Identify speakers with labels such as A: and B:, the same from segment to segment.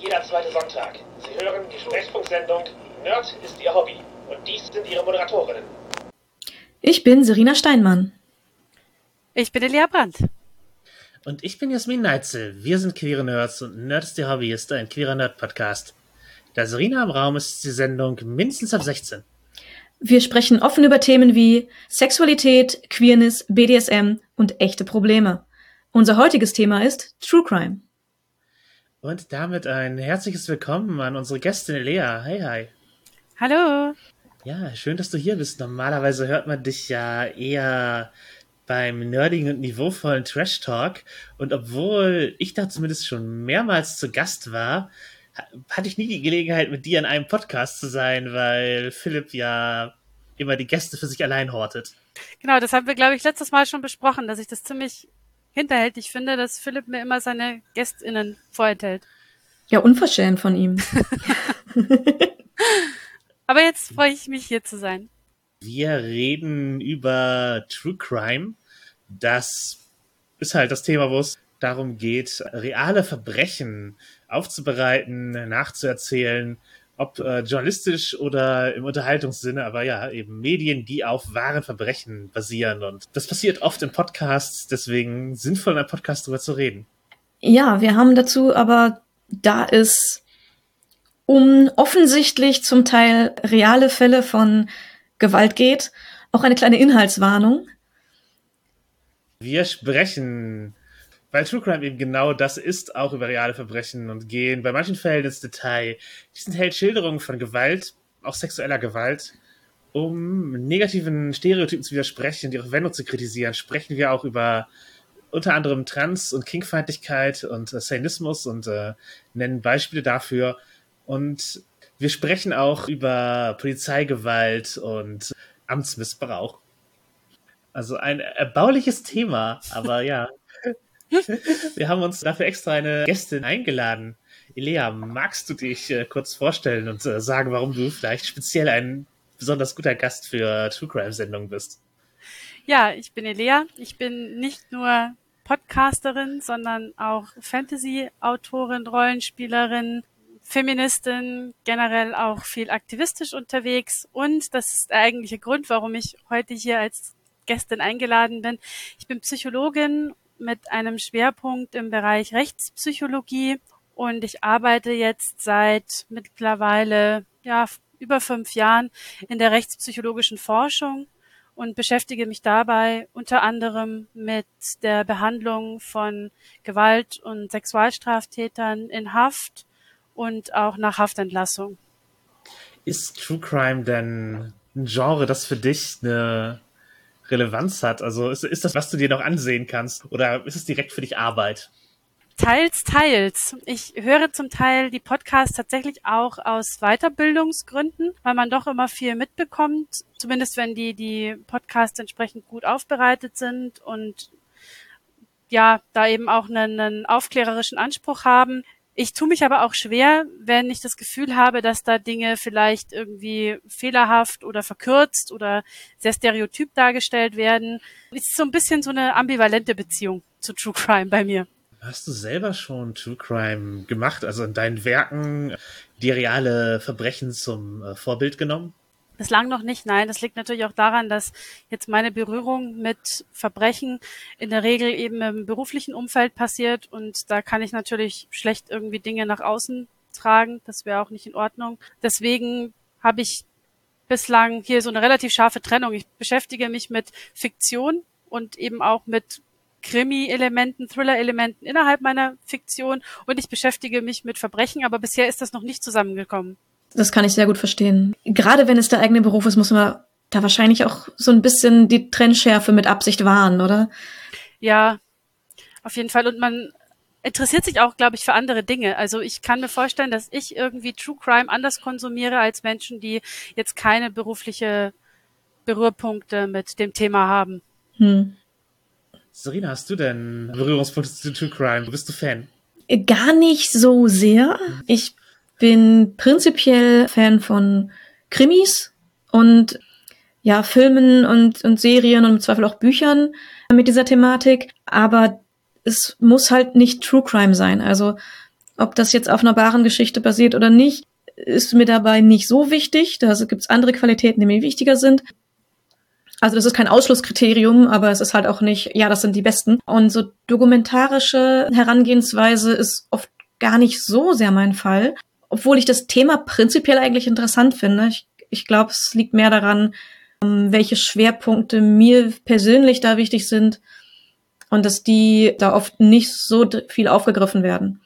A: jeder zweite Sonntag. Sie hören die Sprechfunksendung Nerd ist Ihr Hobby. Und dies sind Ihre Moderatorinnen.
B: Ich bin Serena Steinmann.
C: Ich bin Elia Brandt.
D: Und ich bin Jasmin Neitzel. Wir sind queere Nerds und Nerd ist Ihr Hobby ist ein queerer Nerd-Podcast. Da Serena im Raum ist die Sendung mindestens ab 16.
B: Wir sprechen offen über Themen wie Sexualität, Queerness, BDSM und echte Probleme. Unser heutiges Thema ist True Crime.
D: Und damit ein herzliches Willkommen an unsere Gästin Lea. Hi, hi.
C: Hallo.
D: Ja, schön, dass du hier bist. Normalerweise hört man dich ja eher beim nerdigen und niveauvollen Trash Talk. Und obwohl ich da zumindest schon mehrmals zu Gast war, hatte ich nie die Gelegenheit, mit dir in einem Podcast zu sein, weil Philipp ja immer die Gäste für sich allein hortet.
C: Genau, das haben wir, glaube ich, letztes Mal schon besprochen, dass ich das ziemlich hinterhältig finde, dass Philipp mir immer seine GästInnen vorenthält.
B: Ja, unverschämt von ihm.
C: Aber jetzt freue ich mich, hier zu sein.
D: Wir reden über True Crime. Das ist halt das Thema, wo es darum geht, reale Verbrechen aufzubereiten, nachzuerzählen, ob äh, journalistisch oder im Unterhaltungssinne, aber ja, eben Medien, die auf wahren Verbrechen basieren. Und das passiert oft in Podcasts, deswegen sinnvoll in einem Podcast darüber zu reden.
B: Ja, wir haben dazu aber, da es um offensichtlich zum Teil reale Fälle von Gewalt geht, auch eine kleine Inhaltswarnung.
D: Wir sprechen weil True Crime eben genau das ist, auch über reale Verbrechen und gehen bei manchen Fällen ins Detail. Dies enthält Schilderungen von Gewalt, auch sexueller Gewalt. Um negativen Stereotypen zu widersprechen und ihre Verwendung zu kritisieren, sprechen wir auch über unter anderem Trans- und Kingfeindlichkeit und äh, Satanismus und äh, nennen Beispiele dafür. Und wir sprechen auch über Polizeigewalt und Amtsmissbrauch. Also ein erbauliches Thema, aber ja, wir haben uns dafür extra eine Gästin eingeladen. Elea, magst du dich äh, kurz vorstellen und äh, sagen, warum du vielleicht speziell ein besonders guter Gast für True Crime Sendungen bist?
C: Ja, ich bin Elea. Ich bin nicht nur Podcasterin, sondern auch Fantasy-Autorin, Rollenspielerin, Feministin, generell auch viel aktivistisch unterwegs. Und das ist der eigentliche Grund, warum ich heute hier als Gästin eingeladen bin. Ich bin Psychologin mit einem Schwerpunkt im Bereich Rechtspsychologie und ich arbeite jetzt seit mittlerweile ja, über fünf Jahren in der rechtspsychologischen Forschung und beschäftige mich dabei unter anderem mit der Behandlung von Gewalt- und Sexualstraftätern in Haft und auch nach Haftentlassung.
D: Ist True Crime denn ein Genre, das für dich eine Relevanz hat? Also ist, ist das, was du dir noch ansehen kannst oder ist es direkt für dich Arbeit?
C: Teils, teils. Ich höre zum Teil die Podcasts tatsächlich auch aus Weiterbildungsgründen, weil man doch immer viel mitbekommt, zumindest wenn die, die Podcasts entsprechend gut aufbereitet sind und ja, da eben auch einen, einen aufklärerischen Anspruch haben. Ich tue mich aber auch schwer, wenn ich das Gefühl habe, dass da Dinge vielleicht irgendwie fehlerhaft oder verkürzt oder sehr stereotyp dargestellt werden. Es ist so ein bisschen so eine ambivalente Beziehung zu True Crime bei mir.
D: Hast du selber schon True Crime gemacht, also in deinen Werken die reale Verbrechen zum äh, Vorbild genommen?
C: Bislang noch nicht, nein. Das liegt natürlich auch daran, dass jetzt meine Berührung mit Verbrechen in der Regel eben im beruflichen Umfeld passiert und da kann ich natürlich schlecht irgendwie Dinge nach außen tragen. Das wäre auch nicht in Ordnung. Deswegen habe ich bislang hier so eine relativ scharfe Trennung. Ich beschäftige mich mit Fiktion und eben auch mit Krimi-Elementen, Thriller-Elementen innerhalb meiner Fiktion und ich beschäftige mich mit Verbrechen, aber bisher ist das noch nicht zusammengekommen.
B: Das kann ich sehr gut verstehen. Gerade wenn es der eigene Beruf ist, muss man da wahrscheinlich auch so ein bisschen die Trennschärfe mit Absicht wahren, oder?
C: Ja, auf jeden Fall. Und man interessiert sich auch, glaube ich, für andere Dinge. Also ich kann mir vorstellen, dass ich irgendwie True Crime anders konsumiere als Menschen, die jetzt keine berufliche Berührpunkte mit dem Thema haben. Hm.
D: Serena, hast du denn Berührungspunkte zu True Crime? Bist du Fan?
B: Gar nicht so sehr. Ich bin prinzipiell Fan von Krimis und ja, Filmen und, und Serien und im Zweifel auch Büchern mit dieser Thematik. Aber es muss halt nicht True Crime sein. Also Ob das jetzt auf einer wahren Geschichte basiert oder nicht, ist mir dabei nicht so wichtig. Da gibt es andere Qualitäten, die mir wichtiger sind. Also das ist kein Ausschlusskriterium, aber es ist halt auch nicht, ja, das sind die besten. Und so dokumentarische Herangehensweise ist oft gar nicht so sehr mein Fall, obwohl ich das Thema prinzipiell eigentlich interessant finde. Ich, ich glaube, es liegt mehr daran, ähm, welche Schwerpunkte mir persönlich da wichtig sind und dass die da oft nicht so viel aufgegriffen werden.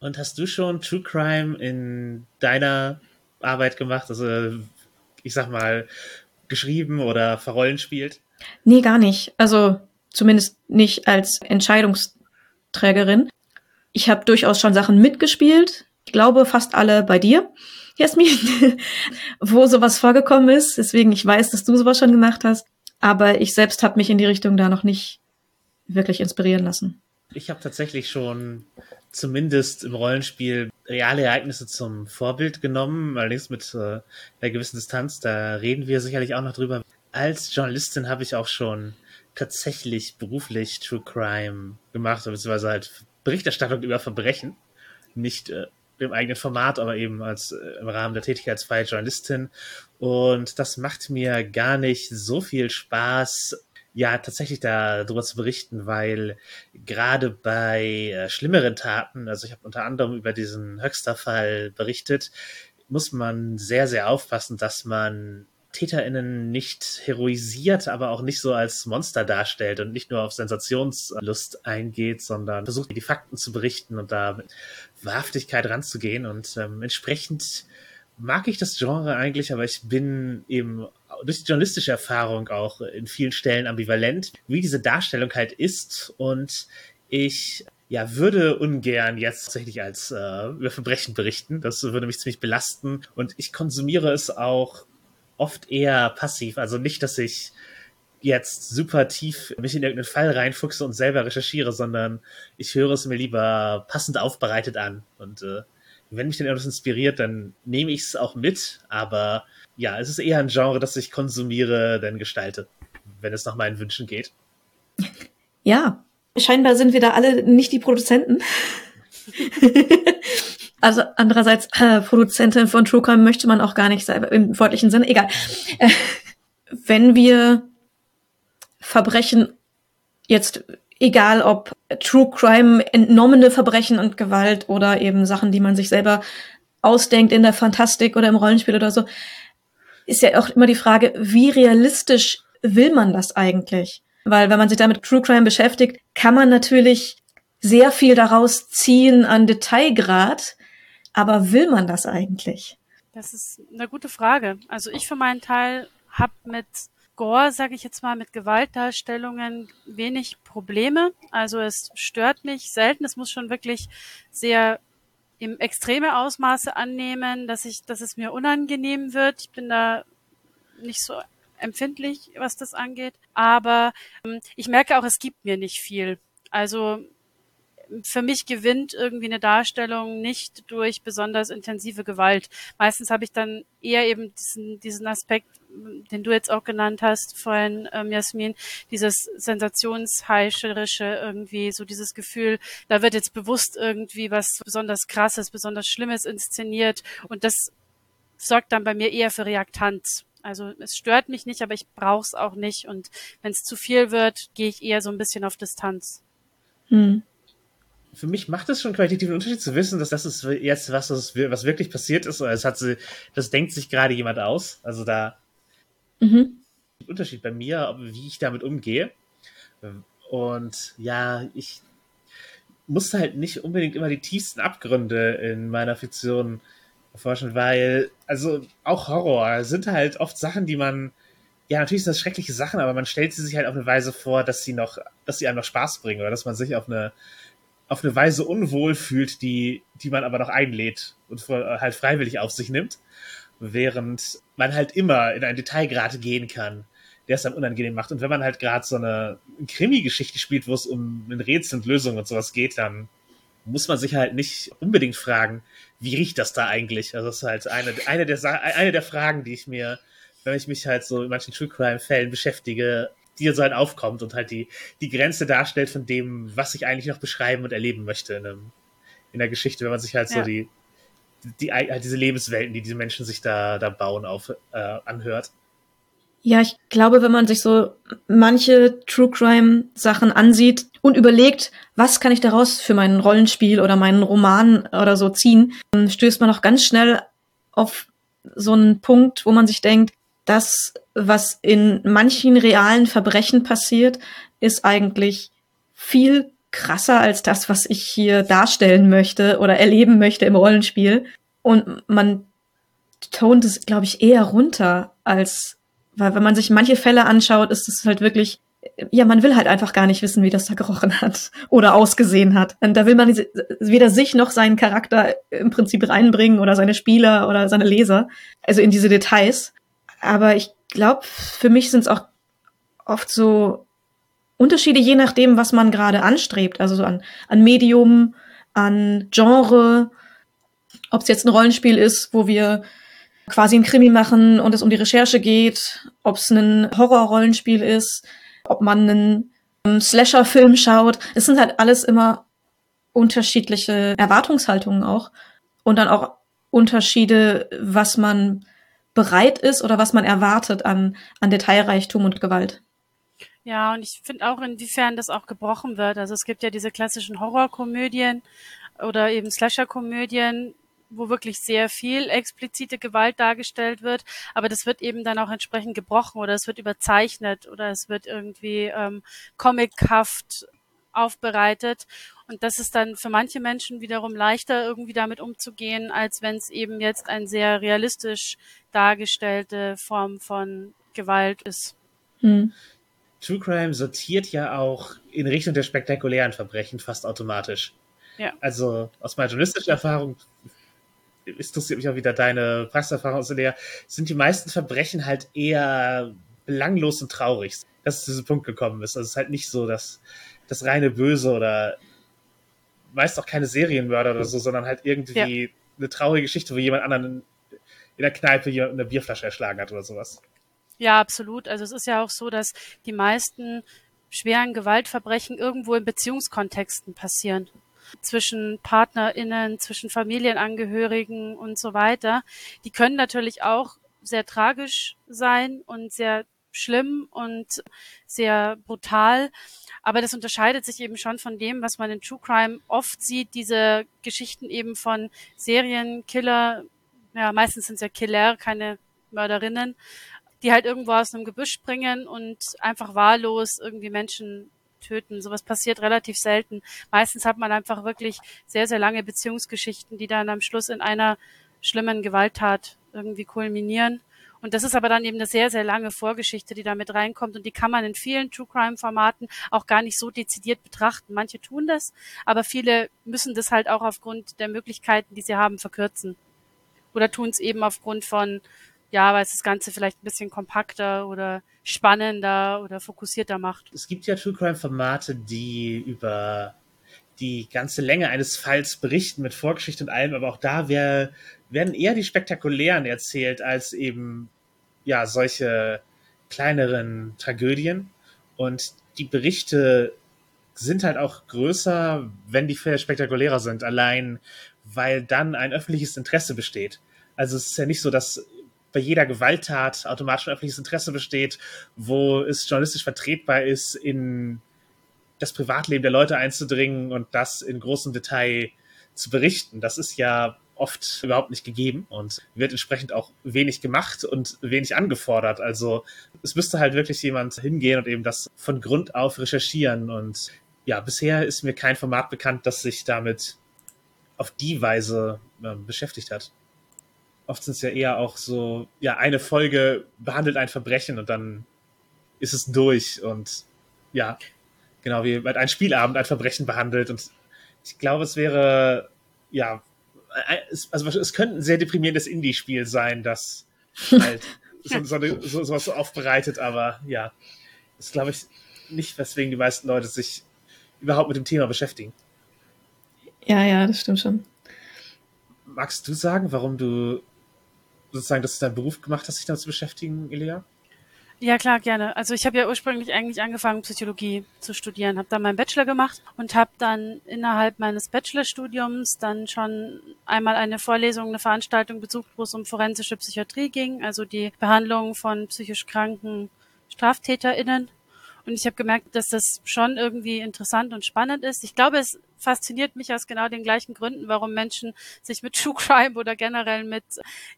D: Und hast du schon True Crime in deiner Arbeit gemacht? Also, ich sag mal, geschrieben oder verrollenspielt?
B: Nee, gar nicht. Also zumindest nicht als Entscheidungsträgerin. Ich habe durchaus schon Sachen mitgespielt. Ich glaube fast alle bei dir, Jasmin, wo sowas vorgekommen ist. Deswegen, ich weiß, dass du sowas schon gemacht hast. Aber ich selbst habe mich in die Richtung da noch nicht wirklich inspirieren lassen.
D: Ich habe tatsächlich schon zumindest im Rollenspiel reale Ereignisse zum Vorbild genommen, allerdings mit äh, einer gewissen Distanz. Da reden wir sicherlich auch noch drüber. Als Journalistin habe ich auch schon tatsächlich beruflich True Crime gemacht, beziehungsweise halt Berichterstattung über Verbrechen. Nicht äh, im eigenen Format, aber eben als äh, im Rahmen der Tätigkeit als freie Journalistin. Und das macht mir gar nicht so viel Spaß, ja, tatsächlich darüber zu berichten, weil gerade bei äh, schlimmeren Taten, also ich habe unter anderem über diesen Höxter-Fall berichtet, muss man sehr, sehr aufpassen, dass man TäterInnen nicht heroisiert, aber auch nicht so als Monster darstellt und nicht nur auf Sensationslust eingeht, sondern versucht, die Fakten zu berichten und da Wahrhaftigkeit ranzugehen. Und ähm, entsprechend mag ich das Genre eigentlich, aber ich bin eben durch die journalistische Erfahrung auch in vielen Stellen ambivalent, wie diese Darstellung halt ist. Und ich ja, würde ungern jetzt tatsächlich als äh, über Verbrechen berichten. Das würde mich ziemlich belasten. Und ich konsumiere es auch oft eher passiv. Also nicht, dass ich jetzt super tief mich in irgendeinen Fall reinfuchse und selber recherchiere, sondern ich höre es mir lieber passend aufbereitet an. Und äh, wenn mich dann etwas inspiriert, dann nehme ich es auch mit. Aber ja, es ist eher ein Genre, das ich konsumiere, denn gestalte, wenn es nach meinen Wünschen geht.
B: Ja, scheinbar sind wir da alle nicht die Produzenten. also andererseits, äh, Produzentin von True Crime möchte man auch gar nicht sein, im wörtlichen Sinne, egal. Äh, wenn wir Verbrechen jetzt, egal ob True Crime, entnommene Verbrechen und Gewalt oder eben Sachen, die man sich selber ausdenkt in der Fantastik oder im Rollenspiel oder so, ist ja auch immer die Frage, wie realistisch will man das eigentlich? Weil wenn man sich damit True Crime beschäftigt, kann man natürlich sehr viel daraus ziehen an Detailgrad, aber will man das eigentlich?
C: Das ist eine gute Frage. Also ich für meinen Teil habe mit Gore, sage ich jetzt mal, mit Gewaltdarstellungen wenig Probleme. Also es stört mich selten. Es muss schon wirklich sehr im extreme Ausmaße annehmen, dass ich, dass es mir unangenehm wird. Ich bin da nicht so empfindlich, was das angeht. Aber ähm, ich merke auch, es gibt mir nicht viel. Also für mich gewinnt irgendwie eine Darstellung nicht durch besonders intensive Gewalt. Meistens habe ich dann eher eben diesen, diesen Aspekt, den du jetzt auch genannt hast vorhin, ähm, Jasmin, dieses sensationsheischerische irgendwie, so dieses Gefühl, da wird jetzt bewusst irgendwie was besonders krasses, besonders Schlimmes inszeniert und das sorgt dann bei mir eher für Reaktanz. Also es stört mich nicht, aber ich brauche es auch nicht und wenn es zu viel wird, gehe ich eher so ein bisschen auf Distanz.
D: Hm für mich macht es schon qualitativen Unterschied zu wissen, dass das ist jetzt was, was wirklich passiert ist. Oder es hat sie, das denkt sich gerade jemand aus. Also da mhm. Unterschied bei mir, wie ich damit umgehe. Und ja, ich musste halt nicht unbedingt immer die tiefsten Abgründe in meiner Fiktion erforschen, weil, also auch Horror sind halt oft Sachen, die man, ja, natürlich sind das schreckliche Sachen, aber man stellt sie sich halt auf eine Weise vor, dass sie noch, dass sie einem noch Spaß bringen oder dass man sich auf eine auf eine Weise unwohl fühlt, die, die man aber noch einlädt und halt freiwillig auf sich nimmt. Während man halt immer in ein Detailgrad gehen kann, der es dann unangenehm macht. Und wenn man halt gerade so eine Krimi-Geschichte spielt, wo es um ein Rätsel und Lösungen und sowas geht, dann muss man sich halt nicht unbedingt fragen, wie riecht das da eigentlich? Also das ist halt eine, eine, der, eine der Fragen, die ich mir, wenn ich mich halt so in manchen True Crime-Fällen beschäftige, die so halt aufkommt und halt die, die Grenze darstellt von dem, was ich eigentlich noch beschreiben und erleben möchte in einem, in der Geschichte, wenn man sich halt ja. so die, die, halt diese Lebenswelten, die diese Menschen sich da, da bauen, auf, äh, anhört.
B: Ja, ich glaube, wenn man sich so manche True Crime Sachen ansieht und überlegt, was kann ich daraus für mein Rollenspiel oder meinen Roman oder so ziehen, dann stößt man auch ganz schnell auf so einen Punkt, wo man sich denkt, das, was in manchen realen Verbrechen passiert, ist eigentlich viel krasser als das, was ich hier darstellen möchte oder erleben möchte im Rollenspiel. Und man tont es, glaube ich, eher runter als, weil wenn man sich manche Fälle anschaut, ist es halt wirklich, ja, man will halt einfach gar nicht wissen, wie das da gerochen hat oder ausgesehen hat. Und da will man weder sich noch seinen Charakter im Prinzip reinbringen oder seine Spieler oder seine Leser, also in diese Details. Aber ich glaube, für mich sind es auch oft so Unterschiede je nachdem, was man gerade anstrebt. Also so an, an Medium, an Genre, ob es jetzt ein Rollenspiel ist, wo wir quasi ein Krimi machen und es um die Recherche geht, ob es ein Horror-Rollenspiel ist, ob man einen, einen Slasher-Film schaut. Es sind halt alles immer unterschiedliche Erwartungshaltungen auch und dann auch Unterschiede, was man bereit ist oder was man erwartet an, an Detailreichtum und Gewalt.
C: Ja, und ich finde auch, inwiefern das auch gebrochen wird. Also es gibt ja diese klassischen Horrorkomödien oder eben Slasher-Komödien, wo wirklich sehr viel explizite Gewalt dargestellt wird, aber das wird eben dann auch entsprechend gebrochen oder es wird überzeichnet oder es wird irgendwie ähm, comichaft aufbereitet. Und das ist dann für manche Menschen wiederum leichter, irgendwie damit umzugehen, als wenn es eben jetzt eine sehr realistisch dargestellte Form von Gewalt ist. Hm.
D: True Crime sortiert ja auch in Richtung der spektakulären Verbrechen fast automatisch. Ja. Also aus meiner journalistischen Erfahrung interessiert mich auch wieder deine Praxiserfahrung aus der sind die meisten Verbrechen halt eher belanglos und traurig, dass es zu diesem Punkt gekommen ist. Also es ist halt nicht so, dass das reine Böse oder meist auch keine Serienmörder oder so, sondern halt irgendwie ja. eine traurige Geschichte, wo jemand anderen in der Kneipe jemand eine Bierflasche erschlagen hat oder sowas.
C: Ja, absolut. Also es ist ja auch so, dass die meisten schweren Gewaltverbrechen irgendwo in Beziehungskontexten passieren. Zwischen PartnerInnen, zwischen Familienangehörigen und so weiter. Die können natürlich auch sehr tragisch sein und sehr schlimm und sehr brutal. Aber das unterscheidet sich eben schon von dem, was man in True Crime oft sieht, diese Geschichten eben von Serienkiller, ja, meistens sind es ja Killer, keine Mörderinnen, die halt irgendwo aus einem Gebüsch springen und einfach wahllos irgendwie Menschen töten. Sowas passiert relativ selten. Meistens hat man einfach wirklich sehr, sehr lange Beziehungsgeschichten, die dann am Schluss in einer schlimmen Gewalttat irgendwie kulminieren. Und das ist aber dann eben eine sehr, sehr lange Vorgeschichte, die da mit reinkommt. Und die kann man in vielen True Crime Formaten auch gar nicht so dezidiert betrachten. Manche tun das, aber viele müssen das halt auch aufgrund der Möglichkeiten, die sie haben, verkürzen. Oder tun es eben aufgrund von ja, weil es das Ganze vielleicht ein bisschen kompakter oder spannender oder fokussierter macht.
D: Es gibt ja True Crime Formate, die über die ganze Länge eines Falls berichten mit Vorgeschichte und allem, aber auch da wär, werden eher die spektakulären erzählt als eben ja solche kleineren Tragödien und die Berichte sind halt auch größer, wenn die Fälle spektakulärer sind, allein weil dann ein öffentliches Interesse besteht. Also es ist ja nicht so, dass bei jeder Gewalttat automatisch ein öffentliches Interesse besteht, wo es journalistisch vertretbar ist, in das Privatleben der Leute einzudringen und das in großem Detail zu berichten. Das ist ja oft überhaupt nicht gegeben und wird entsprechend auch wenig gemacht und wenig angefordert. Also es müsste halt wirklich jemand hingehen und eben das von Grund auf recherchieren. Und ja, bisher ist mir kein Format bekannt, das sich damit auf die Weise äh, beschäftigt hat oft sind es ja eher auch so, ja, eine Folge behandelt ein Verbrechen und dann ist es durch und ja, genau wie ein Spielabend ein Verbrechen behandelt und ich glaube, es wäre, ja, also es könnte ein sehr deprimierendes Indie-Spiel sein, das halt so, so, eine, so, sowas so aufbereitet, aber ja, das ist, glaube ich, nicht, weswegen die meisten Leute sich überhaupt mit dem Thema beschäftigen.
B: Ja, ja, das stimmt schon.
D: Magst du sagen, warum du sozusagen, dass du deinen Beruf gemacht hast, sich damit zu beschäftigen, Elia?
C: Ja, klar, gerne. Also ich habe ja ursprünglich eigentlich angefangen, Psychologie zu studieren, habe dann meinen Bachelor gemacht und habe dann innerhalb meines Bachelorstudiums dann schon einmal eine Vorlesung, eine Veranstaltung besucht, wo es um forensische Psychiatrie ging, also die Behandlung von psychisch kranken StraftäterInnen. Und ich habe gemerkt, dass das schon irgendwie interessant und spannend ist. Ich glaube, es fasziniert mich aus genau den gleichen Gründen, warum Menschen sich mit True Crime oder generell mit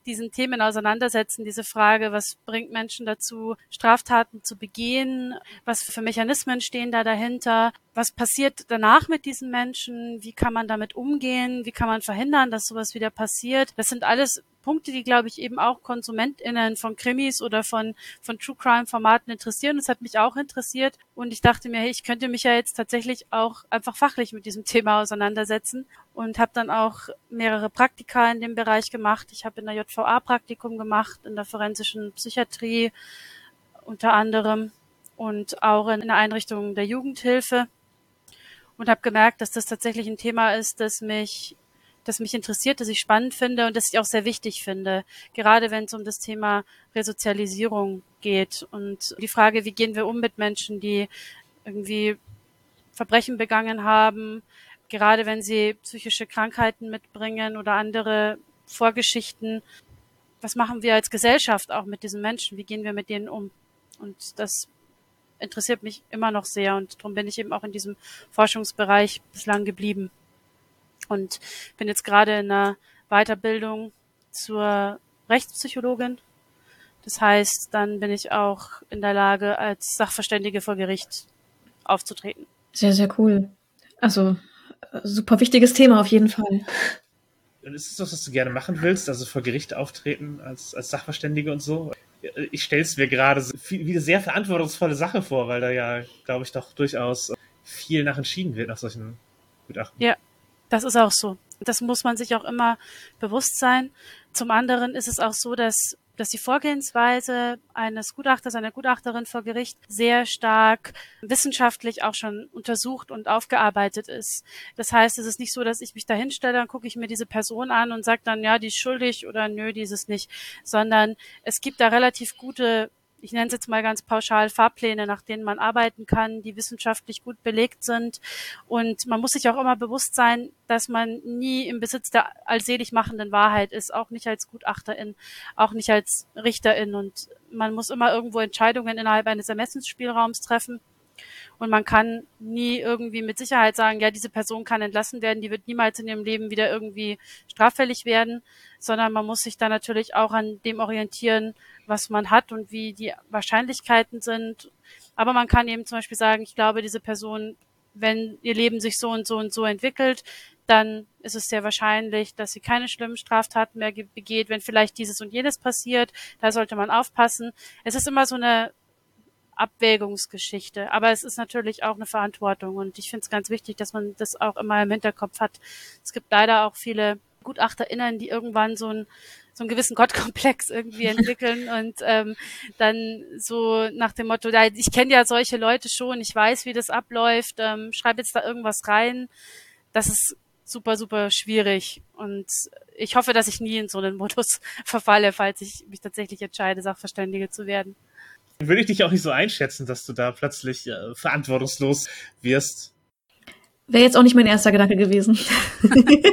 C: diesen Themen auseinandersetzen. Diese Frage, was bringt Menschen dazu, Straftaten zu begehen? Was für Mechanismen stehen da dahinter? Was passiert danach mit diesen Menschen? Wie kann man damit umgehen? Wie kann man verhindern, dass sowas wieder passiert? Das sind alles Punkte, die, glaube ich, eben auch KonsumentInnen von Krimis oder von, von True Crime Formaten interessieren. Das hat mich auch interessiert. Und ich dachte mir, hey, ich könnte mich ja jetzt tatsächlich auch einfach fachlich mit diesem Thema auseinandersetzen und habe dann auch mehrere Praktika in dem Bereich gemacht. Ich habe in der JVA Praktikum gemacht, in der forensischen Psychiatrie unter anderem und auch in der Einrichtung der Jugendhilfe und habe gemerkt, dass das tatsächlich ein Thema ist, das mich das mich interessiert, das ich spannend finde und das ich auch sehr wichtig finde, gerade wenn es um das Thema Resozialisierung geht und die Frage, wie gehen wir um mit Menschen, die irgendwie Verbrechen begangen haben, gerade wenn sie psychische Krankheiten mitbringen oder andere Vorgeschichten. Was machen wir als Gesellschaft auch mit diesen Menschen? Wie gehen wir mit denen um? Und das interessiert mich immer noch sehr und darum bin ich eben auch in diesem Forschungsbereich bislang geblieben und bin jetzt gerade in einer Weiterbildung zur Rechtspsychologin. Das heißt, dann bin ich auch in der Lage, als Sachverständige vor Gericht aufzutreten.
B: Sehr, sehr cool. Also super wichtiges Thema auf jeden Fall.
D: Und ist es das, was du gerne machen willst, also vor Gericht auftreten als, als Sachverständige und so? Ich stelle es mir gerade wie eine sehr verantwortungsvolle Sache vor, weil da ja, glaube ich, doch durchaus viel nach entschieden wird nach solchen Gutachten.
C: Ja, das ist auch so. Das muss man sich auch immer bewusst sein. Zum anderen ist es auch so, dass dass die Vorgehensweise eines Gutachters, einer Gutachterin vor Gericht sehr stark wissenschaftlich auch schon untersucht und aufgearbeitet ist. Das heißt, es ist nicht so, dass ich mich da hinstelle, dann gucke ich mir diese Person an und sage dann, ja, die ist schuldig oder nö, die ist es nicht, sondern es gibt da relativ gute ich nenne es jetzt mal ganz pauschal, Fahrpläne, nach denen man arbeiten kann, die wissenschaftlich gut belegt sind. Und man muss sich auch immer bewusst sein, dass man nie im Besitz der allselig machenden Wahrheit ist, auch nicht als Gutachterin, auch nicht als Richterin. Und man muss immer irgendwo Entscheidungen innerhalb eines Ermessensspielraums treffen. Und man kann nie irgendwie mit Sicherheit sagen, ja, diese Person kann entlassen werden, die wird niemals in ihrem Leben wieder irgendwie straffällig werden, sondern man muss sich da natürlich auch an dem orientieren, was man hat und wie die Wahrscheinlichkeiten sind. Aber man kann eben zum Beispiel sagen, ich glaube, diese Person, wenn ihr Leben sich so und so und so entwickelt, dann ist es sehr wahrscheinlich, dass sie keine schlimmen Straftaten mehr begeht. Wenn vielleicht dieses und jenes passiert, da sollte man aufpassen. Es ist immer so eine Abwägungsgeschichte. Aber es ist natürlich auch eine Verantwortung und ich finde es ganz wichtig, dass man das auch immer im Hinterkopf hat. Es gibt leider auch viele GutachterInnen, die irgendwann so ein so einen gewissen Gottkomplex irgendwie entwickeln und ähm, dann so nach dem Motto, ich kenne ja solche Leute schon, ich weiß, wie das abläuft, ähm, schreibe jetzt da irgendwas rein. Das ist super, super schwierig. Und ich hoffe, dass ich nie in so einen Modus verfalle, falls ich mich tatsächlich entscheide, Sachverständige zu werden
D: würde ich dich auch nicht so einschätzen, dass du da plötzlich äh, verantwortungslos wirst.
B: Wäre jetzt auch nicht mein erster Gedanke gewesen.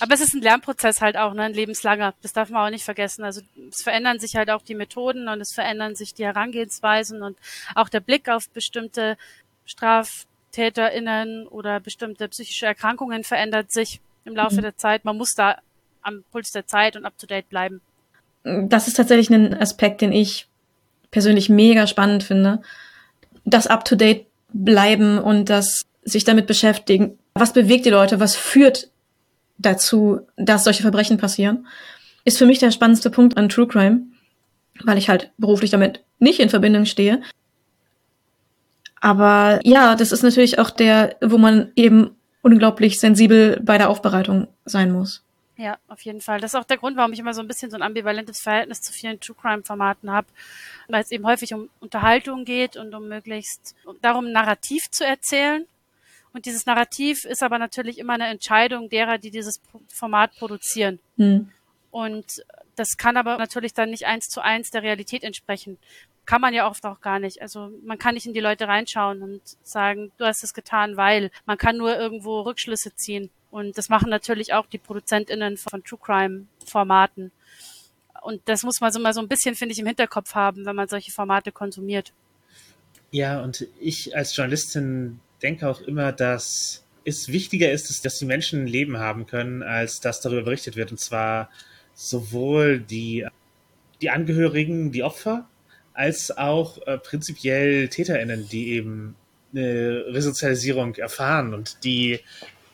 C: Aber es ist ein Lernprozess halt auch, ne, ein lebenslanger. Das darf man auch nicht vergessen. Also es verändern sich halt auch die Methoden und es verändern sich die Herangehensweisen und auch der Blick auf bestimmte StraftäterInnen oder bestimmte psychische Erkrankungen verändert sich im Laufe mhm. der Zeit. Man muss da am Puls der Zeit und up to date bleiben
B: das ist tatsächlich ein Aspekt, den ich persönlich mega spannend finde. Das up-to-date bleiben und das sich damit beschäftigen. Was bewegt die Leute? Was führt dazu, dass solche Verbrechen passieren? Ist für mich der spannendste Punkt an True Crime, weil ich halt beruflich damit nicht in Verbindung stehe. Aber ja, das ist natürlich auch der, wo man eben unglaublich sensibel bei der Aufbereitung sein muss.
C: Ja, auf jeden Fall. Das ist auch der Grund, warum ich immer so ein bisschen so ein ambivalentes Verhältnis zu vielen True Crime Formaten habe, weil es eben häufig um Unterhaltung geht und um möglichst darum Narrativ zu erzählen. Und dieses Narrativ ist aber natürlich immer eine Entscheidung derer, die dieses Format produzieren. Mhm. Und Das kann aber natürlich dann nicht eins zu eins der Realität entsprechen. Kann man ja oft auch gar nicht. Also man kann nicht in die Leute reinschauen und sagen, du hast es getan, weil. Man kann nur irgendwo Rückschlüsse ziehen. Und das machen natürlich auch die ProduzentInnen von True Crime Formaten. Und das muss man so mal so ein bisschen, finde ich, im Hinterkopf haben, wenn man solche Formate konsumiert.
D: Ja, und ich als Journalistin denke auch immer, dass es wichtiger ist, dass die Menschen ein Leben haben können, als dass darüber berichtet wird. Und zwar sowohl die, die Angehörigen, die Opfer, als auch äh, prinzipiell TäterInnen, die eben eine Resozialisierung erfahren und die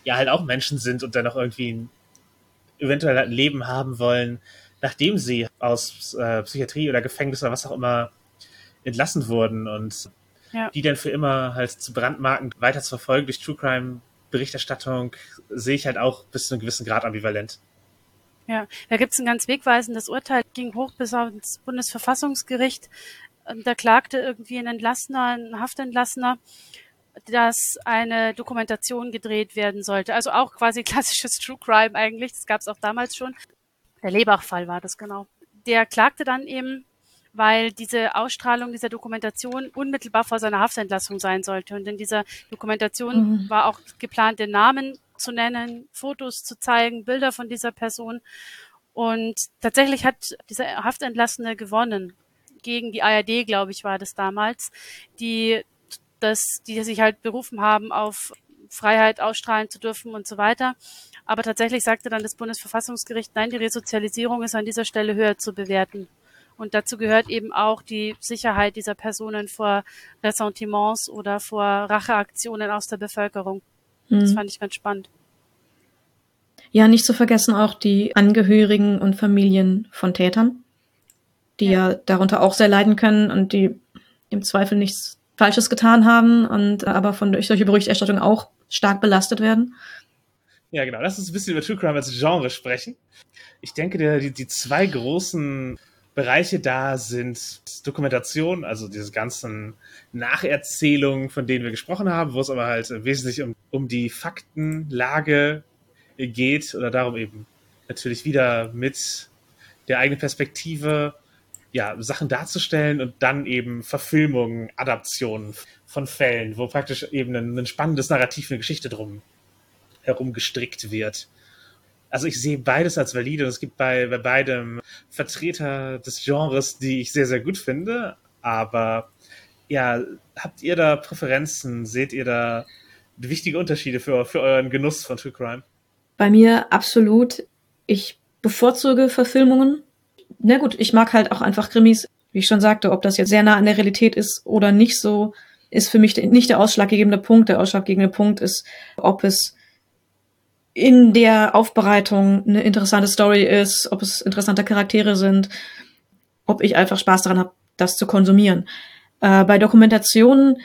D: ja halt auch Menschen sind und dann auch irgendwie ein, eventuell ein Leben haben wollen, nachdem sie aus äh, Psychiatrie oder Gefängnis oder was auch immer entlassen wurden und ja. die dann für immer halt zu Brandmarken weiter zu verfolgen durch True Crime Berichterstattung sehe ich halt auch bis zu einem gewissen Grad ambivalent.
C: Ja, da gibt es ein ganz wegweisendes Urteil, ging hoch bis aufs Bundesverfassungsgericht. Ähm, da klagte irgendwie ein Entlassener, ein Haftentlassener, dass eine Dokumentation gedreht werden sollte. Also auch quasi klassisches True Crime eigentlich. Das gab es auch damals schon. Der Lebach-Fall war das genau. Der klagte dann eben, weil diese Ausstrahlung dieser Dokumentation unmittelbar vor seiner Haftentlassung sein sollte. Und in dieser Dokumentation mhm. war auch geplant, den Namen zu nennen, Fotos zu zeigen, Bilder von dieser Person. Und tatsächlich hat dieser Haftentlassene gewonnen. Gegen die ARD, glaube ich, war das damals, die das, die sich halt berufen haben, auf Freiheit ausstrahlen zu dürfen und so weiter. Aber tatsächlich sagte dann das Bundesverfassungsgericht, nein, die Resozialisierung ist an dieser Stelle höher zu bewerten. Und dazu gehört eben auch die Sicherheit dieser Personen vor Ressentiments oder vor Racheaktionen aus der Bevölkerung. Mhm. Das fand ich ganz spannend.
B: Ja, nicht zu vergessen auch die Angehörigen und Familien von Tätern, die ja, ja darunter auch sehr leiden können und die im Zweifel nichts Falsches getan haben und aber von durch solche Berichterstattung auch stark belastet werden.
D: Ja, genau. Lass uns ein bisschen über True Crime als Genre sprechen. Ich denke, die, die zwei großen Bereiche da sind Dokumentation, also diese ganzen Nacherzählungen, von denen wir gesprochen haben, wo es aber halt wesentlich um, um die Faktenlage geht oder darum eben natürlich wieder mit der eigenen Perspektive ja, Sachen darzustellen und dann eben Verfilmungen, Adaptionen von Fällen, wo praktisch eben ein, ein spannendes Narrativ, eine Geschichte drum herum gestrickt wird also ich sehe beides als valide und es gibt bei, bei beidem Vertreter des Genres, die ich sehr, sehr gut finde. Aber ja, habt ihr da Präferenzen? Seht ihr da wichtige Unterschiede für, für euren Genuss von True Crime?
B: Bei mir absolut. Ich bevorzuge Verfilmungen. Na gut, ich mag halt auch einfach Krimis. Wie ich schon sagte, ob das jetzt sehr nah an der Realität ist oder nicht so, ist für mich nicht der ausschlaggebende Punkt. Der ausschlaggebende Punkt ist, ob es in der Aufbereitung eine interessante Story ist, ob es interessante Charaktere sind, ob ich einfach Spaß daran habe, das zu konsumieren. Äh, bei Dokumentationen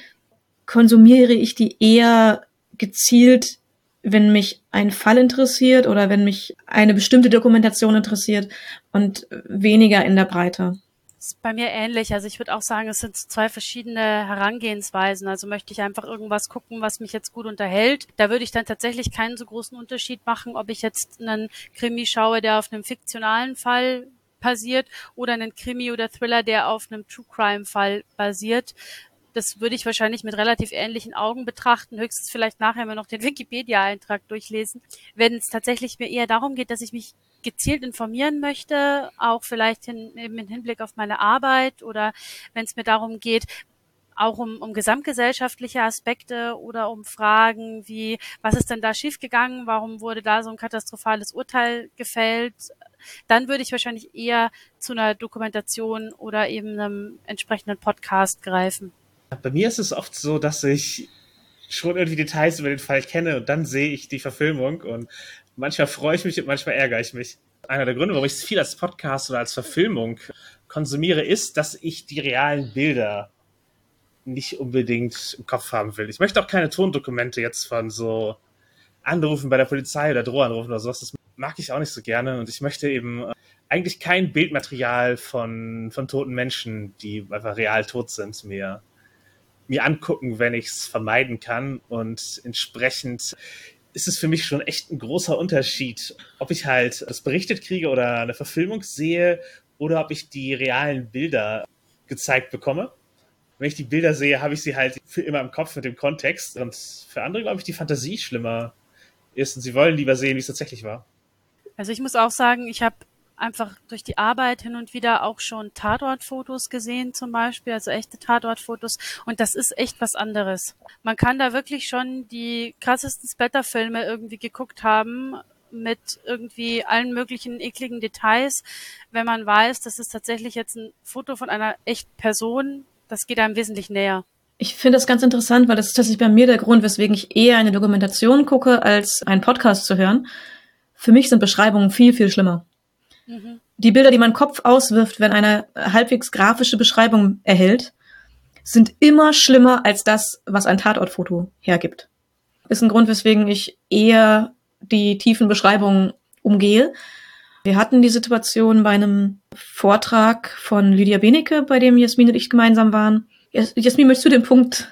B: konsumiere ich die eher gezielt, wenn mich ein Fall interessiert oder wenn mich eine bestimmte Dokumentation interessiert und weniger in der Breite
C: ist bei mir ähnlich. Also ich würde auch sagen, es sind zwei verschiedene Herangehensweisen. Also möchte ich einfach irgendwas gucken, was mich jetzt gut unterhält. Da würde ich dann tatsächlich keinen so großen Unterschied machen, ob ich jetzt einen Krimi schaue, der auf einem fiktionalen Fall basiert oder einen Krimi oder Thriller, der auf einem True Crime Fall basiert. Das würde ich wahrscheinlich mit relativ ähnlichen Augen betrachten, höchstens vielleicht nachher mal noch den Wikipedia-Eintrag durchlesen. Wenn es tatsächlich mir eher darum geht, dass ich mich gezielt informieren möchte, auch vielleicht hin, eben im Hinblick auf meine Arbeit oder wenn es mir darum geht, auch um, um gesamtgesellschaftliche Aspekte oder um Fragen wie, was ist denn da schiefgegangen, warum wurde da so ein katastrophales Urteil gefällt, dann würde ich wahrscheinlich eher zu einer Dokumentation oder eben einem entsprechenden Podcast greifen.
D: Bei mir ist es oft so, dass ich schon irgendwie Details über den Fall kenne und dann sehe ich die Verfilmung und manchmal freue ich mich und manchmal ärgere ich mich. Einer der Gründe, warum ich es viel als Podcast oder als Verfilmung konsumiere, ist, dass ich die realen Bilder nicht unbedingt im Kopf haben will. Ich möchte auch keine Tondokumente jetzt von so Anrufen bei der Polizei oder Drohanrufen oder sowas. Das mag ich auch nicht so gerne. Und ich möchte eben äh, eigentlich kein Bildmaterial von, von toten Menschen, die einfach real tot sind, mehr mir angucken, wenn ich es vermeiden kann. Und entsprechend ist es für mich schon echt ein großer Unterschied, ob ich halt das berichtet kriege oder eine Verfilmung sehe oder ob ich die realen Bilder gezeigt bekomme. Wenn ich die Bilder sehe, habe ich sie halt für immer im Kopf mit dem Kontext. Und für andere, glaube ich, die Fantasie schlimmer ist und sie wollen lieber sehen, wie es tatsächlich war.
C: Also ich muss auch sagen, ich habe einfach durch die Arbeit hin und wieder auch schon Tatortfotos gesehen zum Beispiel, also echte Tatortfotos. Und das ist echt was anderes. Man kann da wirklich schon die krassesten Splatterfilme irgendwie geguckt haben mit irgendwie allen möglichen ekligen Details, wenn man weiß, das ist tatsächlich jetzt ein Foto von einer echten Person. Das geht einem wesentlich näher.
B: Ich finde das ganz interessant, weil das ist tatsächlich bei mir der Grund, weswegen ich eher eine Dokumentation gucke, als einen Podcast zu hören. Für mich sind Beschreibungen viel, viel schlimmer. Mhm. Die Bilder, die mein Kopf auswirft, wenn eine halbwegs grafische Beschreibung erhält, sind immer schlimmer als das, was ein Tatortfoto hergibt. Ist ein Grund, weswegen ich eher die tiefen Beschreibungen umgehe. Wir hatten die Situation bei einem Vortrag von Lydia Benecke, bei dem Jasmin und ich gemeinsam waren. Jasmin, möchtest du den Punkt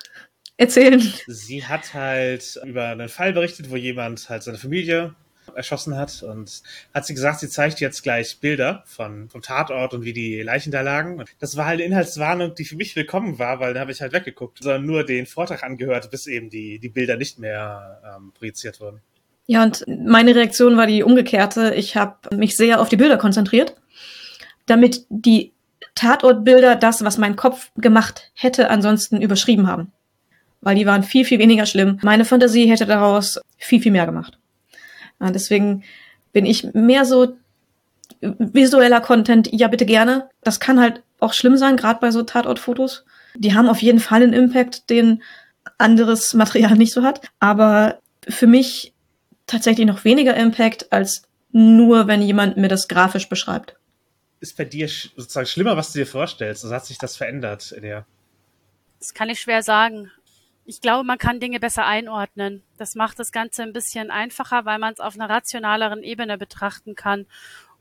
B: erzählen?
D: Sie hat halt über einen Fall berichtet, wo jemand halt seine Familie erschossen hat und hat sie gesagt, sie zeigt jetzt gleich Bilder von, vom Tatort und wie die Leichen da lagen. Und das war halt eine Inhaltswarnung, die für mich willkommen war, weil da habe ich halt weggeguckt, sondern nur den Vortrag angehört, bis eben die, die Bilder nicht mehr ähm, projiziert wurden.
B: Ja, und meine Reaktion war die umgekehrte. Ich habe mich sehr auf die Bilder konzentriert, damit die Tatortbilder das, was mein Kopf gemacht hätte, ansonsten überschrieben haben. Weil die waren viel, viel weniger schlimm. Meine Fantasie hätte daraus viel, viel mehr gemacht. Ja, deswegen bin ich mehr so visueller Content, ja bitte gerne. Das kann halt auch schlimm sein, gerade bei so Tatortfotos. Die haben auf jeden Fall einen Impact, den anderes Material nicht so hat. Aber für mich tatsächlich noch weniger Impact als nur, wenn jemand mir das grafisch beschreibt.
D: Ist bei dir sozusagen schlimmer, was du dir vorstellst? Also hat sich das verändert in dir?
C: Das kann ich schwer sagen ich glaube, man kann Dinge besser einordnen. Das macht das Ganze ein bisschen einfacher, weil man es auf einer rationaleren Ebene betrachten kann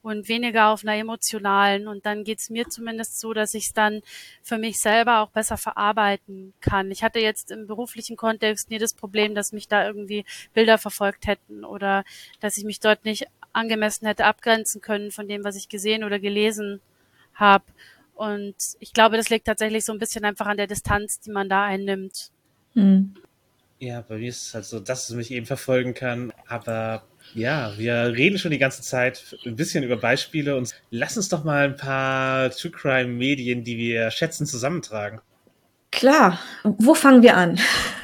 C: und weniger auf einer emotionalen. Und dann geht es mir zumindest so, dass ich es dann für mich selber auch besser verarbeiten kann. Ich hatte jetzt im beruflichen Kontext nie das Problem, dass mich da irgendwie Bilder verfolgt hätten oder dass ich mich dort nicht angemessen hätte abgrenzen können von dem, was ich gesehen oder gelesen habe. Und ich glaube, das liegt tatsächlich so ein bisschen einfach an der Distanz, die man da einnimmt.
D: Mhm. Ja, bei mir ist es halt so, dass es mich eben verfolgen kann. Aber ja, wir reden schon die ganze Zeit ein bisschen über Beispiele und lass uns doch mal ein paar True Crime Medien, die wir schätzen, zusammentragen.
B: Klar. Wo fangen wir an?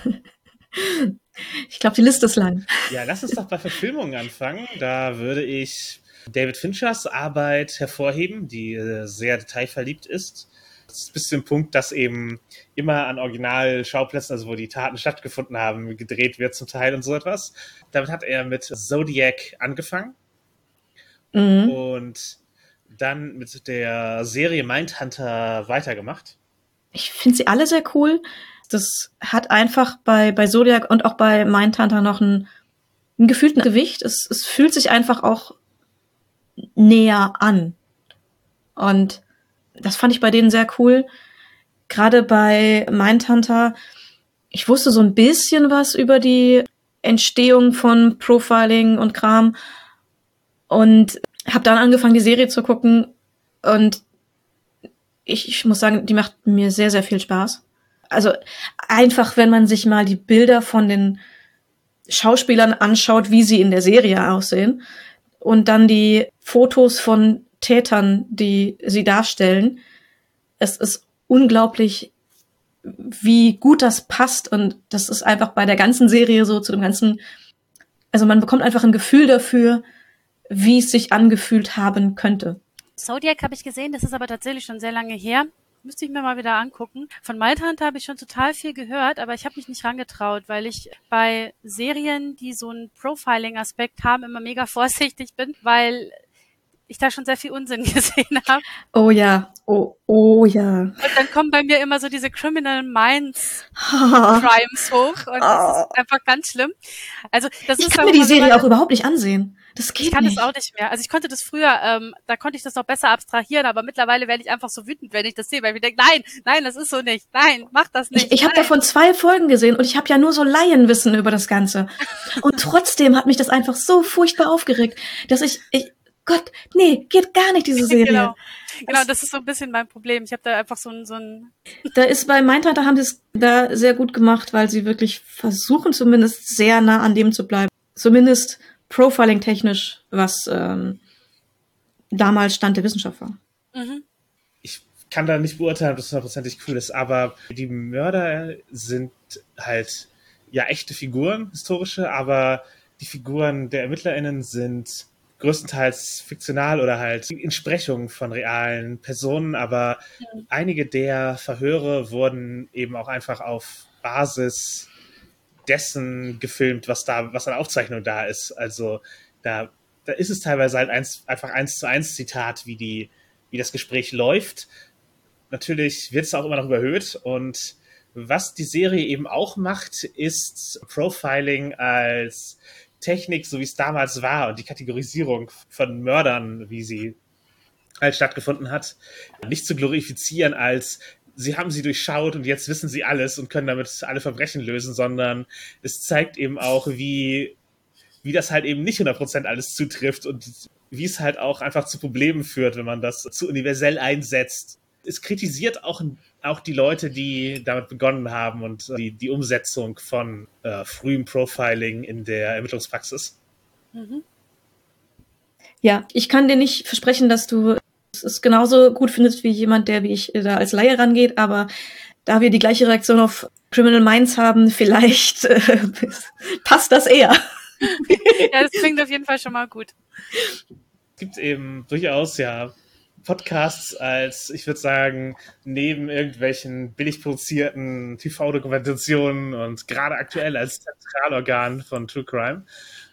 B: ich glaube, die Liste ist lang.
D: Ja, lass uns doch bei Verfilmungen anfangen. Da würde ich David Finchers Arbeit hervorheben, die äh, sehr detailverliebt ist bis zu dem Punkt, dass eben immer an Originalschauplätzen, also wo die Taten stattgefunden haben, gedreht wird zum Teil und so etwas. Damit hat er mit Zodiac angefangen mhm. und dann mit der Serie Mindhunter weitergemacht.
B: Ich finde sie alle sehr cool. Das hat einfach bei, bei Zodiac und auch bei Mindhunter noch ein, ein gefühlten Gewicht. Es, es fühlt sich einfach auch näher an. Und das fand ich bei denen sehr cool. Gerade bei Mindhunter, ich wusste so ein bisschen was über die Entstehung von Profiling und Kram und habe dann angefangen, die Serie zu gucken und ich, ich muss sagen, die macht mir sehr, sehr viel Spaß. Also einfach, wenn man sich mal die Bilder von den Schauspielern anschaut, wie sie in der Serie aussehen und dann die Fotos von Tätern, die sie darstellen. Es ist unglaublich, wie gut das passt und das ist einfach bei der ganzen Serie so zu dem ganzen, also man bekommt einfach ein Gefühl dafür, wie es sich angefühlt haben könnte.
C: Zodiac habe ich gesehen, das ist aber tatsächlich schon sehr lange her. Müsste ich mir mal wieder angucken. Von Mindhunter habe ich schon total viel gehört, aber ich habe mich nicht rangetraut, weil ich bei Serien, die so einen Profiling-Aspekt haben, immer mega vorsichtig bin, weil ich da schon sehr viel Unsinn gesehen habe.
B: Oh ja, oh, oh ja.
C: Und dann kommen bei mir immer so diese Criminal Minds Crimes hoch und das ist einfach ganz schlimm. Also das
B: ich
C: ist
B: kann mir die Serie auch überhaupt nicht ansehen. Das geht
C: ich kann
B: nicht.
C: das auch nicht mehr. Also ich konnte das früher, ähm, da konnte ich das noch besser abstrahieren, aber mittlerweile werde ich einfach so wütend, wenn ich das sehe, weil ich denke, nein, nein, das ist so nicht, nein, mach das nicht.
B: Ich, ich habe davon zwei Folgen gesehen und ich habe ja nur so Laienwissen über das Ganze. Und trotzdem hat mich das einfach so furchtbar aufgeregt, dass ich, ich Gott, nee, geht gar nicht, diese Serie.
C: Genau. Genau, das ist so ein bisschen mein Problem. Ich habe da einfach so ein, so ein
B: Da ist bei Mindhunter haben sie es da sehr gut gemacht, weil sie wirklich versuchen, zumindest sehr nah an dem zu bleiben. Zumindest Profiling-technisch, was ähm, damals Stand der Wissenschaft war.
C: mhm.
D: ich kann da nicht beurteilen, ob das hundertprozentig cool ist, aber die Mörder sind halt ja echte Figuren, historische, aber die Figuren der ErmittlerInnen sind größtenteils fiktional oder halt Entsprechungen von realen Personen, aber einige der Verhöre wurden eben auch einfach auf Basis dessen gefilmt, was da, was an Aufzeichnung da ist. Also da, da ist es teilweise halt eins, einfach eins zu eins Zitat, wie die, wie das Gespräch läuft. Natürlich wird es auch immer noch überhöht und was die Serie eben auch macht, ist Profiling als Technik, so wie es damals war und die Kategorisierung von Mördern, wie sie halt stattgefunden hat, nicht zu glorifizieren als sie haben sie durchschaut und jetzt wissen sie alles und können damit alle Verbrechen lösen, sondern es zeigt eben auch, wie, wie das halt eben nicht 100% alles zutrifft und wie es halt auch einfach zu Problemen führt, wenn man das zu universell einsetzt. Es kritisiert auch, auch die Leute, die damit begonnen haben und die, die Umsetzung von äh, frühem Profiling in der Ermittlungspraxis.
C: Mhm.
B: Ja, ich kann dir nicht versprechen, dass du es genauso gut findest wie jemand, der wie ich da als Laie rangeht, aber da wir die gleiche Reaktion auf Criminal Minds haben, vielleicht äh, passt das eher.
C: Ja, das klingt auf jeden Fall schon mal gut.
D: Es gibt eben durchaus ja Podcasts als, ich würde sagen, neben irgendwelchen billig produzierten TV-Dokumentationen und gerade aktuell als Zentralorgan von True Crime.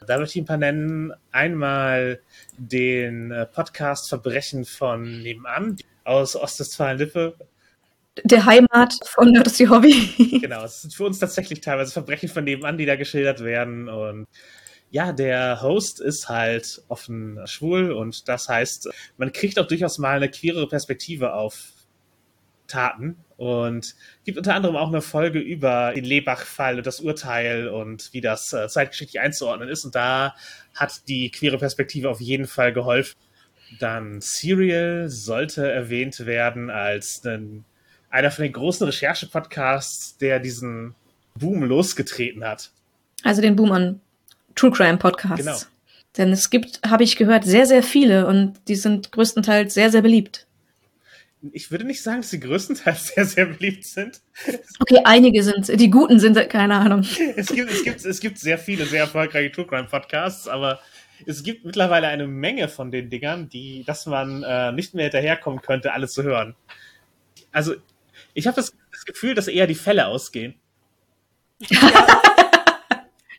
D: Da möchte ich ein paar nennen. Einmal den äh, Podcast Verbrechen von nebenan aus Ostwestfalen-Lippe.
B: Der Heimat von Nerdy Hobby.
D: Genau, es sind für uns tatsächlich teilweise Verbrechen von nebenan, die da geschildert werden. Und ja, der Host ist halt offen schwul und das heißt, man kriegt auch durchaus mal eine queere Perspektive auf Taten und gibt unter anderem auch eine Folge über den Lebach-Fall und das Urteil und wie das äh, zeitgeschichtlich einzuordnen ist. Und da hat die queere Perspektive auf jeden Fall geholfen. Dann Serial sollte erwähnt werden als ein, einer von den großen Recherche-Podcasts, der diesen Boom losgetreten hat.
B: Also den Boom an True Crime Podcasts.
D: Genau.
B: Denn es gibt, habe ich gehört, sehr, sehr viele und die sind größtenteils sehr, sehr beliebt.
D: Ich würde nicht sagen, dass sie größtenteils sehr, sehr beliebt sind.
B: Okay, einige sind, die guten sind, keine Ahnung.
D: Es gibt, es gibt, es gibt sehr viele sehr erfolgreiche True Crime Podcasts, aber es gibt mittlerweile eine Menge von den Dingern, die, dass man äh, nicht mehr hinterherkommen könnte, alle zu hören. Also, ich habe das, das Gefühl, dass eher die Fälle ausgehen.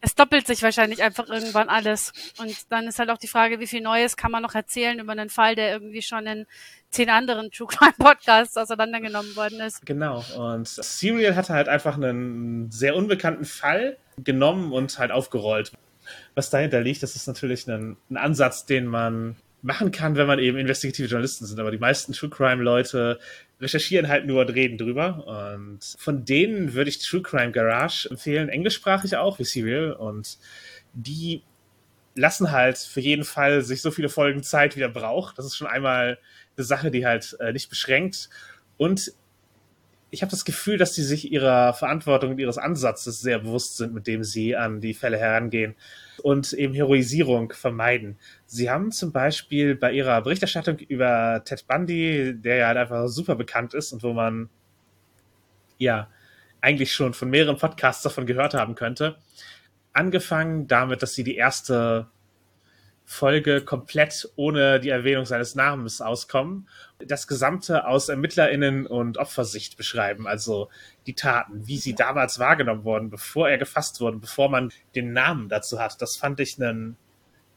C: Es doppelt sich wahrscheinlich einfach irgendwann alles. Und dann ist halt auch die Frage, wie viel Neues kann man noch erzählen über einen Fall, der irgendwie schon in zehn anderen True Crime Podcasts auseinandergenommen worden ist.
D: Genau. Und Serial hatte halt einfach einen sehr unbekannten Fall genommen und halt aufgerollt. Was dahinter liegt, das ist natürlich ein, ein Ansatz, den man machen kann, wenn man eben investigative Journalisten sind. Aber die meisten True Crime Leute recherchieren halt nur und reden drüber. Und von denen würde ich True Crime Garage empfehlen, englischsprachig auch, wie Serial. Und die lassen halt für jeden Fall sich so viele Folgen Zeit, wie er braucht. Das ist schon einmal eine Sache, die halt äh, nicht beschränkt. Und ich habe das Gefühl, dass die sich ihrer Verantwortung und ihres Ansatzes sehr bewusst sind, mit dem sie an die Fälle herangehen und eben Heroisierung vermeiden. Sie haben zum Beispiel bei ihrer Berichterstattung über Ted Bundy, der ja halt einfach super bekannt ist und wo man ja eigentlich schon von mehreren Podcasts davon gehört haben könnte, angefangen damit, dass sie die erste Folge komplett ohne die Erwähnung seines Namens auskommen, das Gesamte aus ErmittlerInnen und Opfersicht beschreiben, also die Taten, wie sie damals wahrgenommen wurden, bevor er gefasst wurde, bevor man den Namen dazu hat. Das fand ich einen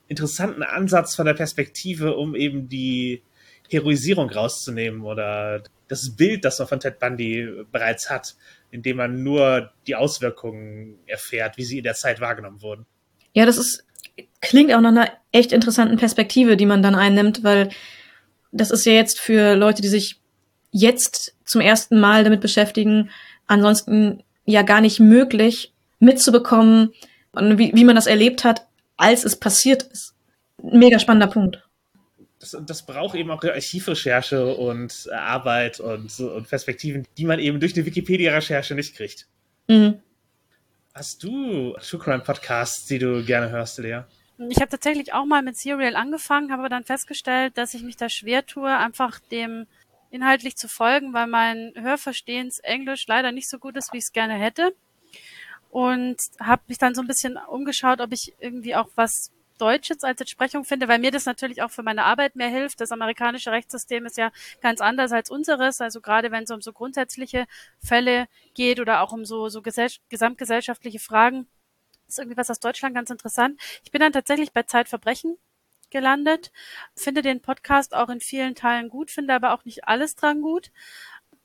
D: interessanten Ansatz von der Perspektive, um eben die Heroisierung rauszunehmen oder das Bild, das man von Ted Bundy bereits hat, indem man nur die Auswirkungen erfährt, wie sie in der Zeit wahrgenommen wurden.
B: Ja, das ist, klingt auch nach einer echt interessanten Perspektive, die man dann einnimmt, weil das ist ja jetzt für Leute, die sich jetzt zum ersten Mal damit beschäftigen, ansonsten ja gar nicht möglich mitzubekommen, wie, wie man das erlebt hat, als es passiert ist. Mega spannender Punkt.
D: Das, das braucht eben auch Archivrecherche und Arbeit und, und Perspektiven, die man eben durch eine Wikipedia-Recherche nicht kriegt. Mhm. Hast du True Crime Podcasts, die du gerne hörst, Lea?
C: Ich habe tatsächlich auch mal mit Serial angefangen, habe dann festgestellt, dass ich mich da schwer tue, einfach dem inhaltlich zu folgen, weil mein Hörverstehens Englisch leider nicht so gut ist, wie ich es gerne hätte. Und habe mich dann so ein bisschen umgeschaut, ob ich irgendwie auch was Deutsches als Entsprechung finde, weil mir das natürlich auch für meine Arbeit mehr hilft. Das amerikanische Rechtssystem ist ja ganz anders als unseres. Also gerade wenn es um so grundsätzliche Fälle geht oder auch um so, so gesamtgesellschaftliche Fragen, ist irgendwie was aus Deutschland ganz interessant. Ich bin dann tatsächlich bei Zeitverbrechen gelandet, finde den Podcast auch in vielen Teilen gut, finde aber auch nicht alles dran gut.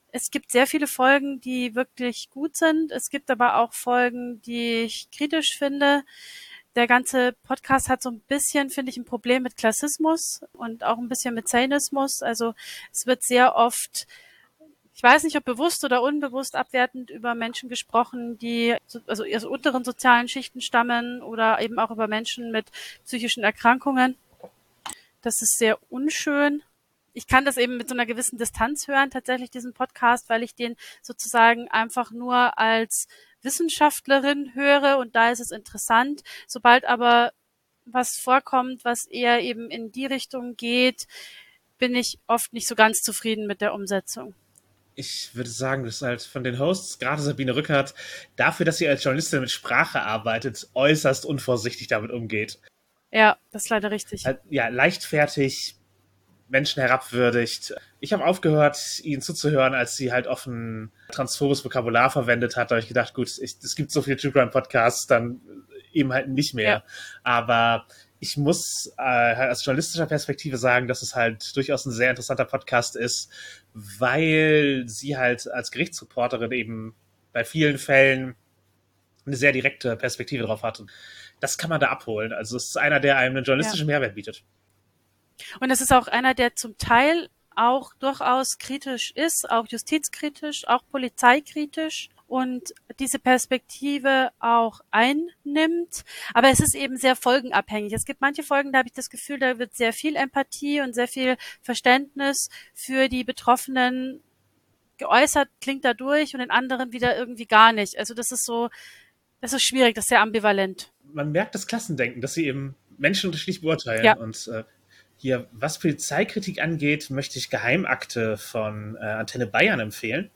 C: Es gibt sehr viele Folgen, die wirklich gut sind. Es gibt aber auch Folgen, die ich kritisch finde. Der ganze Podcast hat so ein bisschen, finde ich, ein Problem mit Klassismus und auch ein bisschen mit Zionismus. Also es wird sehr oft ich weiß nicht, ob bewusst oder unbewusst abwertend über Menschen gesprochen, die also aus unteren sozialen Schichten stammen oder eben auch über Menschen mit psychischen Erkrankungen. Das ist sehr unschön. Ich kann das eben mit so einer gewissen Distanz hören, tatsächlich diesen Podcast, weil ich den sozusagen einfach nur als Wissenschaftlerin höre und da ist es interessant. Sobald aber was vorkommt, was eher eben in die Richtung geht, bin ich oft nicht so ganz zufrieden mit der Umsetzung.
D: Ich würde sagen, dass halt von den Hosts, gerade Sabine Rückert, dafür, dass sie als Journalistin mit Sprache arbeitet, äußerst unvorsichtig damit umgeht.
C: Ja, das ist leider richtig.
D: Ja, leichtfertig Menschen herabwürdigt. Ich habe aufgehört, ihnen zuzuhören, als sie halt offen transphobes Vokabular verwendet hat. Da habe ich gedacht, gut, ich, es gibt so viele True Crime Podcasts, dann eben halt nicht mehr. Ja. Aber ich muss äh, halt aus journalistischer Perspektive sagen, dass es halt durchaus ein sehr interessanter Podcast ist, weil sie halt als Gerichtsreporterin eben bei vielen Fällen eine sehr direkte Perspektive drauf hat. Und das kann man da abholen. Also es ist einer, der einem einen journalistischen ja. Mehrwert bietet.
C: Und es ist auch einer, der zum Teil auch durchaus kritisch ist, auch justizkritisch, auch polizeikritisch und diese Perspektive auch einnimmt. Aber es ist eben sehr folgenabhängig. Es gibt manche Folgen, da habe ich das Gefühl, da wird sehr viel Empathie und sehr viel Verständnis für die Betroffenen geäußert, klingt dadurch und in anderen wieder irgendwie gar nicht. Also das ist so, das ist schwierig, das ist sehr ambivalent.
D: Man merkt das Klassendenken, dass sie eben Menschen unterschiedlich beurteilen. Ja. Und äh, hier, was Polizeikritik angeht, möchte ich Geheimakte von äh, Antenne Bayern empfehlen.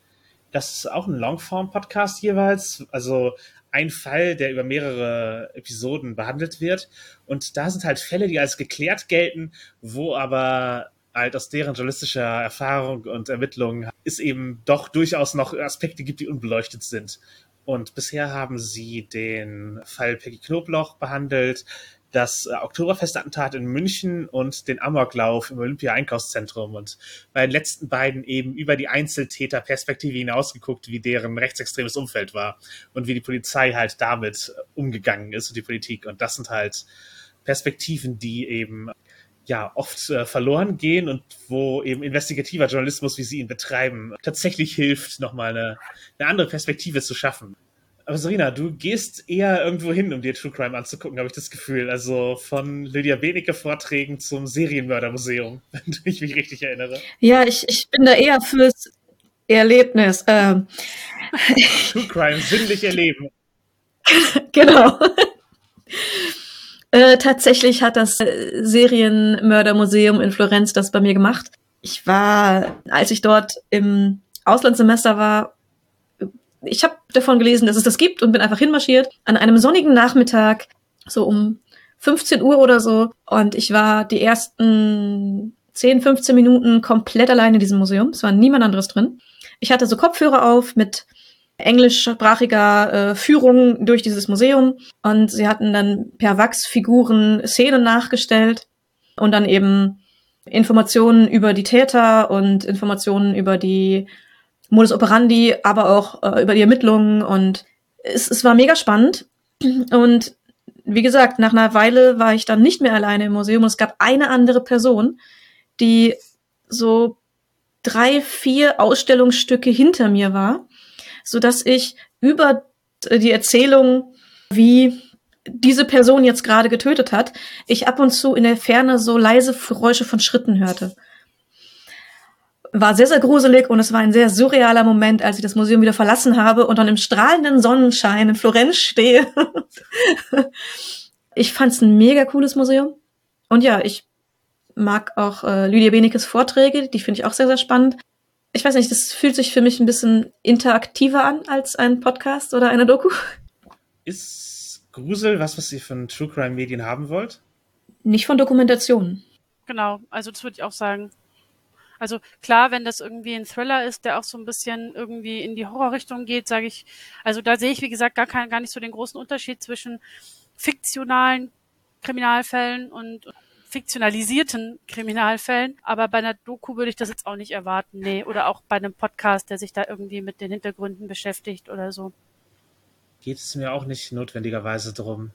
D: Das ist auch ein Longform-Podcast jeweils. Also ein Fall, der über mehrere Episoden behandelt wird. Und da sind halt Fälle, die als geklärt gelten, wo aber halt aus deren journalistischer Erfahrung und Ermittlung es eben doch durchaus noch Aspekte gibt, die unbeleuchtet sind. Und bisher haben sie den Fall Peggy Knobloch behandelt, das Oktoberfestattentat in München und den Amoklauf im Olympia-Einkaufszentrum und bei den letzten beiden eben über die Einzeltäterperspektive hinausgeguckt, wie deren rechtsextremes Umfeld war und wie die Polizei halt damit umgegangen ist und die Politik. Und das sind halt Perspektiven, die eben ja oft äh, verloren gehen und wo eben investigativer Journalismus, wie sie ihn betreiben, tatsächlich hilft, nochmal eine, eine andere Perspektive zu schaffen. Aber Serena, du gehst eher irgendwo hin, um dir True Crime anzugucken, habe ich das Gefühl. Also von Lydia Benecke Vorträgen zum Serienmördermuseum, wenn ich mich richtig erinnere.
B: Ja, ich, ich bin da eher fürs Erlebnis. Ähm.
D: True Crime, sinnlich erleben.
B: genau. Äh, tatsächlich hat das äh, Serienmördermuseum in Florenz das bei mir gemacht. Ich war, als ich dort im Auslandssemester war, ich habe davon gelesen, dass es das gibt und bin einfach hinmarschiert an einem sonnigen Nachmittag, so um 15 Uhr oder so. Und ich war die ersten 10, 15 Minuten komplett allein in diesem Museum. Es war niemand anderes drin. Ich hatte so Kopfhörer auf mit englischsprachiger äh, Führung durch dieses Museum und sie hatten dann per Wachsfiguren Szenen nachgestellt und dann eben Informationen über die Täter und Informationen über die Modus operandi, aber auch äh, über die Ermittlungen und es, es war mega spannend und wie gesagt, nach einer Weile war ich dann nicht mehr alleine im Museum und es gab eine andere Person, die so drei, vier Ausstellungsstücke hinter mir war, so dass ich über die Erzählung, wie diese Person jetzt gerade getötet hat, ich ab und zu in der Ferne so leise Geräusche von Schritten hörte. War sehr, sehr gruselig und es war ein sehr surrealer Moment, als ich das Museum wieder verlassen habe und dann im strahlenden Sonnenschein in Florenz stehe. ich fand es ein mega cooles Museum. Und ja, ich mag auch äh, Lydia Benekes Vorträge, die finde ich auch sehr, sehr spannend. Ich weiß nicht, das fühlt sich für mich ein bisschen interaktiver an als ein Podcast oder eine Doku.
D: Ist Grusel was, was ihr von True Crime Medien haben wollt?
B: Nicht von Dokumentationen.
C: Genau, also das würde ich auch sagen. Also klar, wenn das irgendwie ein Thriller ist, der auch so ein bisschen irgendwie in die Horrorrichtung geht, sage ich, also da sehe ich, wie gesagt, gar, kein, gar nicht so den großen Unterschied zwischen fiktionalen Kriminalfällen und fiktionalisierten Kriminalfällen, aber bei einer Doku würde ich das jetzt auch nicht erwarten, nee, oder auch bei einem Podcast, der sich da irgendwie mit den Hintergründen beschäftigt oder so.
D: Geht es mir auch nicht notwendigerweise darum,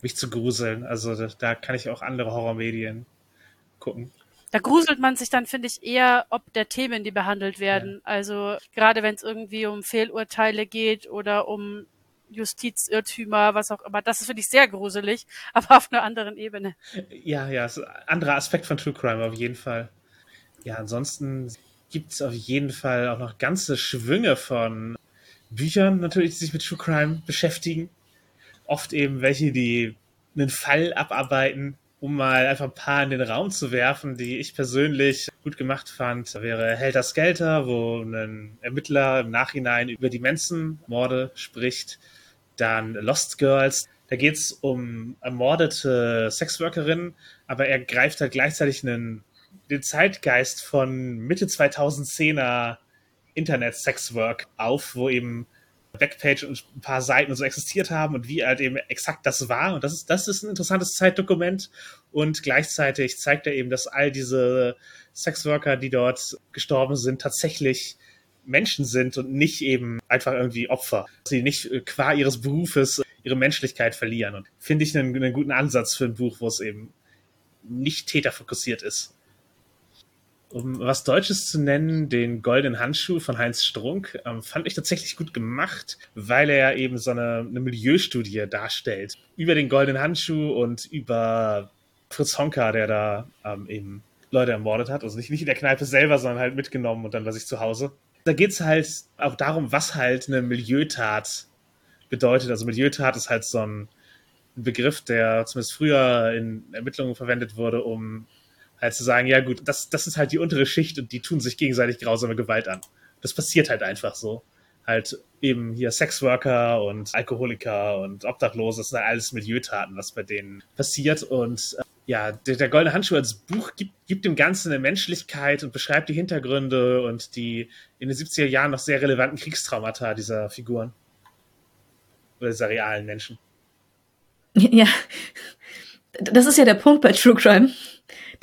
D: mich zu gruseln. Also da kann ich auch andere Horrormedien gucken.
C: Da gruselt man sich dann, finde ich, eher ob der Themen, die behandelt werden. Ja. Also gerade wenn es irgendwie um Fehlurteile geht oder um Justizirrtümer, was auch immer. Das ist, finde ich, sehr gruselig, aber auf einer anderen Ebene.
D: Ja, ja, ist ein anderer Aspekt von True Crime auf jeden Fall. Ja, ansonsten gibt es auf jeden Fall auch noch ganze Schwünge von Büchern natürlich, die sich mit True Crime beschäftigen. Oft eben welche, die einen Fall abarbeiten, um mal einfach ein paar in den Raum zu werfen, die ich persönlich gut gemacht fand, wäre Helter Skelter, wo ein Ermittler im Nachhinein über die Manson-Morde spricht. Dann Lost Girls. Da geht es um ermordete Sexworkerinnen, aber er greift halt gleichzeitig einen, den Zeitgeist von Mitte 2010er Internet-Sexwork auf, wo eben Backpage und ein paar Seiten und so existiert haben und wie halt eben exakt das war. Und das ist, das ist ein interessantes Zeitdokument. Und gleichzeitig zeigt er eben, dass all diese Sexworker, die dort gestorben sind, tatsächlich Menschen sind und nicht eben einfach irgendwie Opfer. Dass sie nicht äh, qua ihres Berufes ihre Menschlichkeit verlieren. Und finde ich einen, einen guten Ansatz für ein Buch, wo es eben nicht täterfokussiert ist. Um was Deutsches zu nennen, den Goldenen Handschuh von Heinz Strunk, ähm, fand ich tatsächlich gut gemacht, weil er eben so eine, eine Milieustudie darstellt. Über den Goldenen Handschuh und über Fritz Honka, der da ähm, eben Leute ermordet hat. Also nicht, nicht in der Kneipe selber, sondern halt mitgenommen und dann war sich zu Hause da geht es halt auch darum, was halt eine Milieutat bedeutet. Also Milieutat ist halt so ein Begriff, der zumindest früher in Ermittlungen verwendet wurde, um halt zu sagen, ja gut, das, das ist halt die untere Schicht und die tun sich gegenseitig grausame Gewalt an. Das passiert halt einfach so. Halt eben hier Sexworker und Alkoholiker und Obdachlose, das sind halt alles Milieutaten, was bei denen passiert. Und äh, ja, der, der Goldene Handschuh als Buch gibt, gibt dem Ganzen eine Menschlichkeit und beschreibt die Hintergründe und die in den 70er Jahren noch sehr relevanten Kriegstraumata dieser Figuren. Oder dieser realen Menschen.
B: Ja, das ist ja der Punkt bei True Crime,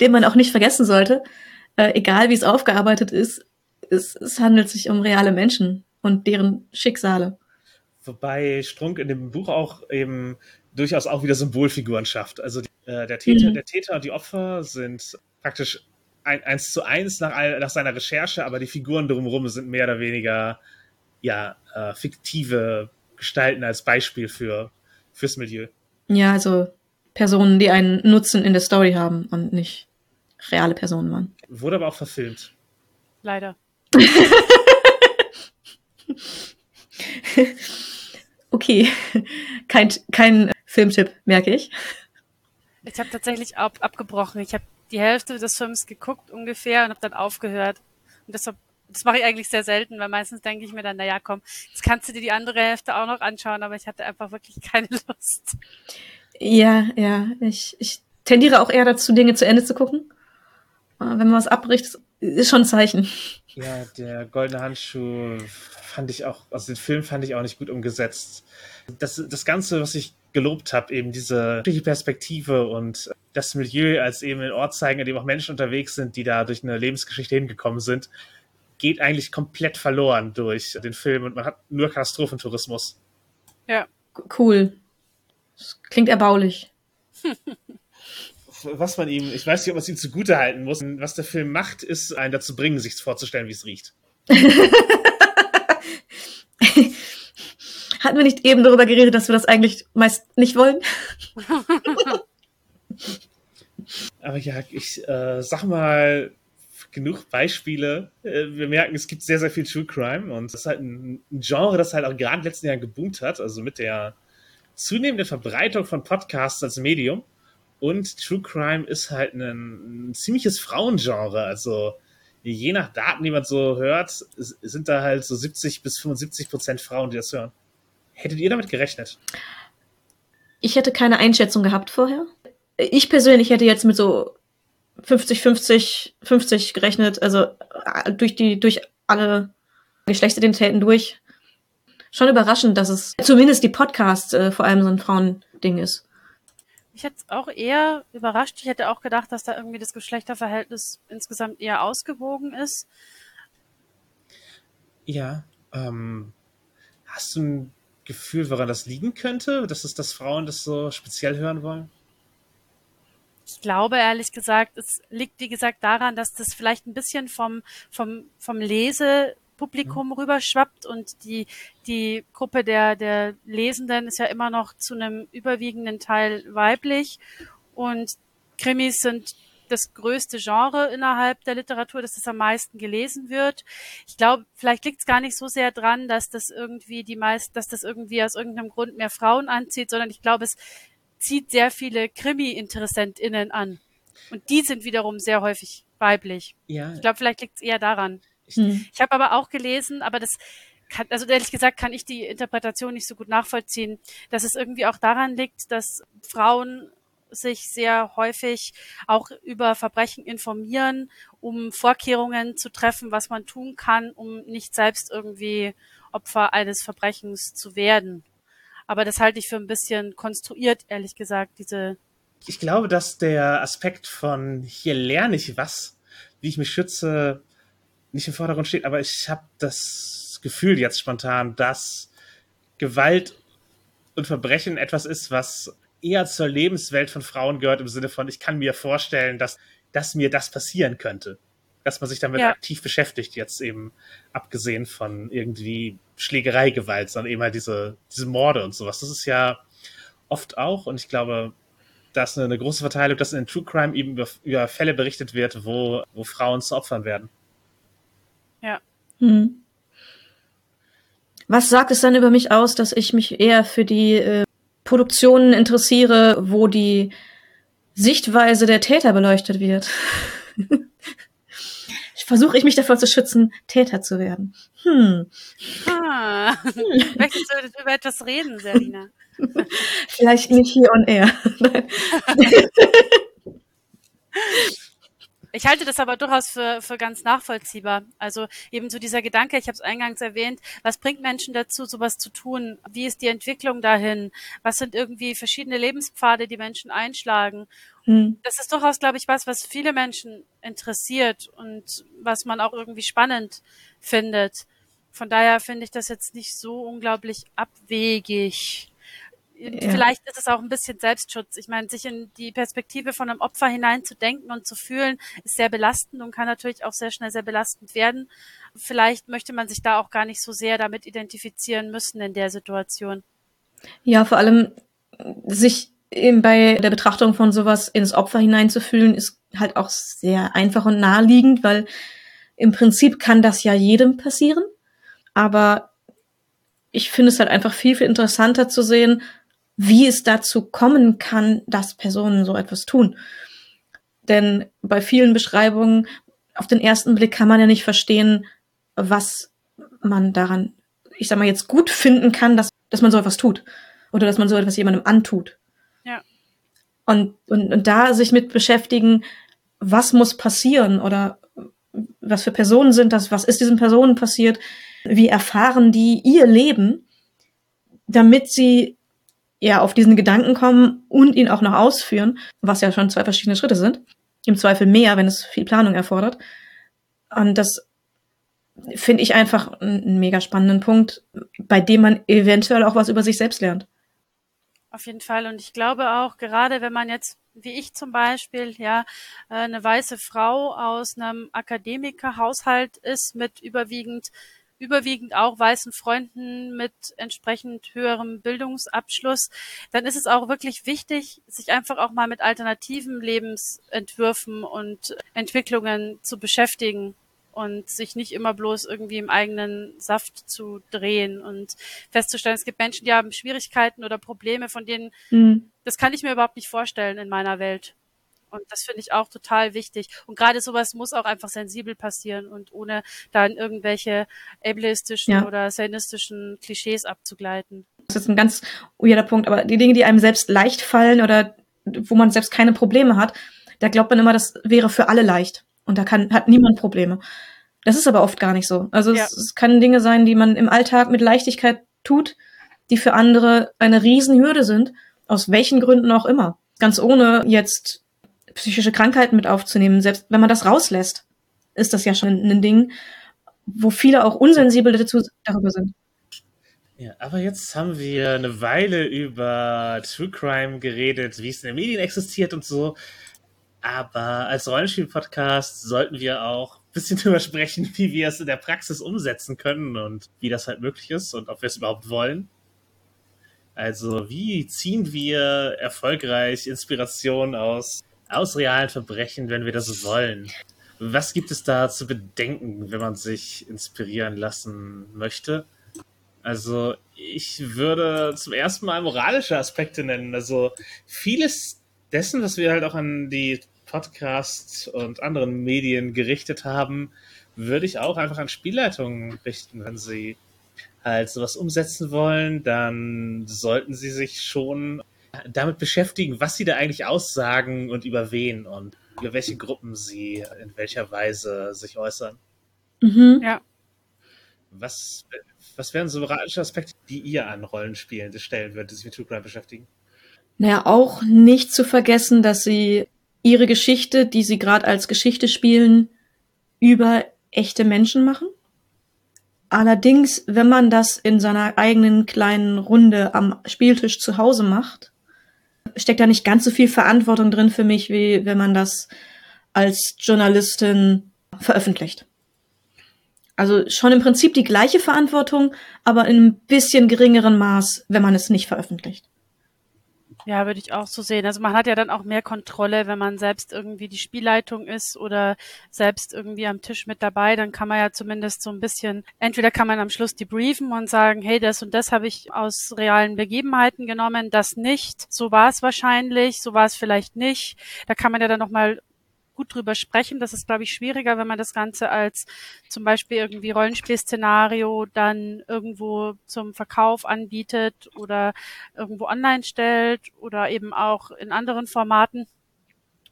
B: den man auch nicht vergessen sollte. Äh, egal wie es aufgearbeitet ist, es, es handelt sich um reale Menschen und deren Schicksale.
D: Wobei Strunk in dem Buch auch eben durchaus auch wieder Symbolfiguren schafft. Also äh, der, Täter, mhm. der Täter und die Opfer sind praktisch ein, eins zu eins nach, nach seiner Recherche, aber die Figuren drumherum sind mehr oder weniger ja äh, fiktive Gestalten als Beispiel für fürs Milieu.
B: Ja, also Personen, die einen Nutzen in der Story haben und nicht reale Personen waren.
D: Wurde aber auch verfilmt.
C: Leider.
B: okay, kein, kein Filmtipp, merke ich.
C: Ich habe tatsächlich ab, abgebrochen. Ich habe die Hälfte des Films geguckt ungefähr und habe dann aufgehört. Und deshalb, das mache ich eigentlich sehr selten, weil meistens denke ich mir dann, naja, komm, jetzt kannst du dir die andere Hälfte auch noch anschauen, aber ich hatte einfach wirklich keine Lust.
B: Ja, ja, ich, ich tendiere auch eher dazu, Dinge zu Ende zu gucken. Wenn man was abbricht, ist schon ein Zeichen.
D: Ja, der goldene Handschuh fand ich auch, also den Film fand ich auch nicht gut umgesetzt. Das, das Ganze, was ich gelobt habe, eben diese Perspektive und das Milieu als eben ein Ort zeigen, in dem auch Menschen unterwegs sind, die da durch eine Lebensgeschichte hingekommen sind, geht eigentlich komplett verloren durch den Film und man hat nur Katastrophentourismus.
C: Ja.
B: Cool. Das klingt erbaulich.
D: was man ihm, ich weiß nicht, ob man es ihm zugute halten muss. Was der Film macht, ist, einen dazu bringen, sich vorzustellen, wie es riecht.
B: Hatten wir nicht eben darüber geredet, dass wir das eigentlich meist nicht wollen?
D: Aber ja, ich äh, sag mal, genug Beispiele. Äh, wir merken, es gibt sehr, sehr viel True Crime und das ist halt ein, ein Genre, das halt auch gerade in den letzten Jahren geboomt hat. Also mit der zunehmenden Verbreitung von Podcasts als Medium und True Crime ist halt ein, ein ziemliches Frauengenre. Also je nach Daten, die man so hört, sind da halt so 70 bis 75 Prozent Frauen, die das hören. Hättet ihr damit gerechnet?
B: Ich hätte keine Einschätzung gehabt vorher. Ich persönlich hätte jetzt mit so 50, 50, 50 gerechnet, also äh, durch die, durch alle Geschlechtsidentitäten durch. Schon überraschend, dass es zumindest die Podcasts äh, vor allem so ein Frauending ist.
C: Mich hätte es auch eher überrascht. Ich hätte auch gedacht, dass da irgendwie das Geschlechterverhältnis insgesamt eher ausgewogen ist.
D: Ja, ähm, hast du ein Gefühl, woran das liegen könnte, dass es, dass Frauen das so speziell hören wollen?
C: Ich glaube ehrlich gesagt, es liegt wie gesagt daran, dass das vielleicht ein bisschen vom vom vom Lese Publikum mhm. rüberschwappt und die, die Gruppe der, der Lesenden ist ja immer noch zu einem überwiegenden Teil weiblich und Krimis sind das größte Genre innerhalb der Literatur, dass das am meisten gelesen wird. Ich glaube, vielleicht liegt es gar nicht so sehr dran, dass das irgendwie die meist, dass das irgendwie aus irgendeinem Grund mehr Frauen anzieht, sondern ich glaube, es zieht sehr viele Krimi-InteressentInnen an. Und die sind wiederum sehr häufig weiblich. Ja. Ich glaube, vielleicht liegt es eher daran. Ich, hm. ich habe aber auch gelesen, aber das kann, also ehrlich gesagt kann ich die Interpretation nicht so gut nachvollziehen, dass es irgendwie auch daran liegt, dass Frauen sich sehr häufig auch über Verbrechen informieren, um Vorkehrungen zu treffen, was man tun kann, um nicht selbst irgendwie Opfer eines Verbrechens zu werden. Aber das halte ich für ein bisschen konstruiert, ehrlich gesagt, diese.
D: Ich glaube, dass der Aspekt von hier lerne ich was, wie ich mich schütze, nicht im Vordergrund steht, aber ich habe das Gefühl jetzt spontan, dass Gewalt und Verbrechen etwas ist, was eher zur Lebenswelt von Frauen gehört, im Sinne von, ich kann mir vorstellen, dass, dass mir das passieren könnte. Dass man sich damit ja. aktiv beschäftigt, jetzt eben abgesehen von irgendwie Schlägereigewalt, sondern eben halt diese, diese Morde und sowas. Das ist ja oft auch, und ich glaube, da ist eine, eine große Verteilung, dass in True Crime eben über, über Fälle berichtet wird, wo, wo Frauen zu Opfern werden.
C: Ja.
B: Hm. Was sagt es dann über mich aus, dass ich mich eher für die äh, Produktionen interessiere, wo die Sichtweise der Täter beleuchtet wird? Versuche ich mich davor zu schützen, Täter zu werden. Hm.
C: Ah. hm. Möchtest du über etwas reden, Serena?
B: Vielleicht nicht hier on air.
C: Ich halte das aber durchaus für, für ganz nachvollziehbar. Also eben so dieser Gedanke, ich habe es eingangs erwähnt, was bringt Menschen dazu, sowas zu tun? Wie ist die Entwicklung dahin? Was sind irgendwie verschiedene Lebenspfade, die Menschen einschlagen? Hm. Das ist durchaus, glaube ich, was, was viele Menschen interessiert und was man auch irgendwie spannend findet. Von daher finde ich das jetzt nicht so unglaublich abwegig ja. vielleicht ist es auch ein bisschen Selbstschutz. Ich meine, sich in die Perspektive von einem Opfer hineinzudenken und zu fühlen, ist sehr belastend und kann natürlich auch sehr schnell sehr belastend werden. Vielleicht möchte man sich da auch gar nicht so sehr damit identifizieren müssen in der Situation.
B: Ja, vor allem sich eben bei der Betrachtung von sowas ins Opfer hineinzufühlen, ist halt auch sehr einfach und naheliegend, weil im Prinzip kann das ja jedem passieren. Aber ich finde es halt einfach viel, viel interessanter zu sehen, wie es dazu kommen kann, dass Personen so etwas tun. Denn bei vielen Beschreibungen auf den ersten Blick kann man ja nicht verstehen, was man daran, ich sag mal jetzt gut finden kann, dass, dass man so etwas tut. Oder dass man so etwas jemandem antut.
C: Ja.
B: Und, und, und da sich mit beschäftigen, was muss passieren oder was für Personen sind das, was ist diesen Personen passiert, wie erfahren die ihr Leben, damit sie ja auf diesen Gedanken kommen und ihn auch noch ausführen, was ja schon zwei verschiedene Schritte sind. Im Zweifel mehr, wenn es viel Planung erfordert. Und das finde ich einfach einen mega spannenden Punkt, bei dem man eventuell auch was über sich selbst lernt.
C: Auf jeden Fall. Und ich glaube auch, gerade wenn man jetzt, wie ich zum Beispiel, ja, äh, eine weiße Frau aus einem Akademikerhaushalt ist mit überwiegend überwiegend auch weißen Freunden mit entsprechend höherem Bildungsabschluss, dann ist es auch wirklich wichtig, sich einfach auch mal mit alternativen Lebensentwürfen und Entwicklungen zu beschäftigen und sich nicht immer bloß irgendwie im eigenen Saft zu drehen und festzustellen, es gibt Menschen, die haben Schwierigkeiten oder Probleme, von denen, mhm. das kann ich mir überhaupt nicht vorstellen in meiner Welt. Und das finde ich auch total wichtig. Und gerade sowas muss auch einfach sensibel passieren und ohne dann irgendwelche ableistischen ja. oder sainistischen Klischees abzugleiten.
B: Das ist ein ganz weirder Punkt, aber die Dinge, die einem selbst leicht fallen oder wo man selbst keine Probleme hat, da glaubt man immer, das wäre für alle leicht. Und da kann, hat niemand Probleme. Das ist aber oft gar nicht so. Also ja. es, es kann Dinge sein, die man im Alltag mit Leichtigkeit tut, die für andere eine Riesenhürde sind, aus welchen Gründen auch immer. Ganz ohne jetzt psychische Krankheiten mit aufzunehmen, selbst wenn man das rauslässt, ist das ja schon ein Ding, wo viele auch unsensibel dazu darüber sind.
D: Ja, aber jetzt haben wir eine Weile über True Crime geredet, wie es in den Medien existiert und so. Aber als Rollenspiel-Podcast sollten wir auch ein bisschen drüber sprechen, wie wir es in der Praxis umsetzen können und wie das halt möglich ist und ob wir es überhaupt wollen. Also, wie ziehen wir erfolgreich Inspiration aus aus realen Verbrechen, wenn wir das wollen. Was gibt es da zu bedenken, wenn man sich inspirieren lassen möchte? Also, ich würde zum ersten Mal moralische Aspekte nennen. Also, vieles dessen, was wir halt auch an die Podcasts und anderen Medien gerichtet haben, würde ich auch einfach an Spielleitungen richten, wenn sie halt sowas umsetzen wollen, dann sollten sie sich schon damit beschäftigen, was sie da eigentlich aussagen und über wen und über welche Gruppen sie in welcher Weise sich äußern.
C: Mhm. Ja.
D: Was, was wären so moralische Aspekte, die ihr an Rollenspielen stellen würdet, die sich mit True Crime beschäftigen?
B: Naja, auch nicht zu vergessen, dass sie ihre Geschichte, die sie gerade als Geschichte spielen, über echte Menschen machen. Allerdings, wenn man das in seiner eigenen kleinen Runde am Spieltisch zu Hause macht, steckt da nicht ganz so viel Verantwortung drin für mich, wie wenn man das als Journalistin veröffentlicht. Also schon im Prinzip die gleiche Verantwortung, aber in ein bisschen geringeren Maß, wenn man es nicht veröffentlicht.
C: Ja, würde ich auch so sehen. Also man hat ja dann auch mehr Kontrolle, wenn man selbst irgendwie die Spielleitung ist oder selbst irgendwie am Tisch mit dabei, dann kann man ja zumindest so ein bisschen, entweder kann man am Schluss debriefen und sagen, hey, das und das habe ich aus realen Begebenheiten genommen, das nicht. So war es wahrscheinlich, so war es vielleicht nicht. Da kann man ja dann nochmal gut drüber sprechen. Das ist, glaube ich, schwieriger, wenn man das Ganze als zum Beispiel irgendwie Rollenspielszenario dann irgendwo zum Verkauf anbietet oder irgendwo online stellt oder eben auch in anderen Formaten.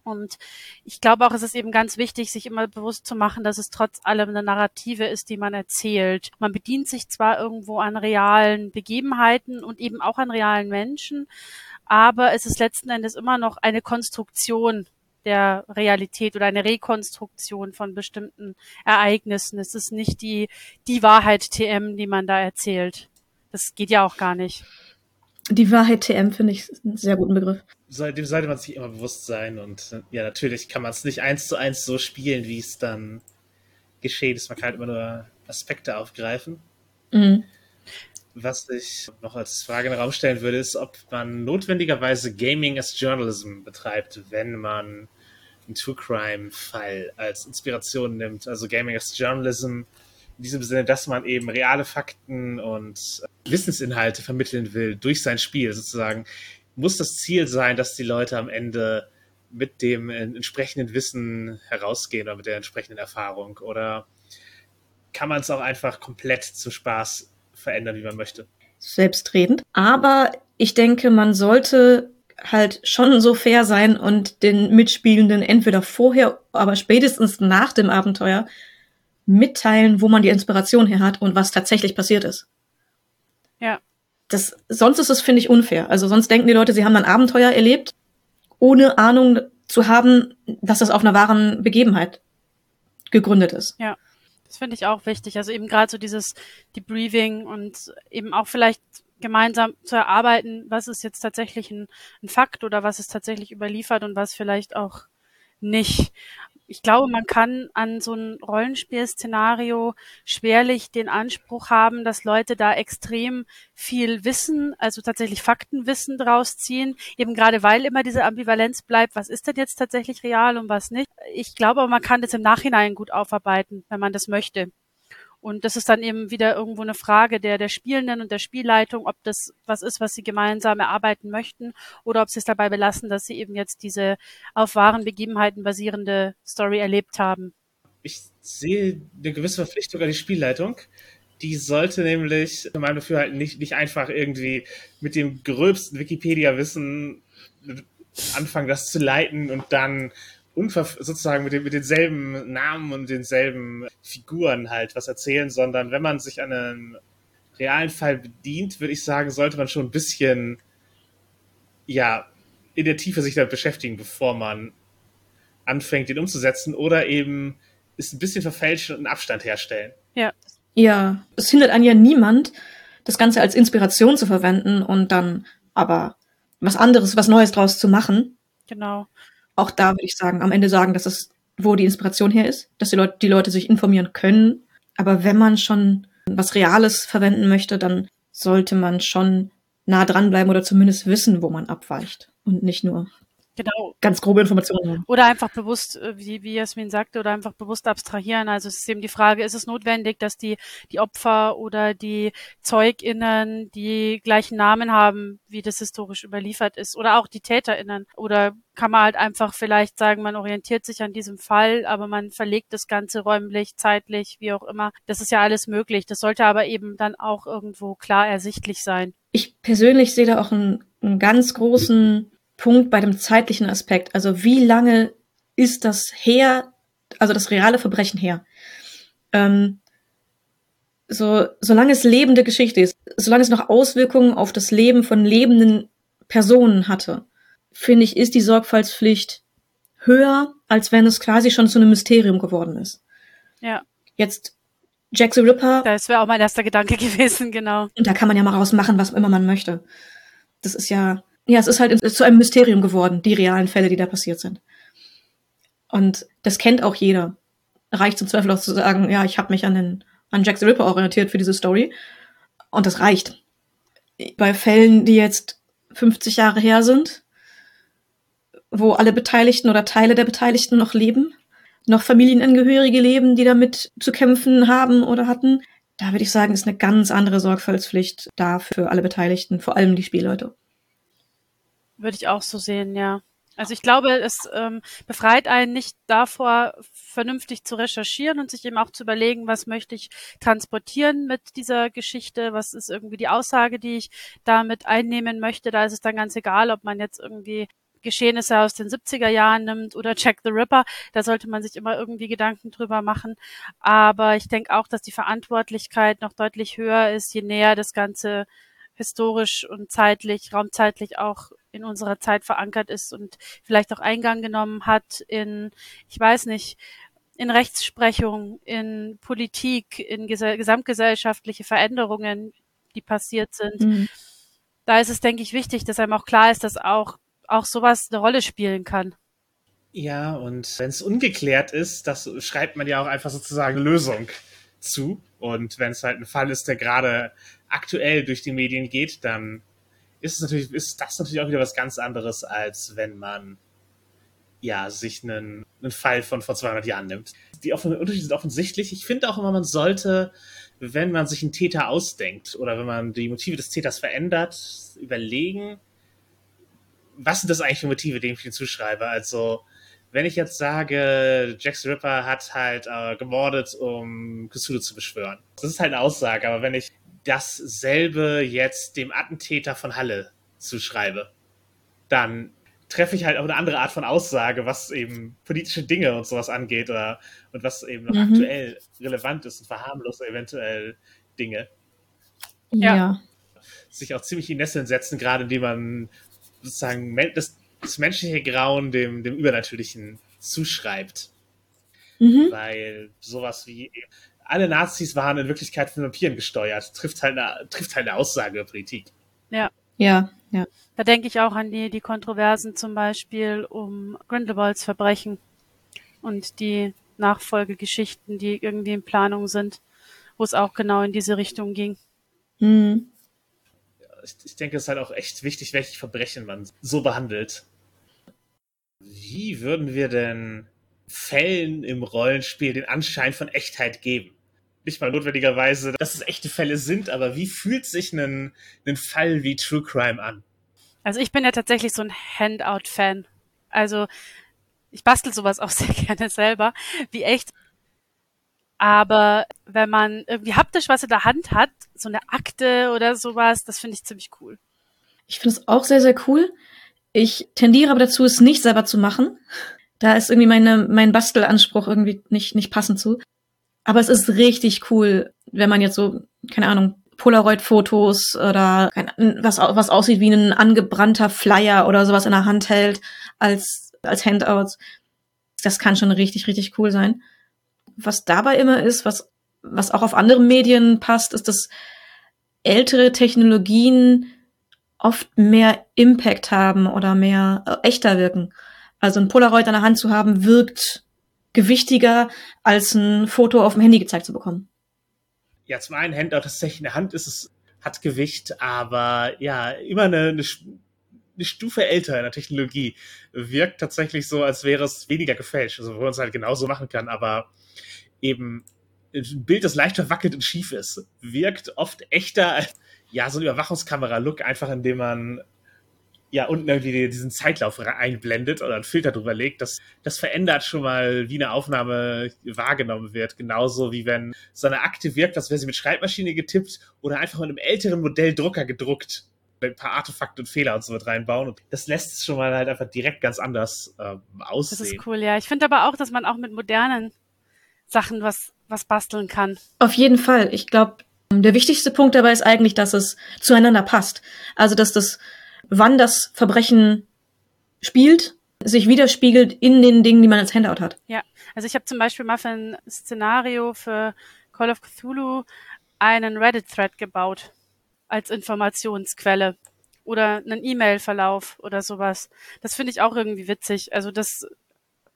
C: Und ich glaube auch, es ist eben ganz wichtig, sich immer bewusst zu machen, dass es trotz allem eine Narrative ist, die man erzählt. Man bedient sich zwar irgendwo an realen Begebenheiten und eben auch an realen Menschen, aber es ist letzten Endes immer noch eine Konstruktion, der Realität oder eine Rekonstruktion von bestimmten Ereignissen. Es ist nicht die, die Wahrheit TM, die man da erzählt. Das geht ja auch gar nicht.
B: Die Wahrheit TM finde ich einen sehr guten Begriff.
D: Dem sollte man sich immer bewusst sein und ja, natürlich kann man es nicht eins zu eins so spielen, wie es dann geschehen ist. Man kann halt immer nur Aspekte aufgreifen. Mhm. Was ich noch als Frage in den Raum stellen würde, ist, ob man notwendigerweise Gaming as Journalism betreibt, wenn man einen True Crime-Fall als Inspiration nimmt. Also Gaming as Journalism in diesem Sinne, dass man eben reale Fakten und Wissensinhalte vermitteln will durch sein Spiel sozusagen. Muss das Ziel sein, dass die Leute am Ende mit dem entsprechenden Wissen herausgehen oder mit der entsprechenden Erfahrung? Oder kann man es auch einfach komplett zum Spaß verändern, wie man möchte.
B: Selbstredend. Aber ich denke, man sollte halt schon so fair sein und den Mitspielenden entweder vorher, aber spätestens nach dem Abenteuer mitteilen, wo man die Inspiration her hat und was tatsächlich passiert ist.
C: Ja.
B: Das, sonst ist es, finde ich, unfair. Also sonst denken die Leute, sie haben ein Abenteuer erlebt, ohne Ahnung zu haben, dass das auf einer wahren Begebenheit gegründet ist.
C: Ja. Das finde ich auch wichtig. Also eben gerade so dieses Debriefing und eben auch vielleicht gemeinsam zu erarbeiten, was ist jetzt tatsächlich ein, ein Fakt oder was ist tatsächlich überliefert und was vielleicht auch nicht ich glaube, man kann an so ein Rollenspielszenario schwerlich den Anspruch haben, dass Leute da extrem viel Wissen, also tatsächlich Faktenwissen draus ziehen, eben gerade weil immer diese Ambivalenz bleibt, was ist denn jetzt tatsächlich real und was nicht. Ich glaube, man kann das im Nachhinein gut aufarbeiten, wenn man das möchte. Und das ist dann eben wieder irgendwo eine Frage der, der Spielenden und der Spielleitung, ob das was ist, was sie gemeinsam erarbeiten möchten oder ob sie es dabei belassen, dass sie eben jetzt diese auf wahren Begebenheiten basierende Story erlebt haben.
D: Ich sehe eine gewisse Verpflichtung an die Spielleitung. Die sollte nämlich, in meinem Dafürhalten, nicht, nicht einfach irgendwie mit dem gröbsten Wikipedia-Wissen anfangen, das zu leiten und dann sozusagen mit, den, mit denselben Namen und denselben Figuren halt was erzählen, sondern wenn man sich an einen realen Fall bedient, würde ich sagen, sollte man schon ein bisschen, ja, in der Tiefe sich damit beschäftigen, bevor man anfängt, den umzusetzen oder eben ist ein bisschen verfälschen und einen Abstand herstellen.
C: Ja.
B: Ja, es hindert einen ja niemand, das Ganze als Inspiration zu verwenden und dann aber was anderes, was Neues draus zu machen.
C: Genau
B: auch da würde ich sagen, am Ende sagen, dass es, wo die Inspiration her ist, dass die Leute, die Leute sich informieren können. Aber wenn man schon was Reales verwenden möchte, dann sollte man schon nah dranbleiben oder zumindest wissen, wo man abweicht und nicht nur
C: Genau.
B: Ganz grobe Informationen.
C: Oder einfach bewusst, äh, wie, wie Jasmin sagte, oder einfach bewusst abstrahieren. Also es ist eben die Frage, ist es notwendig, dass die, die Opfer oder die ZeugInnen die gleichen Namen haben, wie das historisch überliefert ist? Oder auch die TäterInnen? Oder kann man halt einfach vielleicht sagen, man orientiert sich an diesem Fall, aber man verlegt das Ganze räumlich, zeitlich, wie auch immer. Das ist ja alles möglich. Das sollte aber eben dann auch irgendwo klar ersichtlich sein.
B: Ich persönlich sehe da auch einen, einen ganz großen Punkt bei dem zeitlichen Aspekt. Also wie lange ist das her, also das reale Verbrechen her? Ähm, so, solange es lebende Geschichte ist, solange es noch Auswirkungen auf das Leben von lebenden Personen hatte, finde ich, ist die Sorgfaltspflicht höher, als wenn es quasi schon zu einem Mysterium geworden ist.
C: Ja.
B: Jetzt Jack the Ripper.
C: Das wäre auch mein erster Gedanke gewesen, genau.
B: Und da kann man ja mal rausmachen, was immer man möchte. Das ist ja, ja, es ist halt zu einem Mysterium geworden, die realen Fälle, die da passiert sind. Und das kennt auch jeder. Reicht zum Zweifel auch zu sagen, ja, ich habe mich an den an Jack the Ripper orientiert für diese Story. Und das reicht. Bei Fällen, die jetzt 50 Jahre her sind, wo alle Beteiligten oder Teile der Beteiligten noch leben, noch Familienangehörige leben, die damit zu kämpfen haben oder hatten, da würde ich sagen, ist eine ganz andere Sorgfaltspflicht da für alle Beteiligten, vor allem die Spielleute.
C: Würde ich auch so sehen, ja. Also ich glaube, es ähm, befreit einen nicht davor, vernünftig zu recherchieren und sich eben auch zu überlegen, was möchte ich transportieren mit dieser Geschichte, was ist irgendwie die Aussage, die ich damit einnehmen möchte. Da ist es dann ganz egal, ob man jetzt irgendwie Geschehnisse aus den 70er Jahren nimmt oder Jack the Ripper. Da sollte man sich immer irgendwie Gedanken drüber machen. Aber ich denke auch, dass die Verantwortlichkeit noch deutlich höher ist, je näher das Ganze historisch und zeitlich, raumzeitlich auch in unserer Zeit verankert ist und vielleicht auch Eingang genommen hat in, ich weiß nicht, in Rechtsprechung, in Politik, in gesamtgesellschaftliche Veränderungen, die passiert sind. Mhm. Da ist es, denke ich, wichtig, dass einem auch klar ist, dass auch, auch sowas eine Rolle spielen kann.
D: Ja, und wenn es ungeklärt ist, das schreibt man ja auch einfach sozusagen Lösung zu. Und wenn es halt ein Fall ist, der gerade aktuell durch die Medien geht, dann ist es natürlich, ist das natürlich auch wieder was ganz anderes, als wenn man ja, sich einen, einen Fall von vor 200 Jahren nimmt. Die Unterschiede sind offensichtlich. Ich finde auch immer, man sollte, wenn man sich einen Täter ausdenkt oder wenn man die Motive des Täters verändert, überlegen, was sind das eigentlich für Motive, denen ich den zuschreibe? Also, wenn ich jetzt sage, Jack the Ripper hat halt äh, gemordet, um Cthulhu zu beschwören. Das ist halt eine Aussage, aber wenn ich dasselbe jetzt dem Attentäter von Halle zuschreibe, dann treffe ich halt auch eine andere Art von Aussage, was eben politische Dinge und sowas angeht oder und was eben noch mhm. aktuell relevant ist und verharmlose eventuell Dinge.
B: Ja. ja.
D: Sich auch ziemlich in Nesseln setzen, gerade indem man sozusagen das, das menschliche Grauen dem, dem Übernatürlichen zuschreibt. Mhm. Weil sowas wie alle Nazis waren in Wirklichkeit von Vampiren gesteuert, trifft halt eine, trifft halt eine Aussage über Politik.
C: Ja.
B: Ja, ja.
C: Da denke ich auch an die, die Kontroversen zum Beispiel um Grindelwalds Verbrechen und die Nachfolgegeschichten, die irgendwie in Planung sind, wo es auch genau in diese Richtung ging.
B: Mhm.
D: Ich, ich denke, es ist halt auch echt wichtig, welche Verbrechen man so behandelt. Wie würden wir denn Fällen im Rollenspiel den Anschein von Echtheit geben? nicht mal notwendigerweise, dass es echte Fälle sind, aber wie fühlt sich ein, ein Fall wie True Crime an?
C: Also ich bin ja tatsächlich so ein Handout-Fan. Also ich bastel sowas auch sehr gerne selber, wie echt. Aber wenn man irgendwie haptisch was in der Hand hat, so eine Akte oder sowas, das finde ich ziemlich cool.
B: Ich finde es auch sehr, sehr cool. Ich tendiere aber dazu, es nicht selber zu machen. Da ist irgendwie meine, mein Bastelanspruch irgendwie nicht, nicht passend zu. Aber es ist richtig cool, wenn man jetzt so, keine Ahnung, Polaroid-Fotos oder was, was aussieht wie ein angebrannter Flyer oder sowas in der Hand hält als, als Handouts. Das kann schon richtig, richtig cool sein. Was dabei immer ist, was, was auch auf andere Medien passt, ist, dass ältere Technologien oft mehr Impact haben oder mehr äh, echter wirken. Also ein Polaroid an der Hand zu haben, wirkt gewichtiger, als ein Foto auf dem Handy gezeigt zu bekommen.
D: Ja, zum einen Handout tatsächlich in der Hand ist es, hat Gewicht, aber ja, immer eine, eine, eine Stufe älter in der Technologie. Wirkt tatsächlich so, als wäre es weniger gefälscht, also wo man es halt genauso machen kann, aber eben ein Bild, das leicht verwackelt und schief ist, wirkt oft echter als ja, so ein Überwachungskamera-Look, einfach indem man ja unten irgendwie diesen Zeitlauf einblendet oder einen Filter drüber legt, das, das verändert schon mal, wie eine Aufnahme wahrgenommen wird. Genauso wie wenn so eine Akte wirkt, als wäre sie mit Schreibmaschine getippt oder einfach mit einem älteren Modell Drucker gedruckt. Ein paar Artefakte und Fehler und so mit reinbauen. Und das lässt es schon mal halt einfach direkt ganz anders äh, aussehen.
C: Das ist cool, ja. Ich finde aber auch, dass man auch mit modernen Sachen was, was basteln kann.
B: Auf jeden Fall. Ich glaube, der wichtigste Punkt dabei ist eigentlich, dass es zueinander passt. Also, dass das wann das Verbrechen spielt, sich widerspiegelt in den Dingen, die man als Handout hat.
C: Ja, also ich habe zum Beispiel mal für ein Szenario für Call of Cthulhu einen Reddit-Thread gebaut als Informationsquelle oder einen E-Mail-Verlauf oder sowas. Das finde ich auch irgendwie witzig. Also das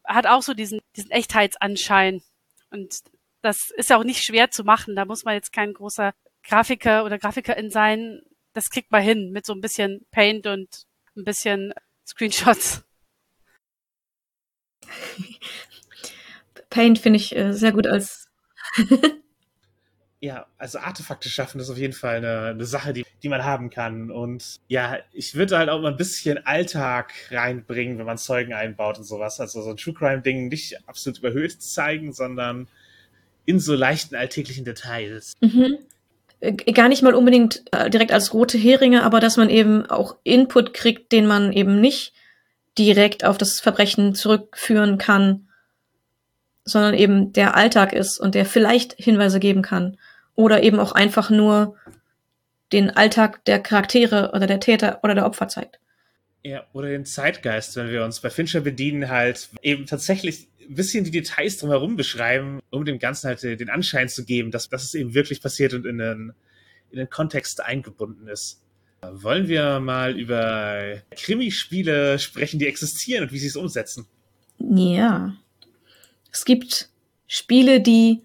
C: hat auch so diesen, diesen Echtheitsanschein. Und das ist ja auch nicht schwer zu machen. Da muss man jetzt kein großer Grafiker oder Grafikerin sein das kriegt man hin mit so ein bisschen Paint und ein bisschen Screenshots.
B: Paint finde ich äh, sehr gut als.
D: ja, also Artefakte schaffen ist auf jeden Fall eine, eine Sache, die, die man haben kann. Und ja, ich würde halt auch mal ein bisschen Alltag reinbringen, wenn man Zeugen einbaut und sowas. Also so ein True Crime-Ding nicht absolut überhöht zeigen, sondern in so leichten alltäglichen Details.
B: Mhm. Äh, gar nicht mal unbedingt äh, direkt als rote Heringe, aber dass man eben auch Input kriegt, den man eben nicht direkt auf das Verbrechen zurückführen kann, sondern eben der Alltag ist und der vielleicht Hinweise geben kann oder eben auch einfach nur den Alltag der Charaktere oder der Täter oder der Opfer zeigt.
D: Ja, oder den Zeitgeist, wenn wir uns bei Fincher bedienen, halt eben tatsächlich ein bisschen die Details drumherum beschreiben, um dem Ganzen halt den Anschein zu geben, dass, dass es eben wirklich passiert und in den, in den Kontext eingebunden ist. Wollen wir mal über Krimispiele sprechen, die existieren und wie sie es umsetzen?
B: Ja. Es gibt Spiele, die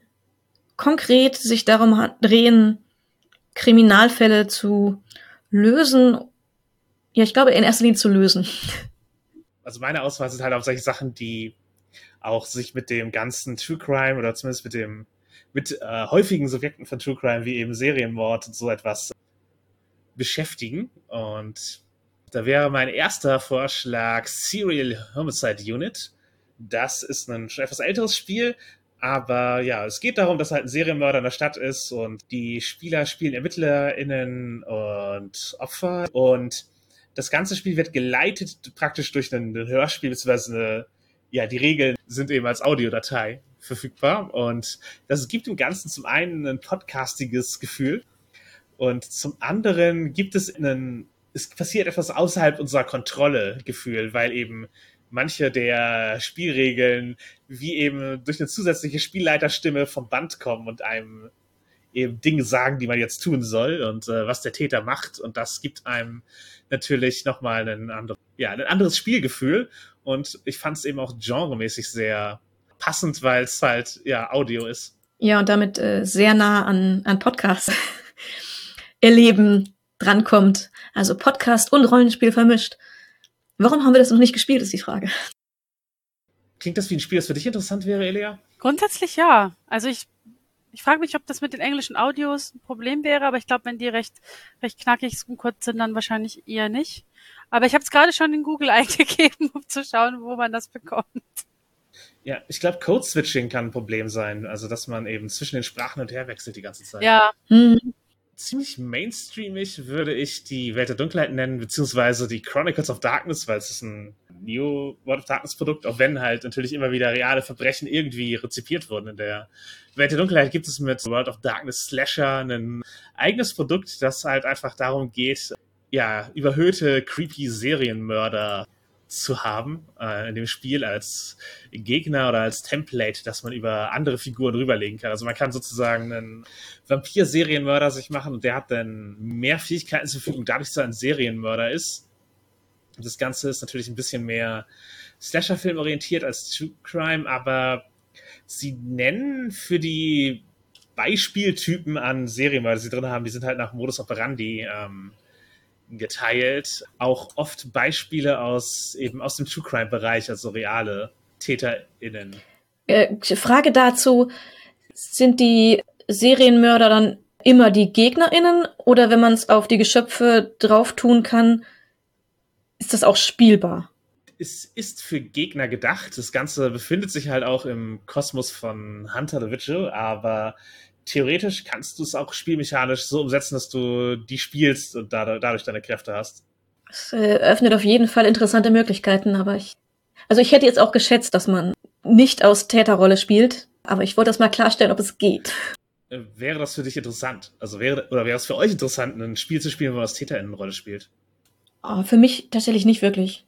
B: konkret sich darum drehen, Kriminalfälle zu lösen. Ja, ich glaube, in erster Linie zu lösen.
D: Also meine Auswahl sind halt auch solche Sachen, die auch sich mit dem ganzen True Crime oder zumindest mit dem mit äh, häufigen Subjekten von True Crime wie eben Serienmord und so etwas beschäftigen. Und da wäre mein erster Vorschlag Serial Homicide Unit. Das ist ein schon etwas älteres Spiel, aber ja, es geht darum, dass halt ein Serienmörder in der Stadt ist und die Spieler spielen ErmittlerInnen und Opfer und das ganze Spiel wird geleitet praktisch durch ein, Hörspiel, beziehungsweise eine, ja, die Regeln sind eben als Audiodatei verfügbar. Und das gibt dem Ganzen zum einen ein podcastiges Gefühl und zum anderen gibt es einen, es passiert etwas außerhalb unserer Kontrolle Gefühl, weil eben manche der Spielregeln wie eben durch eine zusätzliche Spielleiterstimme vom Band kommen und einem eben Dinge sagen, die man jetzt tun soll und äh, was der Täter macht. Und das gibt einem natürlich nochmal ein, andere, ja, ein anderes Spielgefühl. Und ich fand es eben auch genremäßig sehr passend, weil es halt ja Audio ist.
B: Ja, und damit äh, sehr nah an, an Podcast erleben drankommt. Also Podcast und Rollenspiel vermischt. Warum haben wir das noch nicht gespielt, ist die Frage.
D: Klingt das wie ein Spiel, das für dich interessant wäre, Elia?
C: Grundsätzlich ja. Also ich, ich frage mich, ob das mit den englischen Audios ein Problem wäre, aber ich glaube, wenn die recht, recht knackig und kurz sind, dann wahrscheinlich eher nicht. Aber ich habe es gerade schon in Google eingegeben, um zu schauen, wo man das bekommt.
D: Ja, ich glaube, Code-Switching kann ein Problem sein. Also, dass man eben zwischen den Sprachen und her wechselt die ganze Zeit.
C: Ja.
B: Hm.
D: Ziemlich mainstreamig würde ich die Welt der Dunkelheit nennen, beziehungsweise die Chronicles of Darkness, weil es ist ein New World of Darkness Produkt, auch wenn halt natürlich immer wieder reale Verbrechen irgendwie rezipiert wurden in der Welt der Dunkelheit gibt es mit World of Darkness Slasher ein eigenes Produkt, das halt einfach darum geht, ja, überhöhte, creepy Serienmörder zu haben äh, in dem Spiel als Gegner oder als Template, dass man über andere Figuren rüberlegen kann. Also man kann sozusagen einen Vampir-Serienmörder sich machen und der hat dann mehr Fähigkeiten zur Verfügung, dadurch, dass er ein Serienmörder ist. Das Ganze ist natürlich ein bisschen mehr Slasher-Film orientiert als True Crime, aber sie nennen für die Beispieltypen an Serienmörder, die sie drin haben, die sind halt nach Modus operandi ähm, geteilt. Auch oft Beispiele aus eben aus dem True Crime Bereich, also reale TäterInnen.
B: Äh, Frage dazu: Sind die Serienmörder dann immer die GegnerInnen oder wenn man es auf die Geschöpfe drauf tun kann, ist das auch spielbar?
D: Es ist für Gegner gedacht. Das Ganze befindet sich halt auch im Kosmos von Hunter the Vigil, aber theoretisch kannst du es auch spielmechanisch so umsetzen, dass du die spielst und dadurch deine Kräfte hast.
B: Es äh, öffnet auf jeden Fall interessante Möglichkeiten, aber ich. Also ich hätte jetzt auch geschätzt, dass man nicht aus Täterrolle spielt, aber ich wollte das mal klarstellen, ob es geht.
D: Äh, wäre das für dich interessant? Also wäre, oder wäre es für euch interessant, ein Spiel zu spielen, wo man als Täterinnenrolle spielt?
B: Oh, für mich tatsächlich nicht wirklich.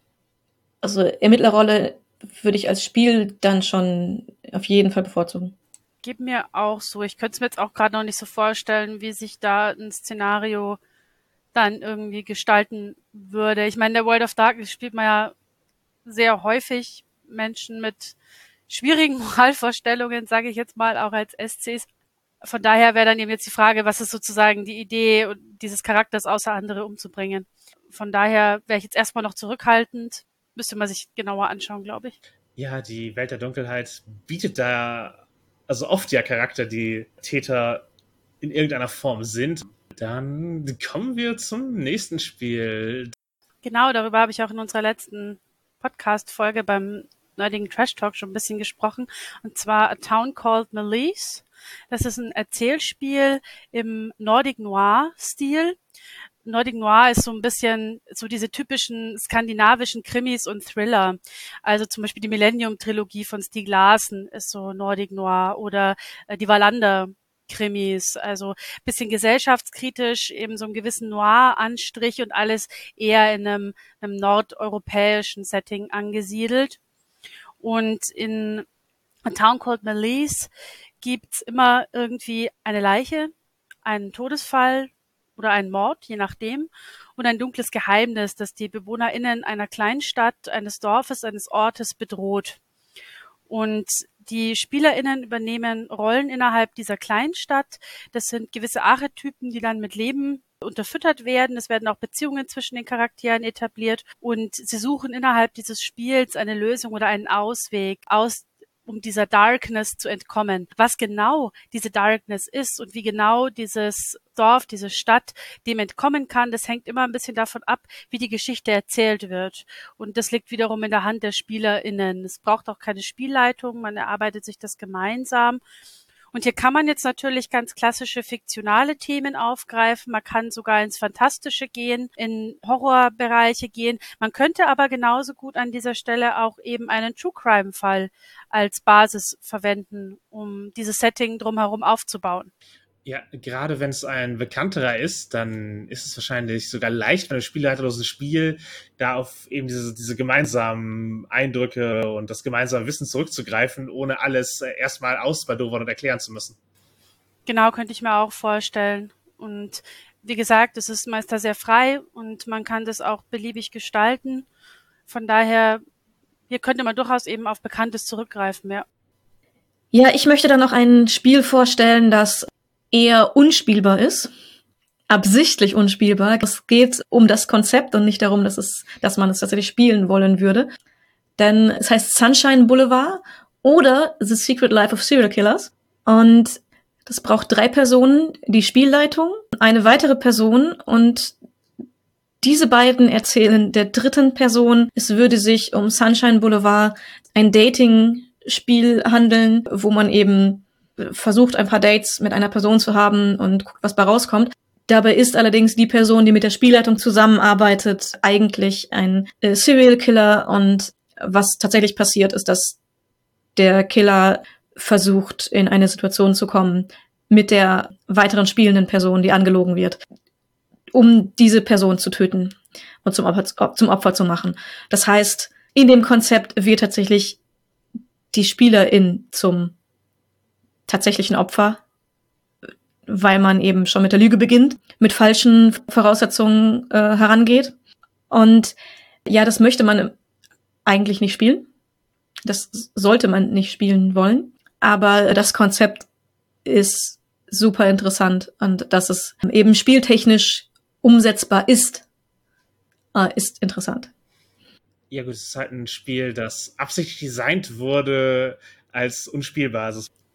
B: Also Ermittlerrolle würde ich als Spiel dann schon auf jeden Fall bevorzugen
C: geht mir auch so. Ich könnte es mir jetzt auch gerade noch nicht so vorstellen, wie sich da ein Szenario dann irgendwie gestalten würde. Ich meine, in der World of Darkness spielt man ja sehr häufig Menschen mit schwierigen Moralvorstellungen, sage ich jetzt mal, auch als SCs. Von daher wäre dann eben jetzt die Frage, was ist sozusagen die Idee dieses Charakters außer andere umzubringen. Von daher wäre ich jetzt erstmal noch zurückhaltend. Müsste man sich genauer anschauen, glaube ich.
D: Ja, die Welt der Dunkelheit bietet da also oft ja Charakter, die Täter in irgendeiner Form sind. Dann kommen wir zum nächsten Spiel.
C: Genau, darüber habe ich auch in unserer letzten Podcast-Folge beim nerdigen Trash Talk schon ein bisschen gesprochen. Und zwar A Town Called Melise. Das ist ein Erzählspiel im Nordic Noir-Stil. Nordic Noir ist so ein bisschen so diese typischen skandinavischen Krimis und Thriller. Also zum Beispiel die Millennium-Trilogie von Stieg Larsen ist so Nordic Noir oder äh, die Wallander Krimis, also bisschen gesellschaftskritisch, eben so einen gewissen Noir-Anstrich und alles eher in einem, einem nordeuropäischen Setting angesiedelt. Und in A Town Called Melise gibt's immer irgendwie eine Leiche, einen Todesfall, oder ein Mord, je nachdem, und ein dunkles Geheimnis, das die BewohnerInnen einer Kleinstadt, eines Dorfes, eines Ortes bedroht. Und die SpielerInnen übernehmen Rollen innerhalb dieser Kleinstadt. Das sind gewisse Archetypen, die dann mit Leben unterfüttert werden. Es werden auch Beziehungen zwischen den Charakteren etabliert und sie suchen innerhalb dieses Spiels eine Lösung oder einen Ausweg aus um dieser Darkness zu entkommen. Was genau diese Darkness ist und wie genau dieses Dorf, diese Stadt dem entkommen kann, das hängt immer ein bisschen davon ab, wie die Geschichte erzählt wird. Und das liegt wiederum in der Hand der SpielerInnen. Es braucht auch keine Spielleitung, man erarbeitet sich das gemeinsam. Und hier kann man jetzt natürlich ganz klassische fiktionale Themen aufgreifen. Man kann sogar ins Fantastische gehen, in Horrorbereiche gehen. Man könnte aber genauso gut an dieser Stelle auch eben einen True Crime Fall als Basis verwenden, um dieses Setting drumherum aufzubauen.
D: Ja, gerade wenn es ein bekannterer ist, dann ist es wahrscheinlich sogar leicht für ein spielleiterloses Spiel, da auf eben diese, diese gemeinsamen Eindrücke und das gemeinsame Wissen zurückzugreifen, ohne alles äh, erstmal ausbaldowern und erklären zu müssen.
C: Genau, könnte ich mir auch vorstellen. Und wie gesagt, es ist meist da sehr frei und man kann das auch beliebig gestalten. Von daher, hier könnte man durchaus eben auf Bekanntes zurückgreifen, ja.
B: Ja, ich möchte dann noch ein Spiel vorstellen, das eher unspielbar ist. Absichtlich unspielbar. Es geht um das Konzept und nicht darum, dass es, dass man es tatsächlich spielen wollen würde. Denn es heißt Sunshine Boulevard oder The Secret Life of Serial Killers. Und das braucht drei Personen, die Spielleitung, eine weitere Person und diese beiden erzählen der dritten Person, es würde sich um Sunshine Boulevard ein Dating-Spiel handeln, wo man eben versucht, ein paar Dates mit einer Person zu haben und guckt, was bei rauskommt. Dabei ist allerdings die Person, die mit der Spielleitung zusammenarbeitet, eigentlich ein äh, Serial Killer und was tatsächlich passiert, ist, dass der Killer versucht, in eine Situation zu kommen mit der weiteren spielenden Person, die angelogen wird, um diese Person zu töten und zum Opfer, zum Opfer zu machen. Das heißt, in dem Konzept wird tatsächlich die Spielerin zum tatsächlichen Opfer, weil man eben schon mit der Lüge beginnt, mit falschen Voraussetzungen äh, herangeht. Und ja, das möchte man eigentlich nicht spielen. Das sollte man nicht spielen wollen. Aber das Konzept ist super interessant und dass es eben spieltechnisch umsetzbar ist, äh, ist interessant.
D: Ja gut, es ist halt ein Spiel, das absichtlich designt wurde als unspielbar.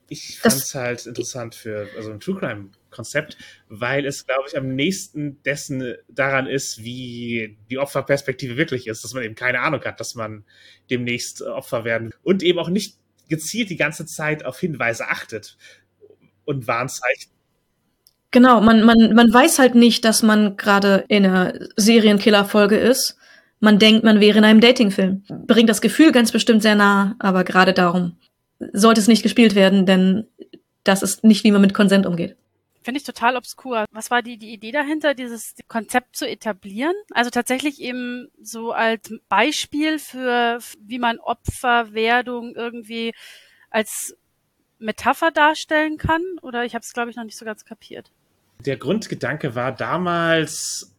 D: Ich fand es halt interessant für also ein True Crime Konzept, weil es, glaube ich, am nächsten dessen daran ist, wie die Opferperspektive wirklich ist, dass man eben keine Ahnung hat, dass man demnächst Opfer werden und eben auch nicht gezielt die ganze Zeit auf Hinweise achtet und Warnzeichen.
B: Genau, man, man, man weiß halt nicht, dass man gerade in einer Serienkiller-Folge ist. Man denkt, man wäre in einem Datingfilm. Bringt das Gefühl ganz bestimmt sehr nah, aber gerade darum sollte es nicht gespielt werden, denn das ist nicht, wie man mit Konsent umgeht.
C: Finde ich total obskur. Was war die, die Idee dahinter, dieses Konzept zu etablieren? Also tatsächlich eben so als Beispiel für, wie man Opferwerdung irgendwie als Metapher darstellen kann? Oder ich habe es, glaube ich, noch nicht so ganz kapiert.
D: Der Grundgedanke war damals,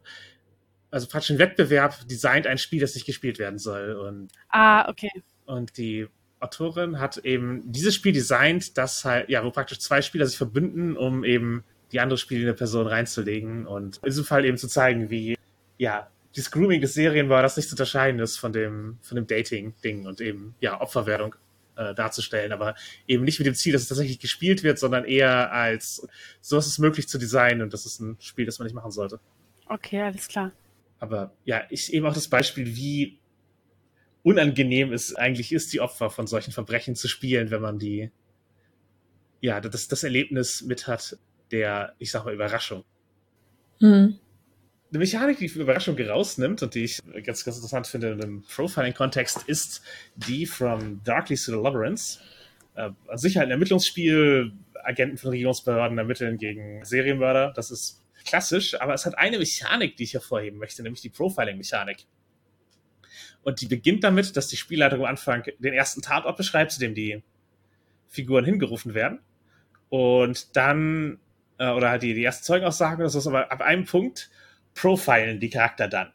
D: also praktisch ein Wettbewerb designt ein Spiel, das nicht gespielt werden soll. Und,
C: ah, okay.
D: Und die Autorin hat eben dieses Spiel designt, das halt, ja, wo praktisch zwei Spieler sich verbünden, um eben die andere spielende Person reinzulegen und in diesem Fall eben zu zeigen, wie, ja, das Grooming des Serien war, das nicht zu unterscheiden ist von dem, von dem Dating-Ding und eben, ja, Opferwerdung äh, darzustellen, aber eben nicht mit dem Ziel, dass es tatsächlich gespielt wird, sondern eher als, so ist es möglich zu designen und das ist ein Spiel, das man nicht machen sollte.
C: Okay, alles klar.
D: Aber ja, ich eben auch das Beispiel, wie unangenehm es eigentlich ist, die Opfer von solchen Verbrechen zu spielen, wenn man die, ja, das, das Erlebnis mit hat, der, ich sag mal, Überraschung. Mhm. Eine Mechanik, die Überraschung rausnimmt und die ich ganz, ganz interessant finde in einem Profiling-Kontext, ist die from Darkly to the Labyrinth. Äh, an sich halt ein Ermittlungsspiel, Agenten von Regierungsbehörden ermitteln gegen Serienmörder. Das ist klassisch, aber es hat eine Mechanik, die ich hervorheben möchte, nämlich die Profiling-Mechanik. Und die beginnt damit, dass die Spielleitung am Anfang den ersten Tatort beschreibt, zu dem die Figuren hingerufen werden. Und dann, äh, oder halt die, die ersten Zeugenaussagen oder so, aber ab einem Punkt profilen die Charakter dann.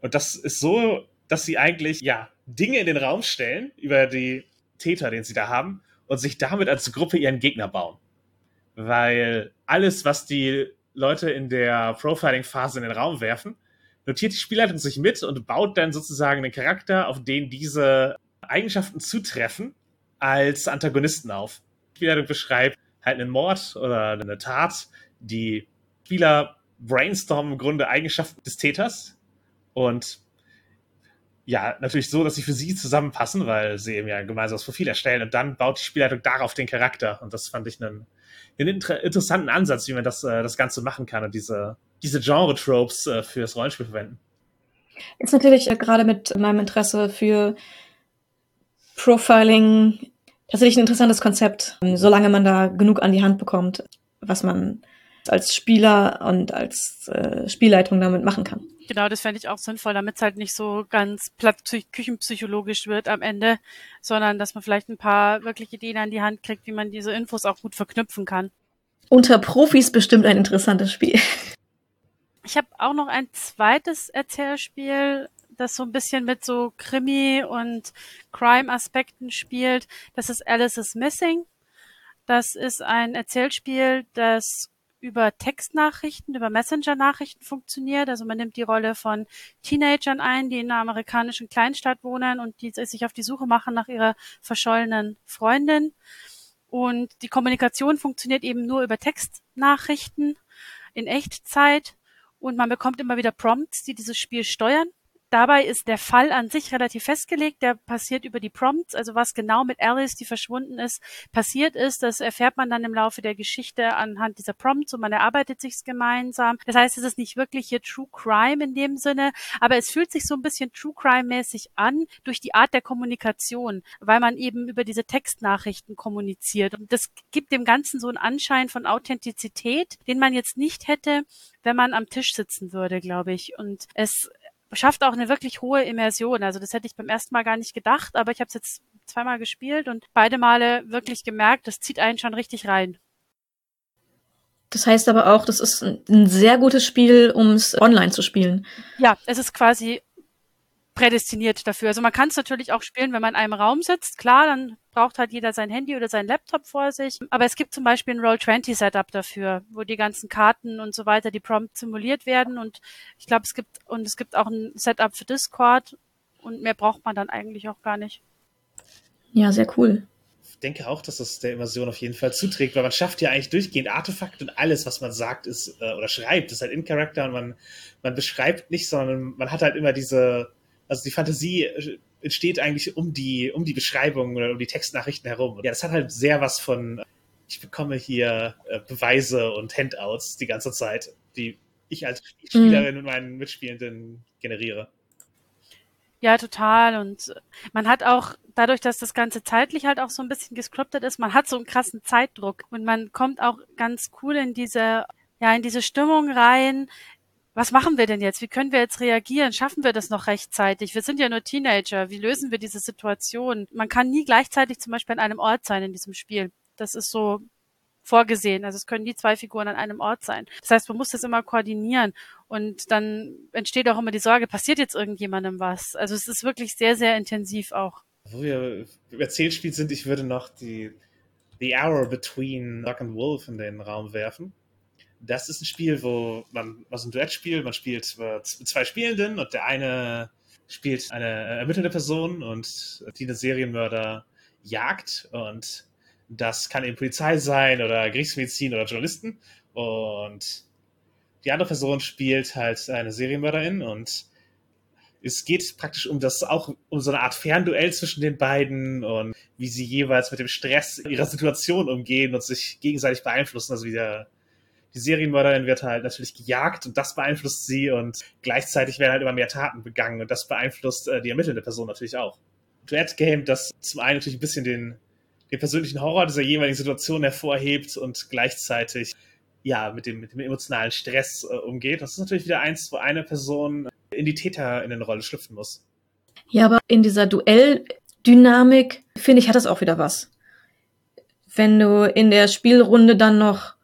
D: Und das ist so, dass sie eigentlich, ja, Dinge in den Raum stellen über die Täter, den sie da haben, und sich damit als Gruppe ihren Gegner bauen. Weil alles, was die Leute in der Profiling-Phase in den Raum werfen, notiert die Spielleitung sich mit und baut dann sozusagen einen Charakter, auf den diese Eigenschaften zutreffen, als Antagonisten auf. Die Spielleitung beschreibt halt einen Mord oder eine Tat, die Spieler brainstormen im Grunde Eigenschaften des Täters und ja, natürlich so, dass sie für sie zusammenpassen, weil sie eben ja ein gemeinsames Profil erstellen und dann baut die Spielleitung darauf den Charakter. Und das fand ich einen, einen inter interessanten Ansatz, wie man das, äh, das Ganze machen kann und diese, diese Genre-Tropes äh, fürs Rollenspiel verwenden.
B: Ist natürlich äh, gerade mit meinem Interesse für Profiling tatsächlich ein interessantes Konzept, solange man da genug an die Hand bekommt, was man als Spieler und als äh, Spielleitung damit machen kann.
C: Genau, das fände ich auch sinnvoll, damit es halt nicht so ganz platt küchenpsychologisch wird am Ende, sondern dass man vielleicht ein paar wirklich Ideen an die Hand kriegt, wie man diese Infos auch gut verknüpfen kann.
B: Unter Profis bestimmt ein interessantes Spiel.
C: Ich habe auch noch ein zweites Erzählspiel, das so ein bisschen mit so Krimi und Crime-Aspekten spielt. Das ist Alice is Missing. Das ist ein Erzählspiel, das über Textnachrichten, über Messenger-Nachrichten funktioniert. Also man nimmt die Rolle von Teenagern ein, die in einer amerikanischen Kleinstadt wohnen und die sich auf die Suche machen nach ihrer verschollenen Freundin. Und die Kommunikation funktioniert eben nur über Textnachrichten in Echtzeit und man bekommt immer wieder Prompts, die dieses Spiel steuern. Dabei ist der Fall an sich relativ festgelegt. Der passiert über die Prompts. Also was genau mit Alice, die verschwunden ist, passiert ist, das erfährt man dann im Laufe der Geschichte anhand dieser Prompts und man erarbeitet sich's gemeinsam. Das heißt, es ist nicht wirklich hier True Crime in dem Sinne, aber es fühlt sich so ein bisschen True Crime mäßig an durch die Art der Kommunikation, weil man eben über diese Textnachrichten kommuniziert. Und das gibt dem Ganzen so einen Anschein von Authentizität, den man jetzt nicht hätte, wenn man am Tisch sitzen würde, glaube ich. Und es schafft auch eine wirklich hohe Immersion. Also das hätte ich beim ersten Mal gar nicht gedacht, aber ich habe es jetzt zweimal gespielt und beide Male wirklich gemerkt, das zieht einen schon richtig rein.
B: Das heißt aber auch, das ist ein sehr gutes Spiel, um es online zu spielen.
C: Ja, es ist quasi prädestiniert dafür. Also man kann es natürlich auch spielen, wenn man in einem Raum sitzt. Klar, dann braucht halt jeder sein Handy oder sein Laptop vor sich. Aber es gibt zum Beispiel ein Roll20-Setup dafür, wo die ganzen Karten und so weiter, die Prompt simuliert werden. Und ich glaube, es gibt, und es gibt auch ein Setup für Discord. Und mehr braucht man dann eigentlich auch gar nicht.
B: Ja, sehr cool.
D: Ich denke auch, dass das der Immersion auf jeden Fall zuträgt, weil man schafft ja eigentlich durchgehend Artefakte und alles, was man sagt ist äh, oder schreibt, ist halt in Character und man, man beschreibt nicht, sondern man hat halt immer diese, also die Fantasie äh, entsteht eigentlich um die, um die Beschreibung oder um die Textnachrichten herum. Ja, das hat halt sehr was von, ich bekomme hier äh, Beweise und Handouts die ganze Zeit, die ich als Spielerin mhm. mit meinen Mitspielenden generiere.
C: Ja, total. Und man hat auch, dadurch, dass das Ganze zeitlich halt auch so ein bisschen gescriptet ist, man hat so einen krassen Zeitdruck und man kommt auch ganz cool in diese, ja, in diese Stimmung rein, was machen wir denn jetzt? Wie können wir jetzt reagieren? Schaffen wir das noch rechtzeitig? Wir sind ja nur Teenager. Wie lösen wir diese Situation? Man kann nie gleichzeitig zum Beispiel an einem Ort sein in diesem Spiel. Das ist so vorgesehen. Also es können nie zwei Figuren an einem Ort sein. Das heißt, man muss das immer koordinieren. Und dann entsteht auch immer die Sorge, passiert jetzt irgendjemandem was? Also es ist wirklich sehr, sehr intensiv auch.
D: Wo wir Erzählspiel sind, ich würde noch die The Hour Between Duck and Wolf in den Raum werfen das ist ein Spiel, wo man, was ein Duett spielt, man spielt mit zwei Spielenden und der eine spielt eine ermittelnde Person und die einen Serienmörder jagt und das kann eben Polizei sein oder Gerichtsmedizin oder Journalisten und die andere Person spielt halt eine Serienmörderin und es geht praktisch um das auch um so eine Art Fernduell zwischen den beiden und wie sie jeweils mit dem Stress ihrer Situation umgehen und sich gegenseitig beeinflussen, also wie der die Serienmörderin wird halt natürlich gejagt und das beeinflusst sie und gleichzeitig werden halt immer mehr Taten begangen und das beeinflusst äh, die ermittelnde Person natürlich auch. Duet Game, das zum einen natürlich ein bisschen den, den persönlichen Horror dieser jeweiligen Situation hervorhebt und gleichzeitig ja mit dem, mit dem emotionalen Stress äh, umgeht. Das ist natürlich wieder eins, wo eine Person in die Täter in eine Rolle schlüpfen muss.
B: Ja, aber in dieser Duelldynamik, finde ich, hat das auch wieder was. Wenn du in der Spielrunde dann noch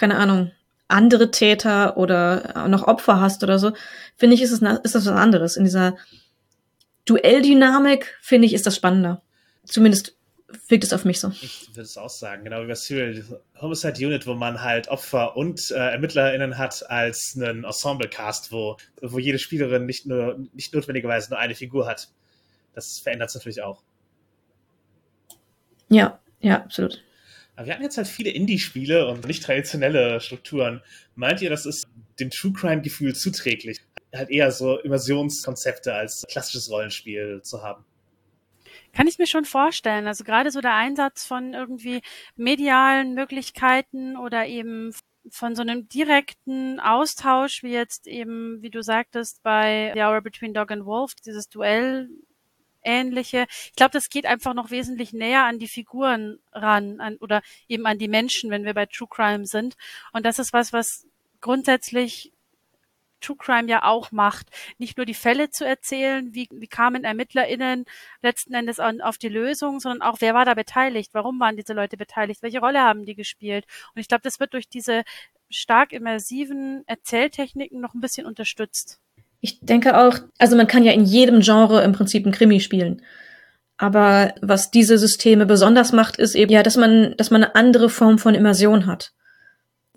B: keine Ahnung, andere Täter oder noch Opfer hast oder so, finde ich, ist, es, ist das was anderes. In dieser Duelldynamik, finde ich, ist das spannender. Zumindest wirkt es auf mich so.
D: Ich würde es auch sagen, genau wie bei Serial Homicide Unit, wo man halt Opfer und äh, ErmittlerInnen hat als einen Ensemble-Cast, wo, wo jede Spielerin nicht nur nicht notwendigerweise nur eine Figur hat. Das verändert es natürlich auch.
B: Ja, ja, absolut.
D: Aber wir hatten jetzt halt viele Indie-Spiele und nicht traditionelle Strukturen. Meint ihr, das ist dem True Crime-Gefühl zuträglich? halt eher so Immersionskonzepte als klassisches Rollenspiel zu haben.
C: Kann ich mir schon vorstellen. Also gerade so der Einsatz von irgendwie medialen Möglichkeiten oder eben von so einem direkten Austausch, wie jetzt eben, wie du sagtest, bei The Hour Between Dog and Wolf, dieses Duell ähnliche. Ich glaube, das geht einfach noch wesentlich näher an die Figuren ran an, oder eben an die Menschen, wenn wir bei True Crime sind. Und das ist was, was grundsätzlich True Crime ja auch macht. Nicht nur die Fälle zu erzählen, wie, wie kamen ErmittlerInnen letzten Endes an, auf die Lösung, sondern auch, wer war da beteiligt? Warum waren diese Leute beteiligt? Welche Rolle haben die gespielt? Und ich glaube, das wird durch diese stark immersiven Erzähltechniken noch ein bisschen unterstützt.
B: Ich denke auch, also man kann ja in jedem Genre im Prinzip ein Krimi spielen. Aber was diese Systeme besonders macht, ist eben ja, dass man, dass man eine andere Form von Immersion hat,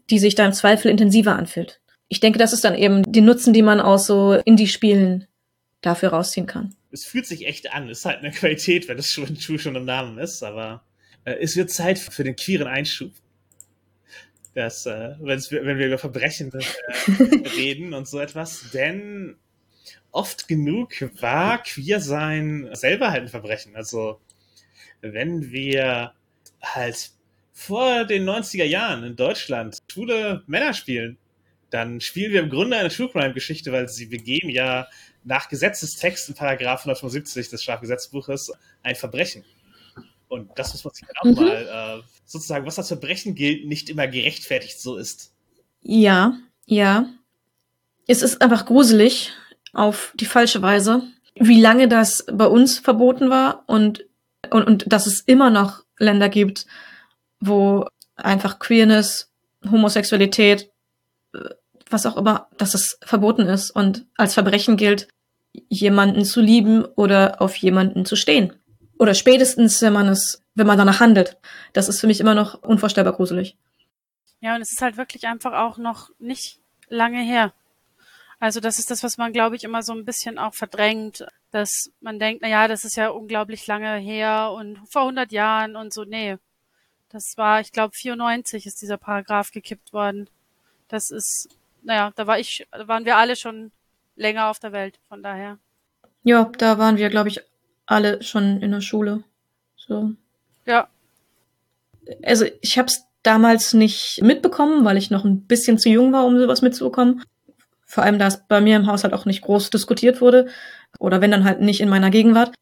B: die sich da im Zweifel intensiver anfühlt ich denke, das ist dann eben die Nutzen, die man aus so Indie-Spielen dafür rausziehen kann.
D: Es fühlt sich echt an. Es ist halt eine Qualität, wenn es schon, schon im Namen ist, aber äh, es wird Zeit für den queeren Einschub. Das, äh, wenn wir über Verbrechen äh, reden und so etwas, denn oft genug war queer sein selber halt ein Verbrechen. Also, wenn wir halt vor den 90er Jahren in Deutschland schwule Männer spielen, dann spielen wir im Grunde eine True Crime Geschichte, weil sie begehen ja nach Gesetzestext in Paragraph 175 des Strafgesetzbuches ein Verbrechen. Und das muss man sich auch mhm. mal äh, sozusagen, was als Verbrechen gilt, nicht immer gerechtfertigt so ist.
B: Ja, ja. Es ist einfach gruselig auf die falsche Weise, wie lange das bei uns verboten war und, und, und dass es immer noch Länder gibt, wo einfach Queerness, Homosexualität was auch immer, dass es verboten ist und als Verbrechen gilt, jemanden zu lieben oder auf jemanden zu stehen. Oder spätestens, wenn man es, wenn man danach handelt. Das ist für mich immer noch unvorstellbar gruselig.
C: Ja, und es ist halt wirklich einfach auch noch nicht lange her. Also das ist das, was man, glaube ich, immer so ein bisschen auch verdrängt, dass man denkt, na ja, das ist ja unglaublich lange her und vor 100 Jahren und so. Nee, das war, ich glaube, 94 ist dieser Paragraph gekippt worden. Das ist naja, da war ich, waren wir alle schon länger auf der Welt, von daher.
B: Ja, da waren wir, glaube ich, alle schon in der Schule. So.
C: Ja.
B: Also ich habe es damals nicht mitbekommen, weil ich noch ein bisschen zu jung war, um sowas mitzubekommen. Vor allem, da es bei mir im Haushalt auch nicht groß diskutiert wurde. Oder wenn dann halt nicht in meiner Gegenwart.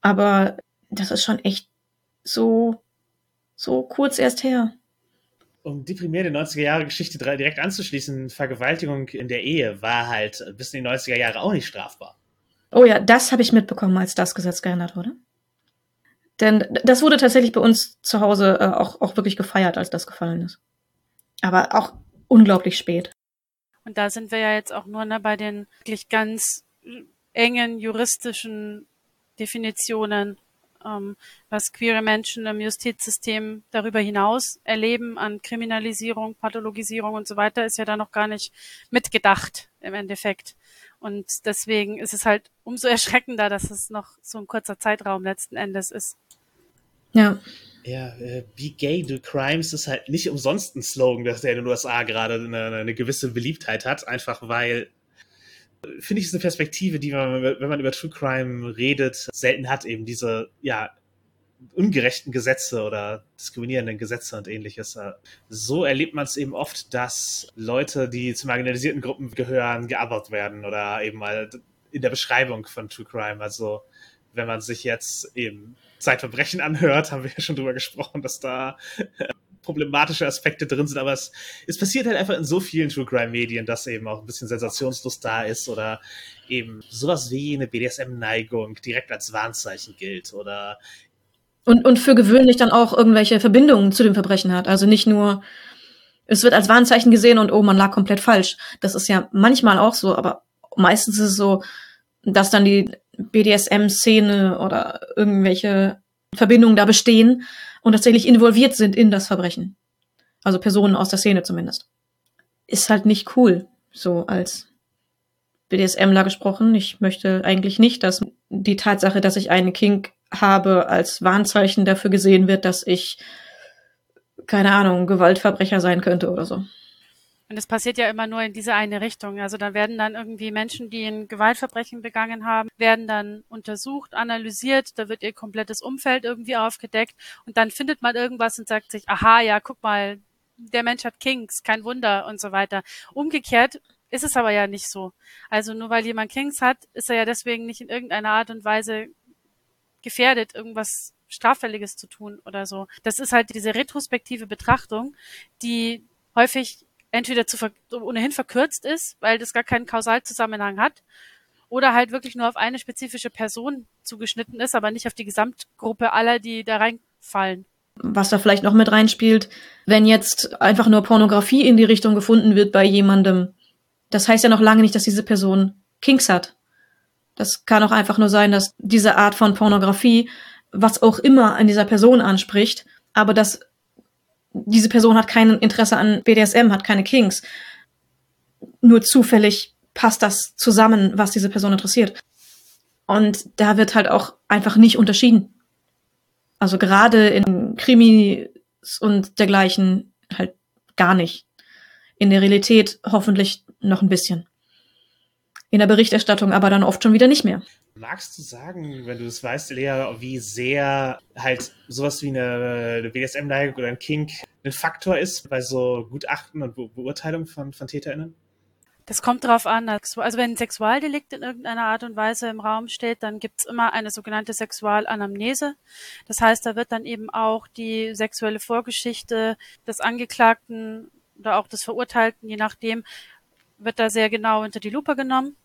B: Aber das ist schon echt so, so kurz erst her
D: um deprimierende 90er Jahre Geschichte direkt anzuschließen, Vergewaltigung in der Ehe war halt bis in die 90er Jahre auch nicht strafbar.
B: Oh ja, das habe ich mitbekommen, als das Gesetz geändert wurde. Denn das wurde tatsächlich bei uns zu Hause äh, auch, auch wirklich gefeiert, als das gefallen ist. Aber auch unglaublich spät.
C: Und da sind wir ja jetzt auch nur ne, bei den wirklich ganz engen juristischen Definitionen ähm, was queere Menschen im Justizsystem darüber hinaus erleben an Kriminalisierung, Pathologisierung und so weiter, ist ja da noch gar nicht mitgedacht im Endeffekt. Und deswegen ist es halt umso erschreckender, dass es noch so ein kurzer Zeitraum letzten Endes ist.
B: Ja.
D: Ja, äh, Be Gay, Do Crimes ist halt nicht umsonst ein Slogan, dass der in den USA gerade eine, eine gewisse Beliebtheit hat, einfach weil finde ich, ist eine Perspektive, die man, wenn man über True Crime redet, selten hat, eben diese, ja, ungerechten Gesetze oder diskriminierenden Gesetze und ähnliches. So erlebt man es eben oft, dass Leute, die zu marginalisierten Gruppen gehören, gearbeitet werden oder eben mal in der Beschreibung von True Crime. Also wenn man sich jetzt eben Zeitverbrechen anhört, haben wir ja schon drüber gesprochen, dass da problematische Aspekte drin sind, aber es, es passiert halt einfach in so vielen True Crime Medien, dass eben auch ein bisschen Sensationslust da ist oder eben sowas wie eine BDSM-Neigung direkt als Warnzeichen gilt oder
B: und, und für gewöhnlich dann auch irgendwelche Verbindungen zu dem Verbrechen hat. Also nicht nur, es wird als Warnzeichen gesehen und oh, man lag komplett falsch. Das ist ja manchmal auch so, aber meistens ist es so, dass dann die BDSM-Szene oder irgendwelche Verbindungen da bestehen und tatsächlich involviert sind in das Verbrechen. Also Personen aus der Szene zumindest. Ist halt nicht cool, so als BDSMler gesprochen. Ich möchte eigentlich nicht, dass die Tatsache, dass ich einen Kink habe, als Warnzeichen dafür gesehen wird, dass ich, keine Ahnung, Gewaltverbrecher sein könnte oder so.
C: Und es passiert ja immer nur in diese eine Richtung. Also da werden dann irgendwie Menschen, die ein Gewaltverbrechen begangen haben, werden dann untersucht, analysiert, da wird ihr komplettes Umfeld irgendwie aufgedeckt und dann findet man irgendwas und sagt sich, aha, ja, guck mal, der Mensch hat Kings, kein Wunder und so weiter. Umgekehrt ist es aber ja nicht so. Also nur weil jemand Kings hat, ist er ja deswegen nicht in irgendeiner Art und Weise gefährdet, irgendwas Straffälliges zu tun oder so. Das ist halt diese retrospektive Betrachtung, die häufig entweder zu ver ohnehin verkürzt ist, weil das gar keinen Kausalzusammenhang hat, oder halt wirklich nur auf eine spezifische Person zugeschnitten ist, aber nicht auf die Gesamtgruppe aller, die da reinfallen.
B: Was da vielleicht noch mit reinspielt, wenn jetzt einfach nur Pornografie in die Richtung gefunden wird bei jemandem, das heißt ja noch lange nicht, dass diese Person Kinks hat. Das kann auch einfach nur sein, dass diese Art von Pornografie, was auch immer an dieser Person anspricht, aber dass diese Person hat kein Interesse an BDSM, hat keine Kings. Nur zufällig passt das zusammen, was diese Person interessiert. Und da wird halt auch einfach nicht unterschieden. Also gerade in Krimis und dergleichen halt gar nicht. In der Realität hoffentlich noch ein bisschen. In der Berichterstattung aber dann oft schon wieder nicht mehr.
D: Magst du sagen, wenn du es weißt, Lea, wie sehr halt sowas wie eine, BDSM-Neigung oder ein Kink ein Faktor ist bei so Gutachten und Be Beurteilung von, von TäterInnen?
C: Das kommt darauf an. Also wenn ein Sexualdelikt in irgendeiner Art und Weise im Raum steht, dann gibt's immer eine sogenannte Sexualanamnese. Das heißt, da wird dann eben auch die sexuelle Vorgeschichte des Angeklagten oder auch des Verurteilten, je nachdem, wird da sehr genau unter die Lupe genommen.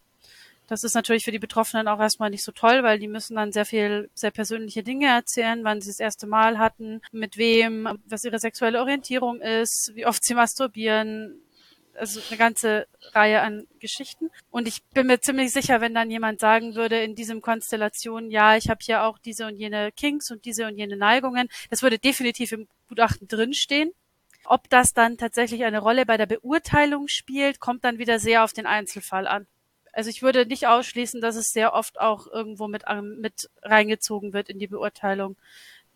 C: Das ist natürlich für die Betroffenen auch erstmal nicht so toll, weil die müssen dann sehr viel, sehr persönliche Dinge erzählen, wann sie das erste Mal hatten, mit wem, was ihre sexuelle Orientierung ist, wie oft sie masturbieren, also eine ganze Reihe an Geschichten. Und ich bin mir ziemlich sicher, wenn dann jemand sagen würde in diesem Konstellation, ja, ich habe hier auch diese und jene Kinks und diese und jene Neigungen, das würde definitiv im Gutachten drinstehen. Ob das dann tatsächlich eine Rolle bei der Beurteilung spielt, kommt dann wieder sehr auf den Einzelfall an. Also ich würde nicht ausschließen, dass es sehr oft auch irgendwo mit, mit reingezogen wird in die Beurteilung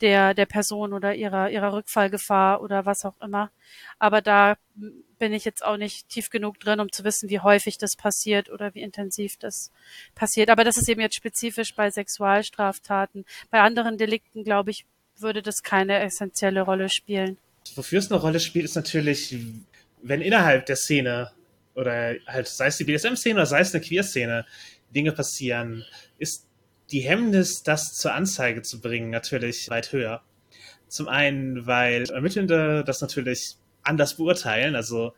C: der, der Person oder ihrer, ihrer Rückfallgefahr oder was auch immer. Aber da bin ich jetzt auch nicht tief genug drin, um zu wissen, wie häufig das passiert oder wie intensiv das passiert. Aber das ist eben jetzt spezifisch bei Sexualstraftaten. Bei anderen Delikten, glaube ich, würde das keine essentielle Rolle spielen.
D: Wofür es eine Rolle spielt, ist natürlich, wenn innerhalb der Szene oder halt sei es die BDSM-Szene oder sei es eine Queer-Szene, Dinge passieren, ist die Hemmnis, das zur Anzeige zu bringen, natürlich weit höher. Zum einen, weil Ermittelnde das natürlich anders beurteilen, also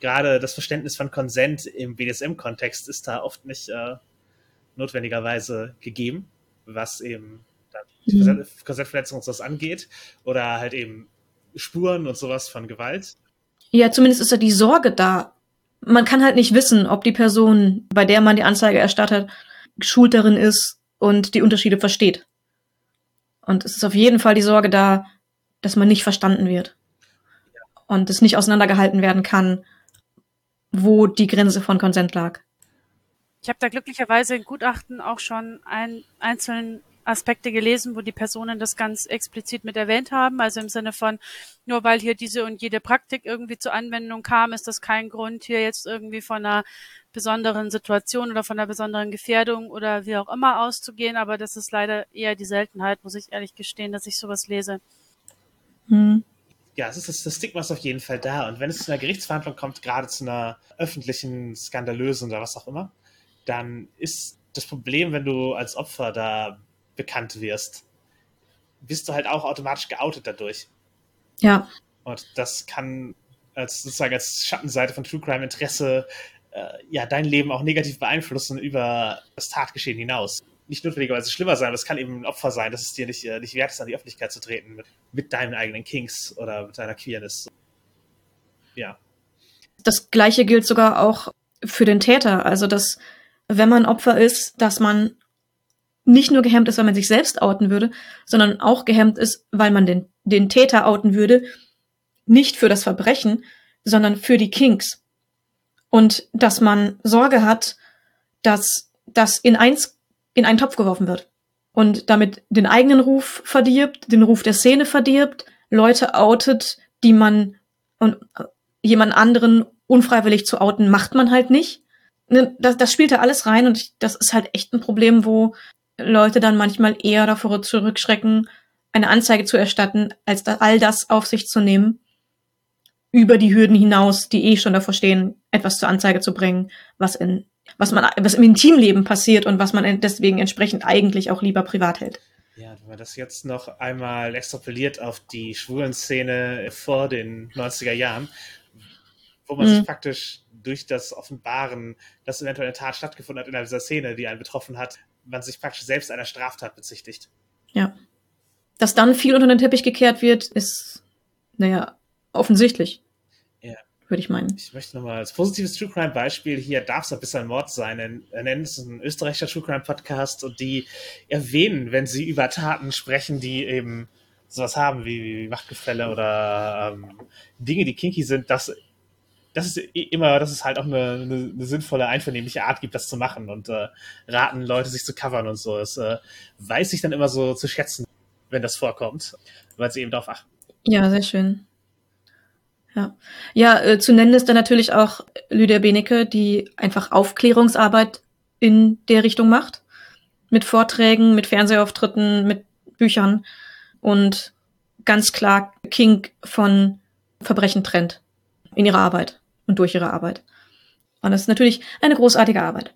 D: gerade das Verständnis von Konsent im BDSM-Kontext ist da oft nicht äh, notwendigerweise gegeben, was eben mhm. Konsentverletzung und sowas angeht oder halt eben Spuren und sowas von Gewalt.
B: Ja, zumindest ist ja die Sorge da, man kann halt nicht wissen, ob die Person, bei der man die Anzeige erstattet, geschult darin ist und die Unterschiede versteht. Und es ist auf jeden Fall die Sorge da, dass man nicht verstanden wird. Und es nicht auseinandergehalten werden kann, wo die Grenze von Konsent lag.
C: Ich habe da glücklicherweise in Gutachten auch schon ein, einzeln Aspekte gelesen, wo die Personen das ganz explizit mit erwähnt haben. Also im Sinne von, nur weil hier diese und jede Praktik irgendwie zur Anwendung kam, ist das kein Grund, hier jetzt irgendwie von einer besonderen Situation oder von einer besonderen Gefährdung oder wie auch immer auszugehen. Aber das ist leider eher die Seltenheit, muss ich ehrlich gestehen, dass ich sowas lese.
D: Hm. Ja, es ist das Stigma ist auf jeden Fall da. Und wenn es zu einer Gerichtsverhandlung kommt, gerade zu einer öffentlichen, skandalösen oder was auch immer, dann ist das Problem, wenn du als Opfer da bekannt wirst, bist du halt auch automatisch geoutet dadurch.
B: Ja.
D: Und das kann als sozusagen als Schattenseite von True Crime Interesse äh, ja dein Leben auch negativ beeinflussen über das Tatgeschehen hinaus. Nicht notwendigerweise schlimmer sein, aber es kann eben ein Opfer sein, dass es dir nicht, äh, nicht wert ist, an die Öffentlichkeit zu treten mit, mit deinen eigenen Kinks oder mit deiner Queerness. Ja.
B: Das gleiche gilt sogar auch für den Täter. Also, dass wenn man Opfer ist, dass man nicht nur gehemmt ist, weil man sich selbst outen würde, sondern auch gehemmt ist, weil man den, den Täter outen würde, nicht für das Verbrechen, sondern für die Kinks. Und dass man Sorge hat, dass das in eins, in einen Topf geworfen wird. Und damit den eigenen Ruf verdirbt, den Ruf der Szene verdirbt, Leute outet, die man und jemand anderen unfreiwillig zu outen, macht man halt nicht. Ne, das, das spielt da alles rein und ich, das ist halt echt ein Problem, wo Leute dann manchmal eher davor zurückschrecken, eine Anzeige zu erstatten, als da all das auf sich zu nehmen, über die Hürden hinaus, die eh schon davor stehen, etwas zur Anzeige zu bringen, was in was man was im Intimleben passiert und was man deswegen entsprechend eigentlich auch lieber privat hält.
D: Ja, wenn man das jetzt noch einmal extrapoliert auf die schwulen Szene vor den 90er Jahren, wo man mhm. sich praktisch durch das Offenbaren, dass eventuell eine Tat stattgefunden hat in dieser Szene, die einen betroffen hat, man sich praktisch selbst einer Straftat bezichtigt.
B: Ja. Dass dann viel unter den Teppich gekehrt wird, ist, naja, offensichtlich. Ja. Würde ich meinen.
D: Ich möchte nochmal als positives True Crime Beispiel hier darf es ein bisschen Mord sein. Er nennt es ein österreichischer True Crime Podcast und die erwähnen, wenn sie über Taten sprechen, die eben sowas haben wie, wie Machtgefälle oder ähm, Dinge, die kinky sind, dass das ist immer, dass es halt auch eine, eine, eine, sinnvolle, einvernehmliche Art gibt, das zu machen und äh, raten Leute, sich zu covern und so. Das äh, weiß ich dann immer so zu schätzen, wenn das vorkommt, weil sie eben darauf achten.
B: Ja, sehr schön. Ja, ja äh, zu nennen ist dann natürlich auch Lydia Benecke, die einfach Aufklärungsarbeit in der Richtung macht. Mit Vorträgen, mit Fernsehauftritten, mit Büchern und ganz klar King von Verbrechen trennt in ihrer Arbeit und durch ihre Arbeit. Und das ist natürlich eine großartige Arbeit.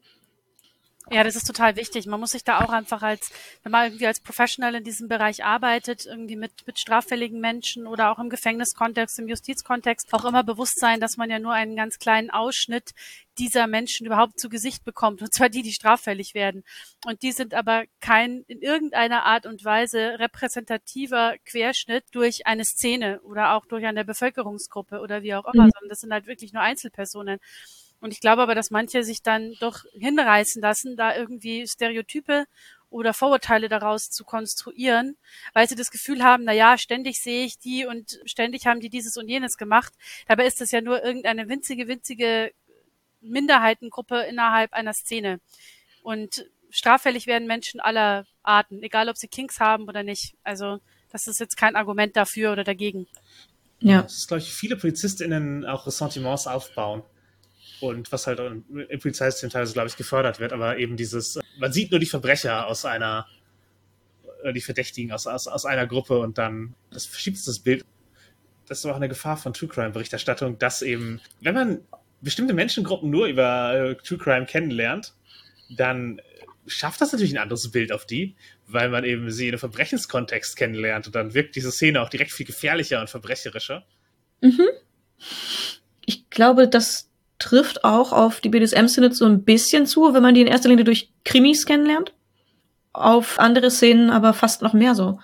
C: Ja, das ist total wichtig. Man muss sich da auch einfach als, wenn man irgendwie als Professional in diesem Bereich arbeitet, irgendwie mit, mit straffälligen Menschen oder auch im Gefängniskontext, im Justizkontext, auch immer bewusst sein, dass man ja nur einen ganz kleinen Ausschnitt dieser Menschen überhaupt zu Gesicht bekommt, und zwar die, die straffällig werden. Und die sind aber kein in irgendeiner Art und Weise repräsentativer Querschnitt durch eine Szene oder auch durch eine Bevölkerungsgruppe oder wie auch immer, mhm. sondern das sind halt wirklich nur Einzelpersonen. Und ich glaube aber, dass manche sich dann doch hinreißen lassen, da irgendwie Stereotype oder Vorurteile daraus zu konstruieren, weil sie das Gefühl haben, na ja, ständig sehe ich die und ständig haben die dieses und jenes gemacht. Dabei ist das ja nur irgendeine winzige, winzige Minderheitengruppe innerhalb einer Szene. Und straffällig werden Menschen aller Arten, egal ob sie Kinks haben oder nicht. Also das ist jetzt kein Argument dafür oder dagegen.
D: Ja. Das ist, glaube ich, viele PolizistInnen auch Ressentiments aufbauen und was halt im Polizeisystem teilweise, glaube ich, gefördert wird, aber eben dieses, man sieht nur die Verbrecher aus einer, äh, die Verdächtigen aus, aus, aus einer Gruppe und dann, das verschiebt das Bild. Das ist auch eine Gefahr von True Crime Berichterstattung, dass eben, wenn man bestimmte Menschengruppen nur über äh, True Crime kennenlernt, dann schafft das natürlich ein anderes Bild auf die, weil man eben sie in einem Verbrechenskontext kennenlernt und dann wirkt diese Szene auch direkt viel gefährlicher und verbrecherischer.
B: Mhm. Ich glaube, dass trifft auch auf die BDSM-Szene so ein bisschen zu, wenn man die in erster Linie durch Krimis kennenlernt. Auf andere Szenen aber fast noch mehr so.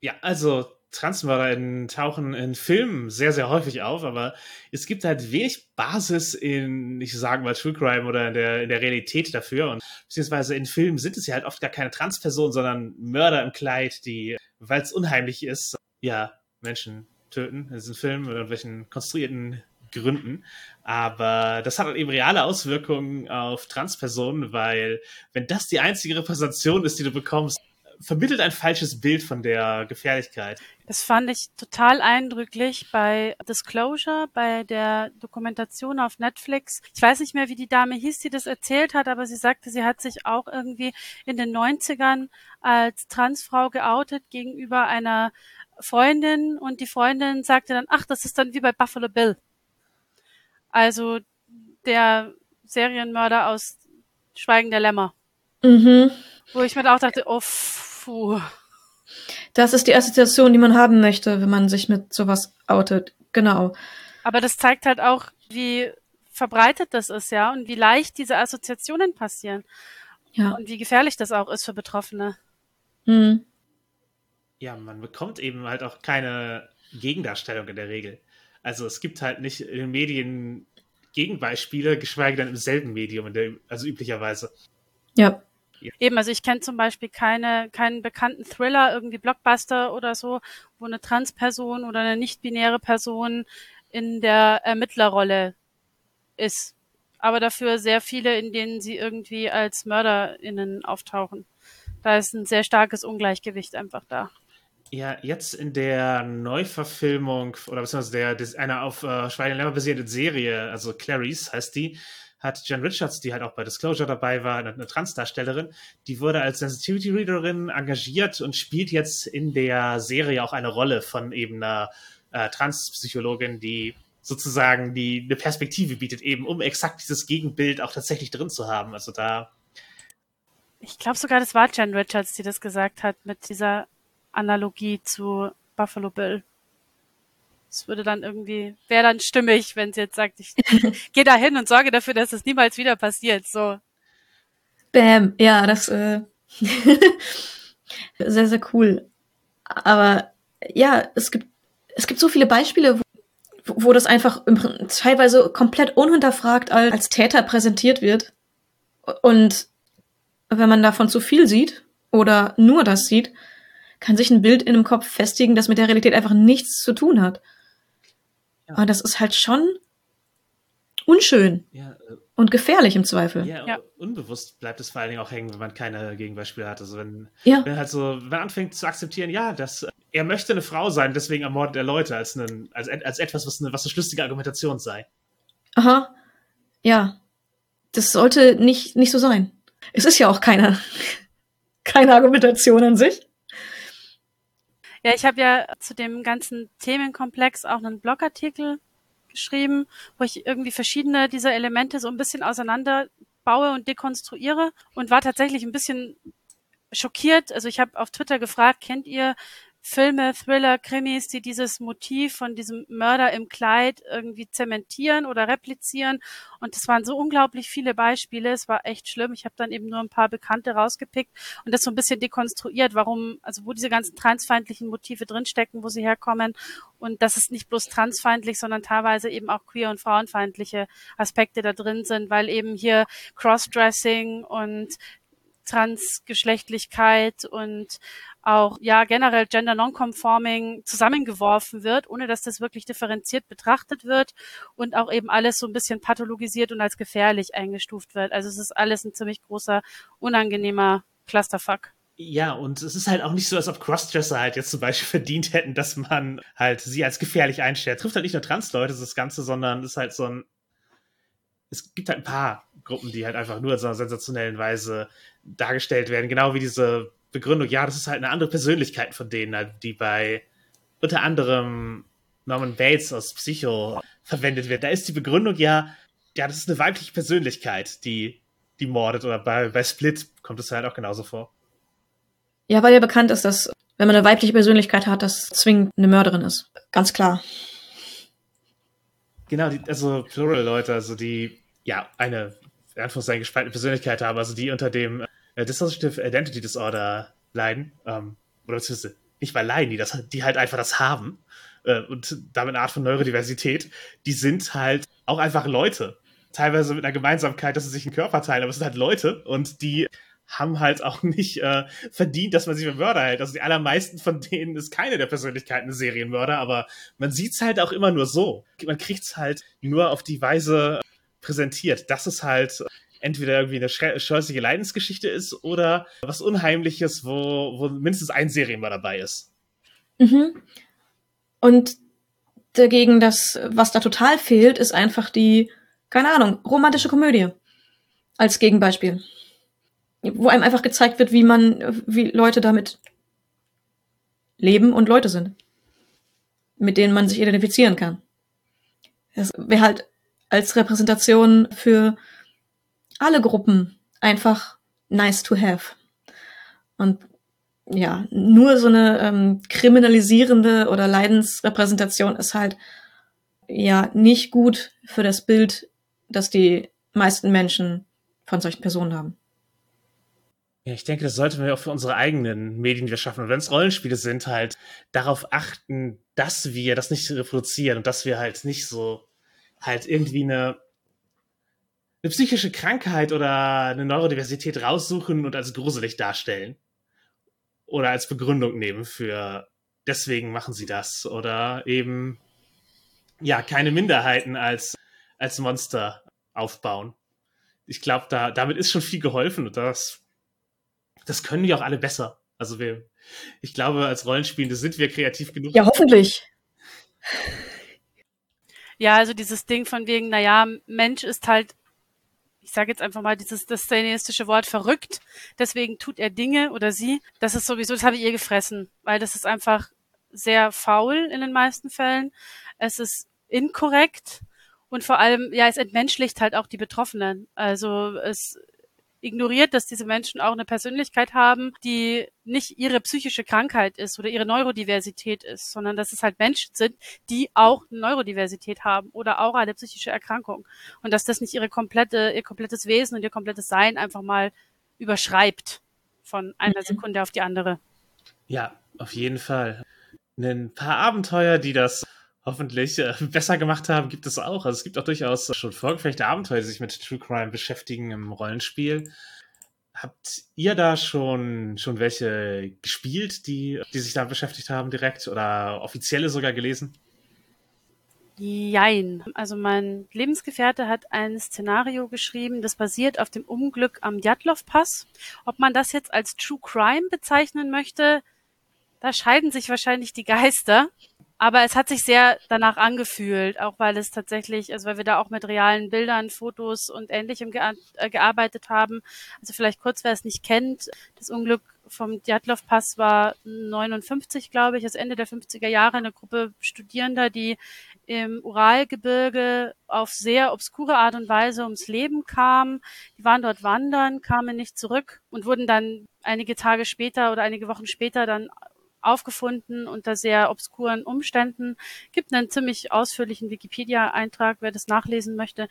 D: Ja, also TransmörderInnen tauchen in Filmen sehr, sehr häufig auf, aber es gibt halt wenig Basis in, ich sage mal, True Crime oder in der, in der Realität dafür. Und beziehungsweise in Filmen sind es ja halt oft gar keine Transpersonen, sondern Mörder im Kleid, die, weil es unheimlich ist, ja, Menschen töten in diesen Filmen oder irgendwelchen konstruierten Gründen. Aber das hat halt eben reale Auswirkungen auf Transpersonen, weil wenn das die einzige Repräsentation ist, die du bekommst, vermittelt ein falsches Bild von der Gefährlichkeit.
C: Das fand ich total eindrücklich bei Disclosure, bei der Dokumentation auf Netflix. Ich weiß nicht mehr, wie die Dame hieß, die das erzählt hat, aber sie sagte, sie hat sich auch irgendwie in den 90ern als Transfrau geoutet gegenüber einer Freundin und die Freundin sagte dann, ach, das ist dann wie bei Buffalo Bill. Also der Serienmörder aus Schweigen der Lämmer. Mhm. Wo ich mir auch dachte, oh, puh.
B: Das ist die Assoziation, die man haben möchte, wenn man sich mit sowas outet. Genau.
C: Aber das zeigt halt auch, wie verbreitet das ist, ja, und wie leicht diese Assoziationen passieren. Ja. Und wie gefährlich das auch ist für Betroffene. Mhm.
D: Ja, man bekommt eben halt auch keine Gegendarstellung in der Regel. Also es gibt halt nicht in den Medien Gegenbeispiele, geschweige denn im selben Medium, der, also üblicherweise.
B: Ja.
C: Eben, also ich kenne zum Beispiel keine, keinen bekannten Thriller, irgendwie Blockbuster oder so, wo eine Transperson oder eine nicht-binäre Person in der Ermittlerrolle ist. Aber dafür sehr viele, in denen sie irgendwie als MörderInnen auftauchen. Da ist ein sehr starkes Ungleichgewicht einfach da.
D: Ja, jetzt in der Neuverfilmung oder beziehungsweise der, einer auf äh, Schweine Lämmer basierten Serie, also Clarice heißt die, hat Jen Richards, die halt auch bei Disclosure dabei war, eine, eine Transdarstellerin, die wurde als Sensitivity Readerin engagiert und spielt jetzt in der Serie auch eine Rolle von eben einer äh, Transpsychologin, die sozusagen die eine Perspektive bietet, eben um exakt dieses Gegenbild auch tatsächlich drin zu haben. Also da.
C: Ich glaube sogar, das war Jen Richards, die das gesagt hat mit dieser Analogie zu Buffalo Bill. Es würde dann irgendwie, wäre dann stimmig, wenn sie jetzt sagt, ich gehe da hin und sorge dafür, dass es niemals wieder passiert. So.
B: Bam, ja, das äh, sehr, sehr cool. Aber ja, es gibt, es gibt so viele Beispiele, wo, wo das einfach im, teilweise komplett unhinterfragt als, als Täter präsentiert wird. Und wenn man davon zu viel sieht oder nur das sieht, kann sich ein Bild in dem Kopf festigen, das mit der Realität einfach nichts zu tun hat. Ja. Und das ist halt schon unschön. Ja, äh, und gefährlich im Zweifel.
D: Ja, ja, unbewusst bleibt es vor allen Dingen auch hängen, wenn man keine Gegenbeispiele hat. Also wenn, ja. wenn halt so, wenn man anfängt zu akzeptieren, ja, dass er möchte eine Frau sein, deswegen ermordet er Leute, als, einen, als, als etwas, was eine, was eine schlüssige Argumentation sei.
B: Aha. Ja. Das sollte nicht, nicht so sein. Es ist ja auch keine, keine Argumentation an sich.
C: Ja, ich habe ja zu dem ganzen Themenkomplex auch einen Blogartikel geschrieben, wo ich irgendwie verschiedene dieser Elemente so ein bisschen auseinander baue und dekonstruiere und war tatsächlich ein bisschen schockiert. Also ich habe auf Twitter gefragt, kennt ihr Filme, Thriller, Krimis, die dieses Motiv von diesem Mörder im Kleid irgendwie zementieren oder replizieren. Und es waren so unglaublich viele Beispiele. Es war echt schlimm. Ich habe dann eben nur ein paar Bekannte rausgepickt und das so ein bisschen dekonstruiert, warum, also wo diese ganzen transfeindlichen Motive drinstecken, wo sie herkommen. Und das ist nicht bloß transfeindlich, sondern teilweise eben auch queer- und frauenfeindliche Aspekte da drin sind, weil eben hier Crossdressing und Transgeschlechtlichkeit und auch ja generell Gender Nonconforming zusammengeworfen wird, ohne dass das wirklich differenziert betrachtet wird und auch eben alles so ein bisschen pathologisiert und als gefährlich eingestuft wird. Also es ist alles ein ziemlich großer, unangenehmer Clusterfuck.
D: Ja, und es ist halt auch nicht so, als ob Crossdresser halt jetzt zum Beispiel verdient hätten, dass man halt sie als gefährlich einstellt. Trifft halt nicht nur Trans-Leute, das Ganze, sondern ist halt so ein. Es gibt halt ein paar Gruppen, die halt einfach nur in so einer sensationellen Weise dargestellt werden, genau wie diese Begründung, ja, das ist halt eine andere Persönlichkeit von denen, halt, die bei unter anderem Norman Bates aus Psycho verwendet wird. Da ist die Begründung ja, ja, das ist eine weibliche Persönlichkeit, die, die mordet. Oder bei, bei Split kommt es halt auch genauso vor.
B: Ja, weil ja bekannt ist, dass wenn man eine weibliche Persönlichkeit hat, das zwingend eine Mörderin ist. Ganz klar.
D: Genau, die, also Plural-Leute, also die ja eine in Anführungszeichen gespaltene Persönlichkeit haben, also die unter dem äh, Dissociative Identity Disorder leiden, ähm, oder beziehungsweise nicht mal leiden, die, das, die halt einfach das haben äh, und damit eine Art von Neurodiversität, die sind halt auch einfach Leute. Teilweise mit einer Gemeinsamkeit, dass sie sich einen Körper teilen, aber es sind halt Leute und die haben halt auch nicht äh, verdient, dass man sie für Mörder hält. Also die allermeisten von denen ist keine der Persönlichkeiten ein Serienmörder, aber man sieht's halt auch immer nur so. Man kriegt's halt nur auf die Weise präsentiert. Das ist halt entweder irgendwie eine scheußliche Leidensgeschichte ist oder was Unheimliches, wo, wo mindestens ein Serienmörder dabei ist.
B: Mhm. Und dagegen, das, was da total fehlt, ist einfach die, keine Ahnung, romantische Komödie. Als Gegenbeispiel. Wo einem einfach gezeigt wird, wie man, wie Leute damit leben und Leute sind. Mit denen man sich identifizieren kann. Das wäre halt als Repräsentation für alle Gruppen einfach nice to have. Und ja, nur so eine ähm, kriminalisierende oder Leidensrepräsentation ist halt ja nicht gut für das Bild, das die meisten Menschen von solchen Personen haben.
D: Ja, ich denke, das sollten wir auch für unsere eigenen Medien, die wir schaffen. Und wenn es Rollenspiele sind, halt darauf achten, dass wir das nicht reproduzieren und dass wir halt nicht so halt irgendwie eine eine psychische Krankheit oder eine Neurodiversität raussuchen und als gruselig darstellen. Oder als Begründung nehmen für deswegen machen sie das. Oder eben, ja, keine Minderheiten als, als Monster aufbauen. Ich glaube, da, damit ist schon viel geholfen und das, das können die auch alle besser. Also wir, ich glaube, als Rollenspielende sind wir kreativ genug.
B: Ja, hoffentlich.
C: Ja, also dieses Ding von wegen, naja, Mensch ist halt, ich sage jetzt einfach mal dieses das szenistische Wort verrückt, deswegen tut er Dinge oder sie. Das ist sowieso, das habe ich ihr gefressen, weil das ist einfach sehr faul in den meisten Fällen. Es ist inkorrekt und vor allem, ja, es entmenschlicht halt auch die Betroffenen. Also es ignoriert, dass diese Menschen auch eine Persönlichkeit haben, die nicht ihre psychische Krankheit ist oder ihre Neurodiversität ist, sondern dass es halt Menschen sind, die auch eine Neurodiversität haben oder auch eine psychische Erkrankung. Und dass das nicht ihre komplette, ihr komplettes Wesen und ihr komplettes Sein einfach mal überschreibt von einer mhm. Sekunde auf die andere.
D: Ja, auf jeden Fall. Ein paar Abenteuer, die das hoffentlich äh, besser gemacht haben, gibt es auch. Also es gibt auch durchaus schon vorgefertigte Abenteuer, die sich mit True Crime beschäftigen im Rollenspiel. Habt ihr da schon, schon welche gespielt, die, die sich da beschäftigt haben direkt oder offizielle sogar gelesen?
C: Jein. Also mein Lebensgefährte hat ein Szenario geschrieben, das basiert auf dem Unglück am Djatlov-Pass. Ob man das jetzt als True Crime bezeichnen möchte, da scheiden sich wahrscheinlich die Geister. Aber es hat sich sehr danach angefühlt, auch weil es tatsächlich, also weil wir da auch mit realen Bildern, Fotos und ähnlichem gea äh, gearbeitet haben. Also vielleicht kurz, wer es nicht kennt, das Unglück vom Djatlov-Pass war 59, glaube ich, das Ende der 50er Jahre, eine Gruppe Studierender, die im Uralgebirge auf sehr obskure Art und Weise ums Leben kamen. Die waren dort wandern, kamen nicht zurück und wurden dann einige Tage später oder einige Wochen später dann aufgefunden unter sehr obskuren Umständen. Gibt einen ziemlich ausführlichen Wikipedia-Eintrag, wer das nachlesen möchte.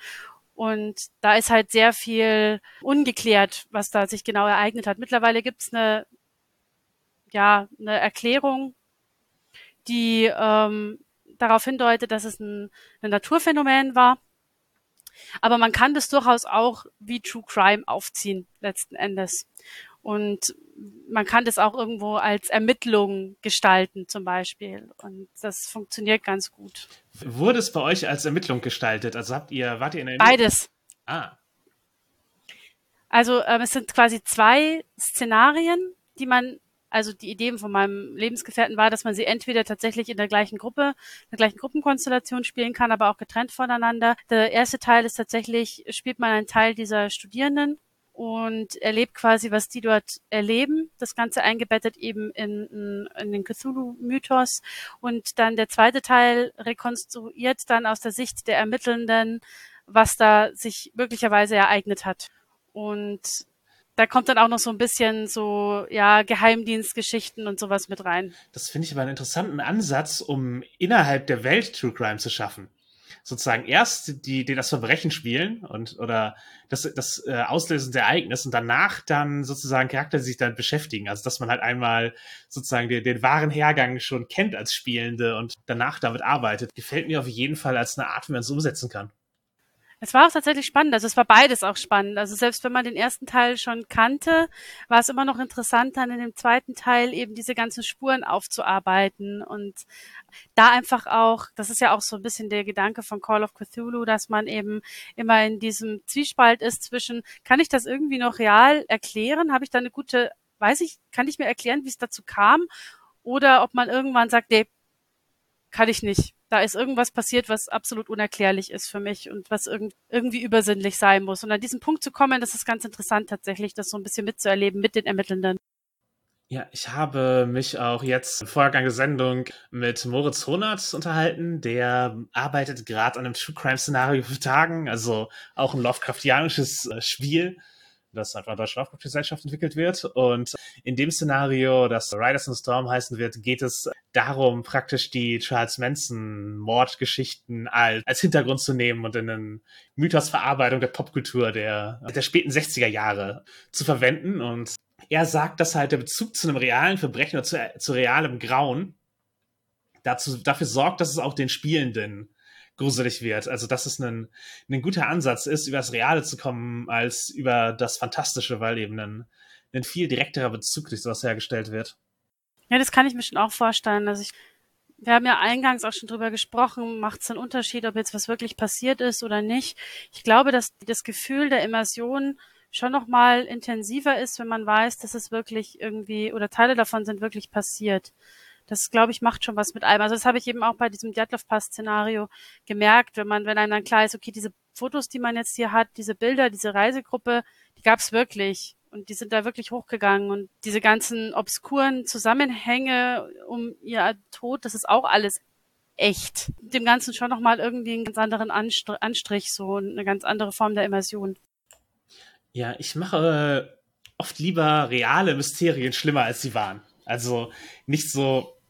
C: Und da ist halt sehr viel ungeklärt, was da sich genau ereignet hat. Mittlerweile gibt es eine, ja, eine Erklärung, die ähm, darauf hindeutet, dass es ein, ein Naturphänomen war. Aber man kann das durchaus auch wie True Crime aufziehen, letzten Endes. Und man kann das auch irgendwo als Ermittlung gestalten, zum Beispiel. Und das funktioniert ganz gut.
D: Wurde es bei euch als Ermittlung gestaltet? Also habt ihr, wart ihr in
C: der Beides.
D: Ah.
C: Also ähm, es sind quasi zwei Szenarien, die man, also die Idee von meinem Lebensgefährten war, dass man sie entweder tatsächlich in der gleichen Gruppe, in der gleichen Gruppenkonstellation spielen kann, aber auch getrennt voneinander. Der erste Teil ist tatsächlich, spielt man einen Teil dieser Studierenden und erlebt quasi, was die dort erleben. Das Ganze eingebettet eben in, in den Cthulhu-Mythos. Und dann der zweite Teil rekonstruiert dann aus der Sicht der Ermittelnden, was da sich möglicherweise ereignet hat. Und da kommt dann auch noch so ein bisschen so, ja, Geheimdienstgeschichten und sowas mit rein.
D: Das finde ich aber einen interessanten Ansatz, um innerhalb der Welt True Crime zu schaffen sozusagen erst die, die das Verbrechen spielen und oder das, das äh, auslösende Ereignis und danach dann sozusagen Charakter die sich dann beschäftigen. Also dass man halt einmal sozusagen den, den wahren Hergang schon kennt als Spielende und danach damit arbeitet, gefällt mir auf jeden Fall als eine Art, wie man es umsetzen kann.
C: Es war auch tatsächlich spannend. Also es war beides auch spannend. Also selbst wenn man den ersten Teil schon kannte, war es immer noch interessant, dann in dem zweiten Teil eben diese ganzen Spuren aufzuarbeiten und da einfach auch, das ist ja auch so ein bisschen der Gedanke von Call of Cthulhu, dass man eben immer in diesem Zwiespalt ist zwischen, kann ich das irgendwie noch real erklären? Habe ich da eine gute, weiß ich, kann ich mir erklären, wie es dazu kam? Oder ob man irgendwann sagt, nee, kann ich nicht da ist irgendwas passiert, was absolut unerklärlich ist für mich und was irg irgendwie übersinnlich sein muss. Und an diesen Punkt zu kommen, das ist ganz interessant tatsächlich, das so ein bisschen mitzuerleben mit den Ermittelnden.
D: Ja, ich habe mich auch jetzt im Vorgang der Sendung mit Moritz Honert unterhalten. Der arbeitet gerade an einem True Crime Szenario für Tagen, also auch ein Lovecraftianisches äh, Spiel das einfach Deutsche Laufgesellschaft entwickelt wird. Und in dem Szenario, das Riders in Storm heißen wird, geht es darum, praktisch die Charles Manson Mordgeschichten als, als Hintergrund zu nehmen und in einen Mythosverarbeitung der Popkultur der, der späten 60er Jahre zu verwenden. Und er sagt, dass halt der Bezug zu einem realen Verbrechen oder zu, zu realem Grauen dazu, dafür sorgt, dass es auch den Spielenden gruselig wird. Also, dass es ein, ein guter Ansatz ist, über das Reale zu kommen, als über das Fantastische, weil eben ein, ein viel direkterer Bezug durch sowas hergestellt wird.
C: Ja, das kann ich mir schon auch vorstellen. Also ich, wir haben ja eingangs auch schon drüber gesprochen, macht es einen Unterschied, ob jetzt was wirklich passiert ist oder nicht. Ich glaube, dass das Gefühl der Immersion schon noch mal intensiver ist, wenn man weiß, dass es wirklich irgendwie oder Teile davon sind wirklich passiert. Das, glaube ich, macht schon was mit einem. Also das habe ich eben auch bei diesem Djatlov Pass-Szenario gemerkt, wenn man, wenn einem dann klar ist, okay, diese Fotos, die man jetzt hier hat, diese Bilder, diese Reisegruppe, die gab es wirklich. Und die sind da wirklich hochgegangen. Und diese ganzen obskuren Zusammenhänge um ihr Tod, das ist auch alles echt. Dem Ganzen schon nochmal irgendwie einen ganz anderen Anstrich, so eine ganz andere Form der Immersion.
D: Ja, ich mache oft lieber reale Mysterien schlimmer, als sie waren. Also nicht so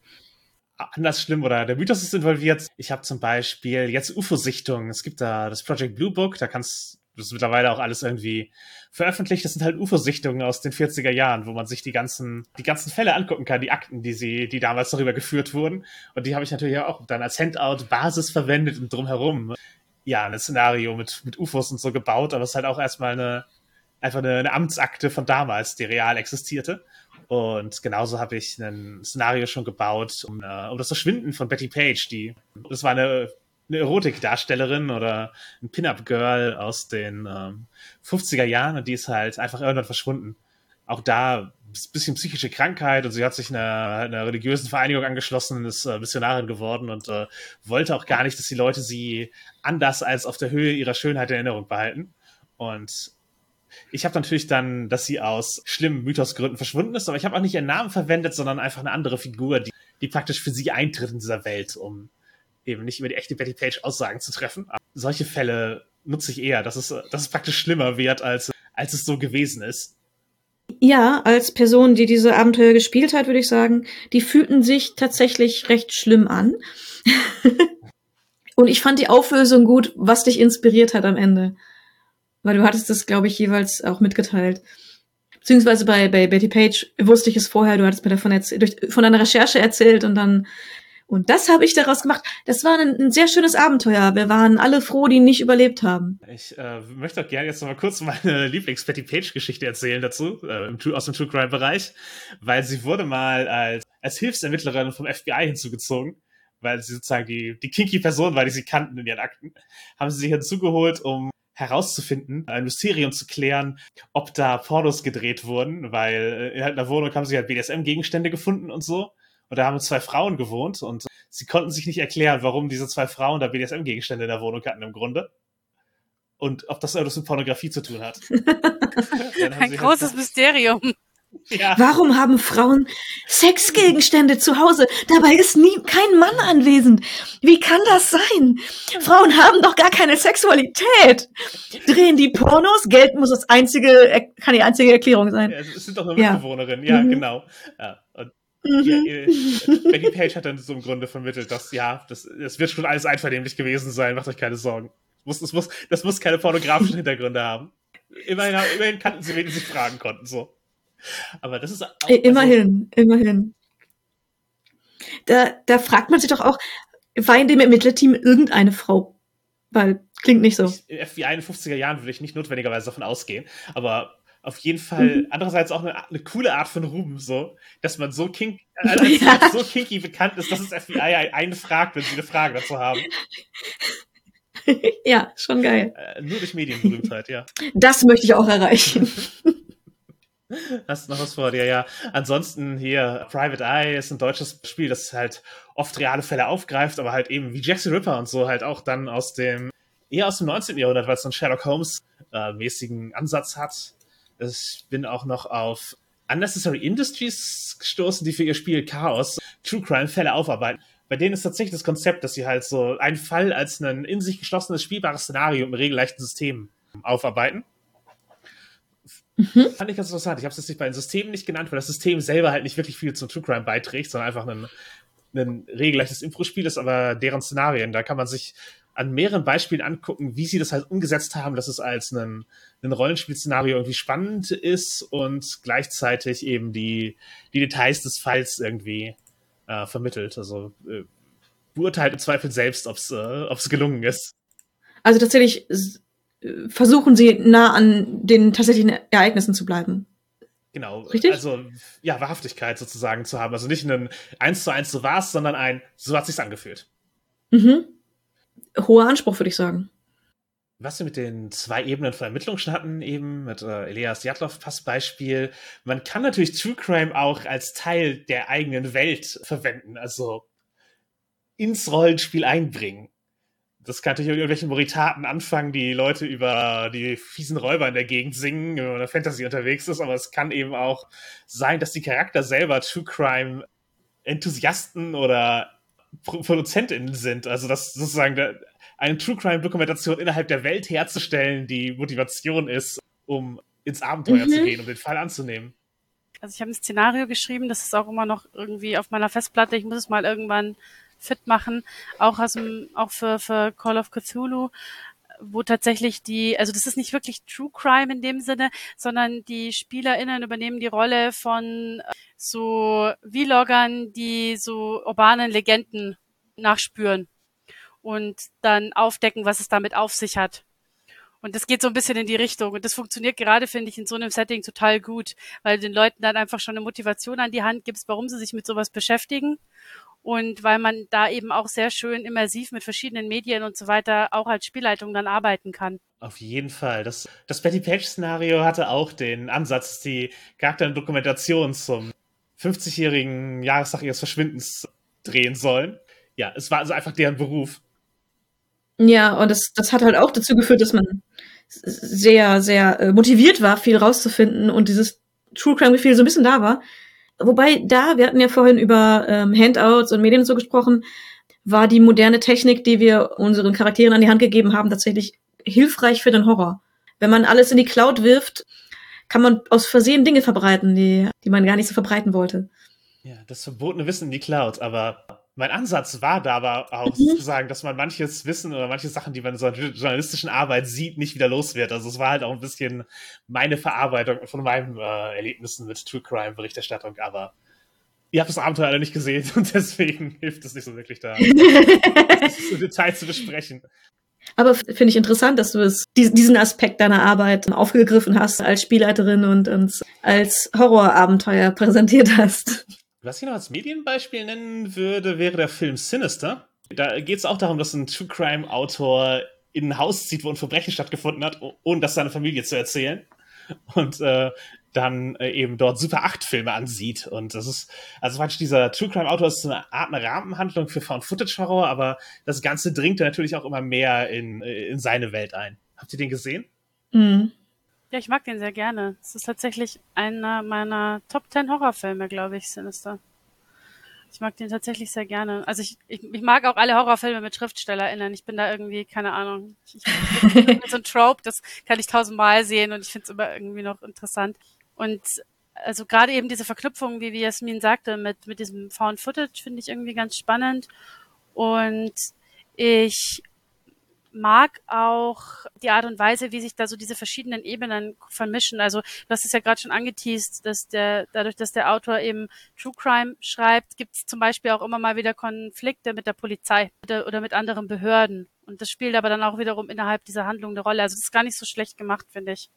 D: anders schlimm oder der Mythos ist involviert. Ich habe zum Beispiel jetzt UFO-Sichtungen. Es gibt da das Project Blue Book, da kannst das mittlerweile auch alles irgendwie veröffentlicht. Das sind halt UFO-Sichtungen aus den 40er Jahren, wo man sich die ganzen, die ganzen Fälle angucken kann, die Akten, die sie, die damals darüber geführt wurden. Und die habe ich natürlich auch dann als Handout-Basis verwendet und drumherum. Ja, ein Szenario mit, mit UFOs und so gebaut, aber es ist halt auch erstmal eine, einfach eine, eine Amtsakte von damals, die real existierte. Und genauso habe ich ein Szenario schon gebaut um, uh, um das Verschwinden von Betty Page, die das war eine, eine Erotikdarstellerin oder ein Pin-Up-Girl aus den ähm, 50er Jahren und die ist halt einfach irgendwann verschwunden. Auch da ein bisschen psychische Krankheit und sie hat sich einer, einer religiösen Vereinigung angeschlossen ist äh, Missionarin geworden und äh, wollte auch gar nicht, dass die Leute sie anders als auf der Höhe ihrer Schönheit in Erinnerung behalten. Und ich habe natürlich dann, dass sie aus schlimmen Mythosgründen verschwunden ist, aber ich habe auch nicht ihren Namen verwendet, sondern einfach eine andere Figur, die, die praktisch für sie eintritt in dieser Welt, um eben nicht über die echte Betty Page Aussagen zu treffen. Aber solche Fälle nutze ich eher, dass es, dass es praktisch schlimmer wird, als, als es so gewesen ist.
B: Ja, als Person, die diese Abenteuer gespielt hat, würde ich sagen, die fühlten sich tatsächlich recht schlimm an. Und ich fand die Auflösung gut, was dich inspiriert hat am Ende. Weil du hattest das, glaube ich, jeweils auch mitgeteilt. Beziehungsweise bei, bei Betty Page wusste ich es vorher, du hattest mir davon erzählt, durch, von deiner Recherche erzählt und dann, und das habe ich daraus gemacht. Das war ein, ein, sehr schönes Abenteuer. Wir waren alle froh, die nicht überlebt haben.
D: Ich äh, möchte auch gerne jetzt noch mal kurz meine Lieblings-Betty Page-Geschichte erzählen dazu, äh, im, aus dem True Crime-Bereich, weil sie wurde mal als, als Hilfsermittlerin vom FBI hinzugezogen weil sie sozusagen die, die kinky Person war, die sie kannten in ihren Akten, haben sie sich hinzugeholt, um herauszufinden, ein Mysterium zu klären, ob da Pornos gedreht wurden, weil äh, in einer Wohnung haben sie halt BDSM-Gegenstände gefunden und so. Und da haben zwei Frauen gewohnt und sie konnten sich nicht erklären, warum diese zwei Frauen da BDSM-Gegenstände in der Wohnung hatten im Grunde. Und ob das irgendwas mit Pornografie zu tun hat.
C: ein halt großes halt Mysterium.
B: Ja. Warum haben Frauen Sexgegenstände zu Hause? Dabei ist nie kein Mann anwesend. Wie kann das sein? Frauen haben doch gar keine Sexualität. Drehen die Pornos? Geld muss das einzige, kann die einzige Erklärung sein.
D: Ja, es sind doch nur Mitbewohnerinnen. Ja, ja mhm. genau. Ja, und mhm. ja, Becky Page hat dann so im Grunde vermittelt, dass ja, das, das wird schon alles einvernehmlich gewesen sein. Macht euch keine Sorgen. Das muss, das muss, das muss keine pornografischen Hintergründe haben. Immerhin, immerhin kannten sie, wen sie fragen konnten. So. Aber das ist auch,
B: also, immerhin, immerhin. Da, da fragt man sich doch auch, war in dem Ermittlerteam irgendeine Frau? Weil klingt nicht so.
D: Ich, FBI in den 50er Jahren würde ich nicht notwendigerweise davon ausgehen, aber auf jeden Fall mhm. andererseits auch eine, eine, coole Art von Ruhm, so, dass man so, kink, äh, als ja. so kinky bekannt ist, dass das FBI einen fragt, wenn sie eine Frage dazu haben.
B: ja, schon geil.
D: Äh, nur durch Medienberühmtheit, ja.
B: Das möchte ich auch erreichen.
D: Hast du noch was vor dir? Ja. Ansonsten hier Private Eye ist ein deutsches Spiel, das halt oft reale Fälle aufgreift, aber halt eben wie Jackson Ripper und so halt auch dann aus dem eher aus dem 19. Jahrhundert, weil es so einen Sherlock Holmes äh, mäßigen Ansatz hat. Ich bin auch noch auf Unnecessary Industries gestoßen, die für ihr Spiel Chaos True Crime Fälle aufarbeiten. Bei denen ist tatsächlich das Konzept, dass sie halt so einen Fall als ein in sich geschlossenes spielbares Szenario im regelleichten System aufarbeiten. Mhm. Fand ich ganz interessant. Ich habe es jetzt nicht bei den Systemen nicht genannt, weil das System selber halt nicht wirklich viel zum True Crime beiträgt, sondern einfach ein, ein regelrechtes Impro-Spiel ist, aber deren Szenarien, da kann man sich an mehreren Beispielen angucken, wie sie das halt umgesetzt haben, dass es als ein, ein Rollenspielszenario irgendwie spannend ist und gleichzeitig eben die, die Details des Falls irgendwie äh, vermittelt. Also äh, beurteilt im Zweifel selbst, ob es äh, gelungen ist.
B: Also tatsächlich versuchen sie nah an den tatsächlichen Ereignissen zu bleiben.
D: Genau. Richtig? Also, ja, Wahrhaftigkeit sozusagen zu haben. Also nicht ein eins zu eins so war's, sondern ein so hat sich's angefühlt.
B: Mhm. Hoher Anspruch, würde ich sagen.
D: was wir mit den zwei Ebenen von Ermittlung schon hatten, eben mit äh, Elias Jatlov Beispiel, man kann natürlich True Crime auch als Teil der eigenen Welt verwenden, also ins Rollenspiel einbringen. Das kann natürlich mit irgendwelchen Moritaten anfangen, die Leute über die fiesen Räuber in der Gegend singen, wenn man in der Fantasy unterwegs ist, aber es kann eben auch sein, dass die Charakter selber True Crime Enthusiasten oder ProduzentInnen sind. Also, dass sozusagen eine True Crime Dokumentation innerhalb der Welt herzustellen, die Motivation ist, um ins Abenteuer mhm. zu gehen, um den Fall anzunehmen.
C: Also ich habe ein Szenario geschrieben, das ist auch immer noch irgendwie auf meiner Festplatte. Ich muss es mal irgendwann fit machen, auch aus dem, auch für, für Call of Cthulhu, wo tatsächlich die, also das ist nicht wirklich True Crime in dem Sinne, sondern die SpielerInnen übernehmen die Rolle von äh, so Vloggern, die so urbanen Legenden nachspüren und dann aufdecken, was es damit auf sich hat. Und das geht so ein bisschen in die Richtung. Und das funktioniert gerade, finde ich, in so einem Setting total gut, weil den Leuten dann einfach schon eine Motivation an die Hand gibst, warum sie sich mit sowas beschäftigen. Und weil man da eben auch sehr schön immersiv mit verschiedenen Medien und so weiter auch als Spielleitung dann arbeiten kann.
D: Auf jeden Fall. Das, das Betty Page-Szenario hatte auch den Ansatz, die Charakterdokumentation zum 50-jährigen Jahrestag ihres Verschwindens drehen sollen. Ja, es war also einfach deren Beruf.
B: Ja, und das, das hat halt auch dazu geführt, dass man sehr, sehr äh, motiviert war, viel rauszufinden und dieses True Crime-Gefühl so ein bisschen da war. Wobei da, wir hatten ja vorhin über ähm, Handouts und Medien so gesprochen, war die moderne Technik, die wir unseren Charakteren an die Hand gegeben haben, tatsächlich hilfreich für den Horror. Wenn man alles in die Cloud wirft, kann man aus Versehen Dinge verbreiten, die, die man gar nicht so verbreiten wollte.
D: Ja, das verbotene Wissen in die Cloud, aber mein Ansatz war da aber auch mhm. sozusagen, dass man manches Wissen oder manche Sachen, die man in so einer journalistischen Arbeit sieht, nicht wieder los wird. Also es war halt auch ein bisschen meine Verarbeitung von meinen äh, Erlebnissen mit True Crime Berichterstattung, aber ihr habt das Abenteuer alle nicht gesehen und deswegen hilft es nicht so wirklich da, das im Detail zu besprechen.
B: Aber finde ich interessant, dass du es, diesen Aspekt deiner Arbeit aufgegriffen hast als Spielleiterin und uns als Horrorabenteuer präsentiert hast.
D: Was ich noch als Medienbeispiel nennen würde, wäre der Film Sinister. Da geht es auch darum, dass ein True Crime Autor in ein Haus zieht, wo ein Verbrechen stattgefunden hat, ohne das seiner Familie zu erzählen. Und äh, dann äh, eben dort Super 8 Filme ansieht. Und das ist, also praktisch dieser True Crime Autor ist so eine Art eine Rahmenhandlung für Found Footage Horror, aber das Ganze dringt natürlich auch immer mehr in, in seine Welt ein. Habt ihr den gesehen?
C: Mhm. Ja, ich mag den sehr gerne. Es ist tatsächlich einer meiner Top 10 Horrorfilme, glaube ich, Sinister. Ich mag den tatsächlich sehr gerne. Also ich, ich, ich mag auch alle Horrorfilme mit SchriftstellerInnen. Ich bin da irgendwie, keine Ahnung, ich, ich so ein Trope, das kann ich tausendmal sehen und ich finde es immer irgendwie noch interessant. Und also gerade eben diese Verknüpfung, wie, wie Jasmin sagte, mit, mit diesem Found Footage finde ich irgendwie ganz spannend. Und ich mag auch die Art und Weise, wie sich da so diese verschiedenen Ebenen vermischen. Also du hast es ja gerade schon angeteased, dass der, dadurch, dass der Autor eben True Crime schreibt, gibt es zum Beispiel auch immer mal wieder Konflikte mit der Polizei oder, mit anderen Behörden. Und das spielt aber dann auch wiederum innerhalb dieser Handlung eine Rolle. Also das ist gar nicht so schlecht gemacht, finde ich.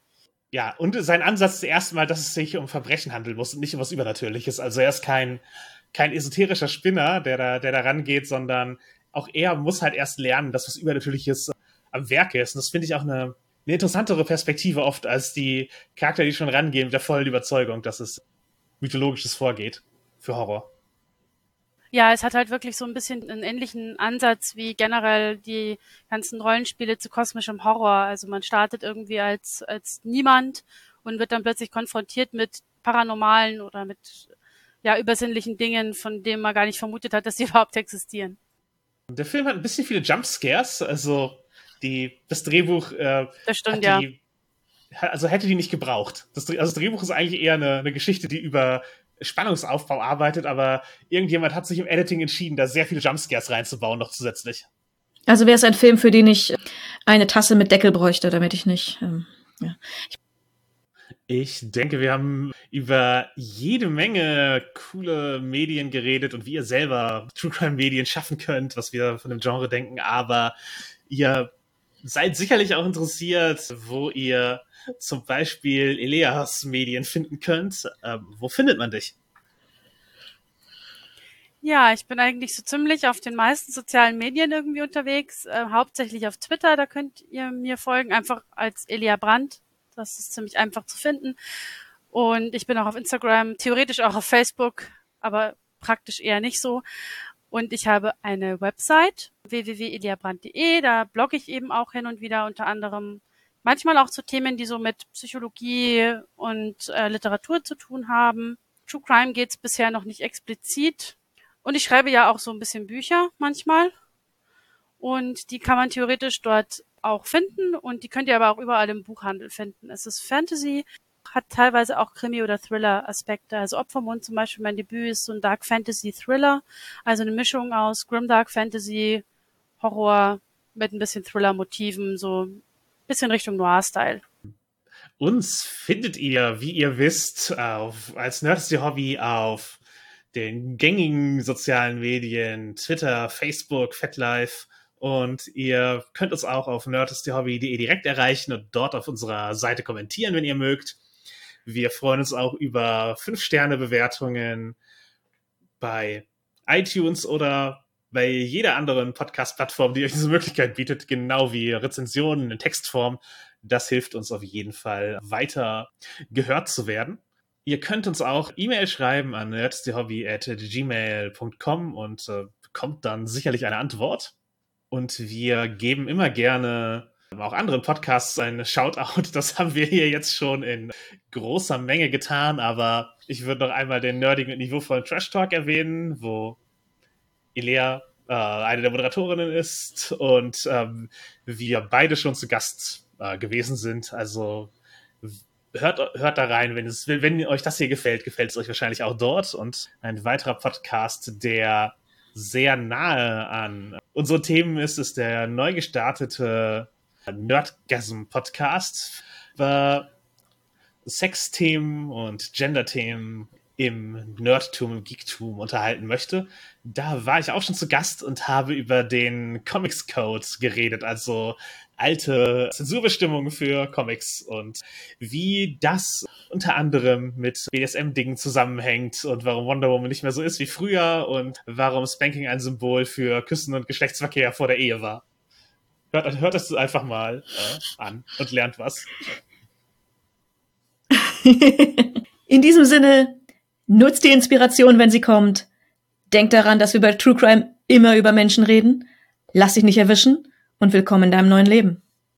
D: Ja, und sein Ansatz ist erstmal, dass es sich um Verbrechen handeln muss und nicht um was Übernatürliches. Also er ist kein, kein esoterischer Spinner, der da, der da rangeht, sondern auch er muss halt erst lernen, dass was Übernatürliches am Werk ist. Und das finde ich auch eine, eine interessantere Perspektive oft als die Charakter, die schon rangehen mit der vollen Überzeugung, dass es mythologisches vorgeht für Horror.
C: Ja, es hat halt wirklich so ein bisschen einen ähnlichen Ansatz wie generell die ganzen Rollenspiele zu kosmischem Horror. Also man startet irgendwie als, als niemand und wird dann plötzlich konfrontiert mit paranormalen oder mit ja, übersinnlichen Dingen, von denen man gar nicht vermutet hat, dass sie überhaupt existieren.
D: Der Film hat ein bisschen viele Jumpscares, also die, das Drehbuch. Äh,
C: das stimmt, ja.
D: also hätte die nicht gebraucht. Das, also das Drehbuch ist eigentlich eher eine, eine Geschichte, die über Spannungsaufbau arbeitet, aber irgendjemand hat sich im Editing entschieden, da sehr viele Jumpscares reinzubauen, noch zusätzlich.
B: Also wäre es ein Film, für den ich eine Tasse mit Deckel bräuchte, damit ich nicht. Ähm, ja.
D: Ich denke, wir haben über jede Menge coole Medien geredet und wie ihr selber True Crime Medien schaffen könnt, was wir von dem Genre denken, aber ihr seid sicherlich auch interessiert, wo ihr zum Beispiel Eleas Medien finden könnt. Ähm, wo findet man dich?
C: Ja, ich bin eigentlich so ziemlich auf den meisten sozialen Medien irgendwie unterwegs, äh, hauptsächlich auf Twitter, da könnt ihr mir folgen, einfach als Elia Brandt. Das ist ziemlich einfach zu finden. Und ich bin auch auf Instagram, theoretisch auch auf Facebook, aber praktisch eher nicht so. Und ich habe eine Website, www.eliabrand.de, da blogge ich eben auch hin und wieder unter anderem manchmal auch zu Themen, die so mit Psychologie und äh, Literatur zu tun haben. True Crime geht's bisher noch nicht explizit. Und ich schreibe ja auch so ein bisschen Bücher manchmal. Und die kann man theoretisch dort auch finden und die könnt ihr aber auch überall im Buchhandel finden. Es ist Fantasy, hat teilweise auch Krimi- oder Thriller-Aspekte. Also Opfermund zum Beispiel, mein Debüt ist so ein Dark Fantasy-Thriller, also eine Mischung aus Grimdark Fantasy, Horror mit ein bisschen Thriller-Motiven, so ein bisschen Richtung Noir-Style.
D: Uns findet ihr, wie ihr wisst, auf, als Nerdsy Hobby auf den gängigen sozialen Medien, Twitter, Facebook, FetLife und ihr könnt uns auch auf nerdistyhobby.de direkt erreichen und dort auf unserer Seite kommentieren, wenn ihr mögt. Wir freuen uns auch über 5-Sterne-Bewertungen bei iTunes oder bei jeder anderen Podcast-Plattform, die euch diese Möglichkeit bietet, genau wie Rezensionen in Textform. Das hilft uns auf jeden Fall weiter gehört zu werden. Ihr könnt uns auch E-Mail schreiben an nerdsthehobby.gmail.com und äh, bekommt dann sicherlich eine Antwort. Und wir geben immer gerne auch anderen Podcasts ein Shoutout. Das haben wir hier jetzt schon in großer Menge getan, aber ich würde noch einmal den nerdigen und niveauvollen Trash Talk erwähnen, wo Ilea äh, eine der Moderatorinnen ist und ähm, wir beide schon zu Gast äh, gewesen sind. Also hört, hört da rein, wenn, es, wenn euch das hier gefällt, gefällt es euch wahrscheinlich auch dort. Und ein weiterer Podcast, der sehr nahe an unseren Themen ist, ist der neu gestartete Nerdgasm-Podcast über Sexthemen und Gender-Themen im Nerdtum, im Geektum unterhalten möchte. Da war ich auch schon zu Gast und habe über den Comics Code geredet, also alte Zensurbestimmungen für Comics und wie das unter anderem mit BDSM-Dingen zusammenhängt und warum Wonder Woman nicht mehr so ist wie früher und warum Spanking ein Symbol für Küssen und Geschlechtsverkehr vor der Ehe war. Hört, hört das einfach mal äh, an und lernt was.
B: In diesem Sinne, nutzt die Inspiration, wenn sie kommt. Denkt daran, dass wir bei True Crime immer über Menschen reden. Lass dich nicht erwischen und willkommen in deinem neuen Leben.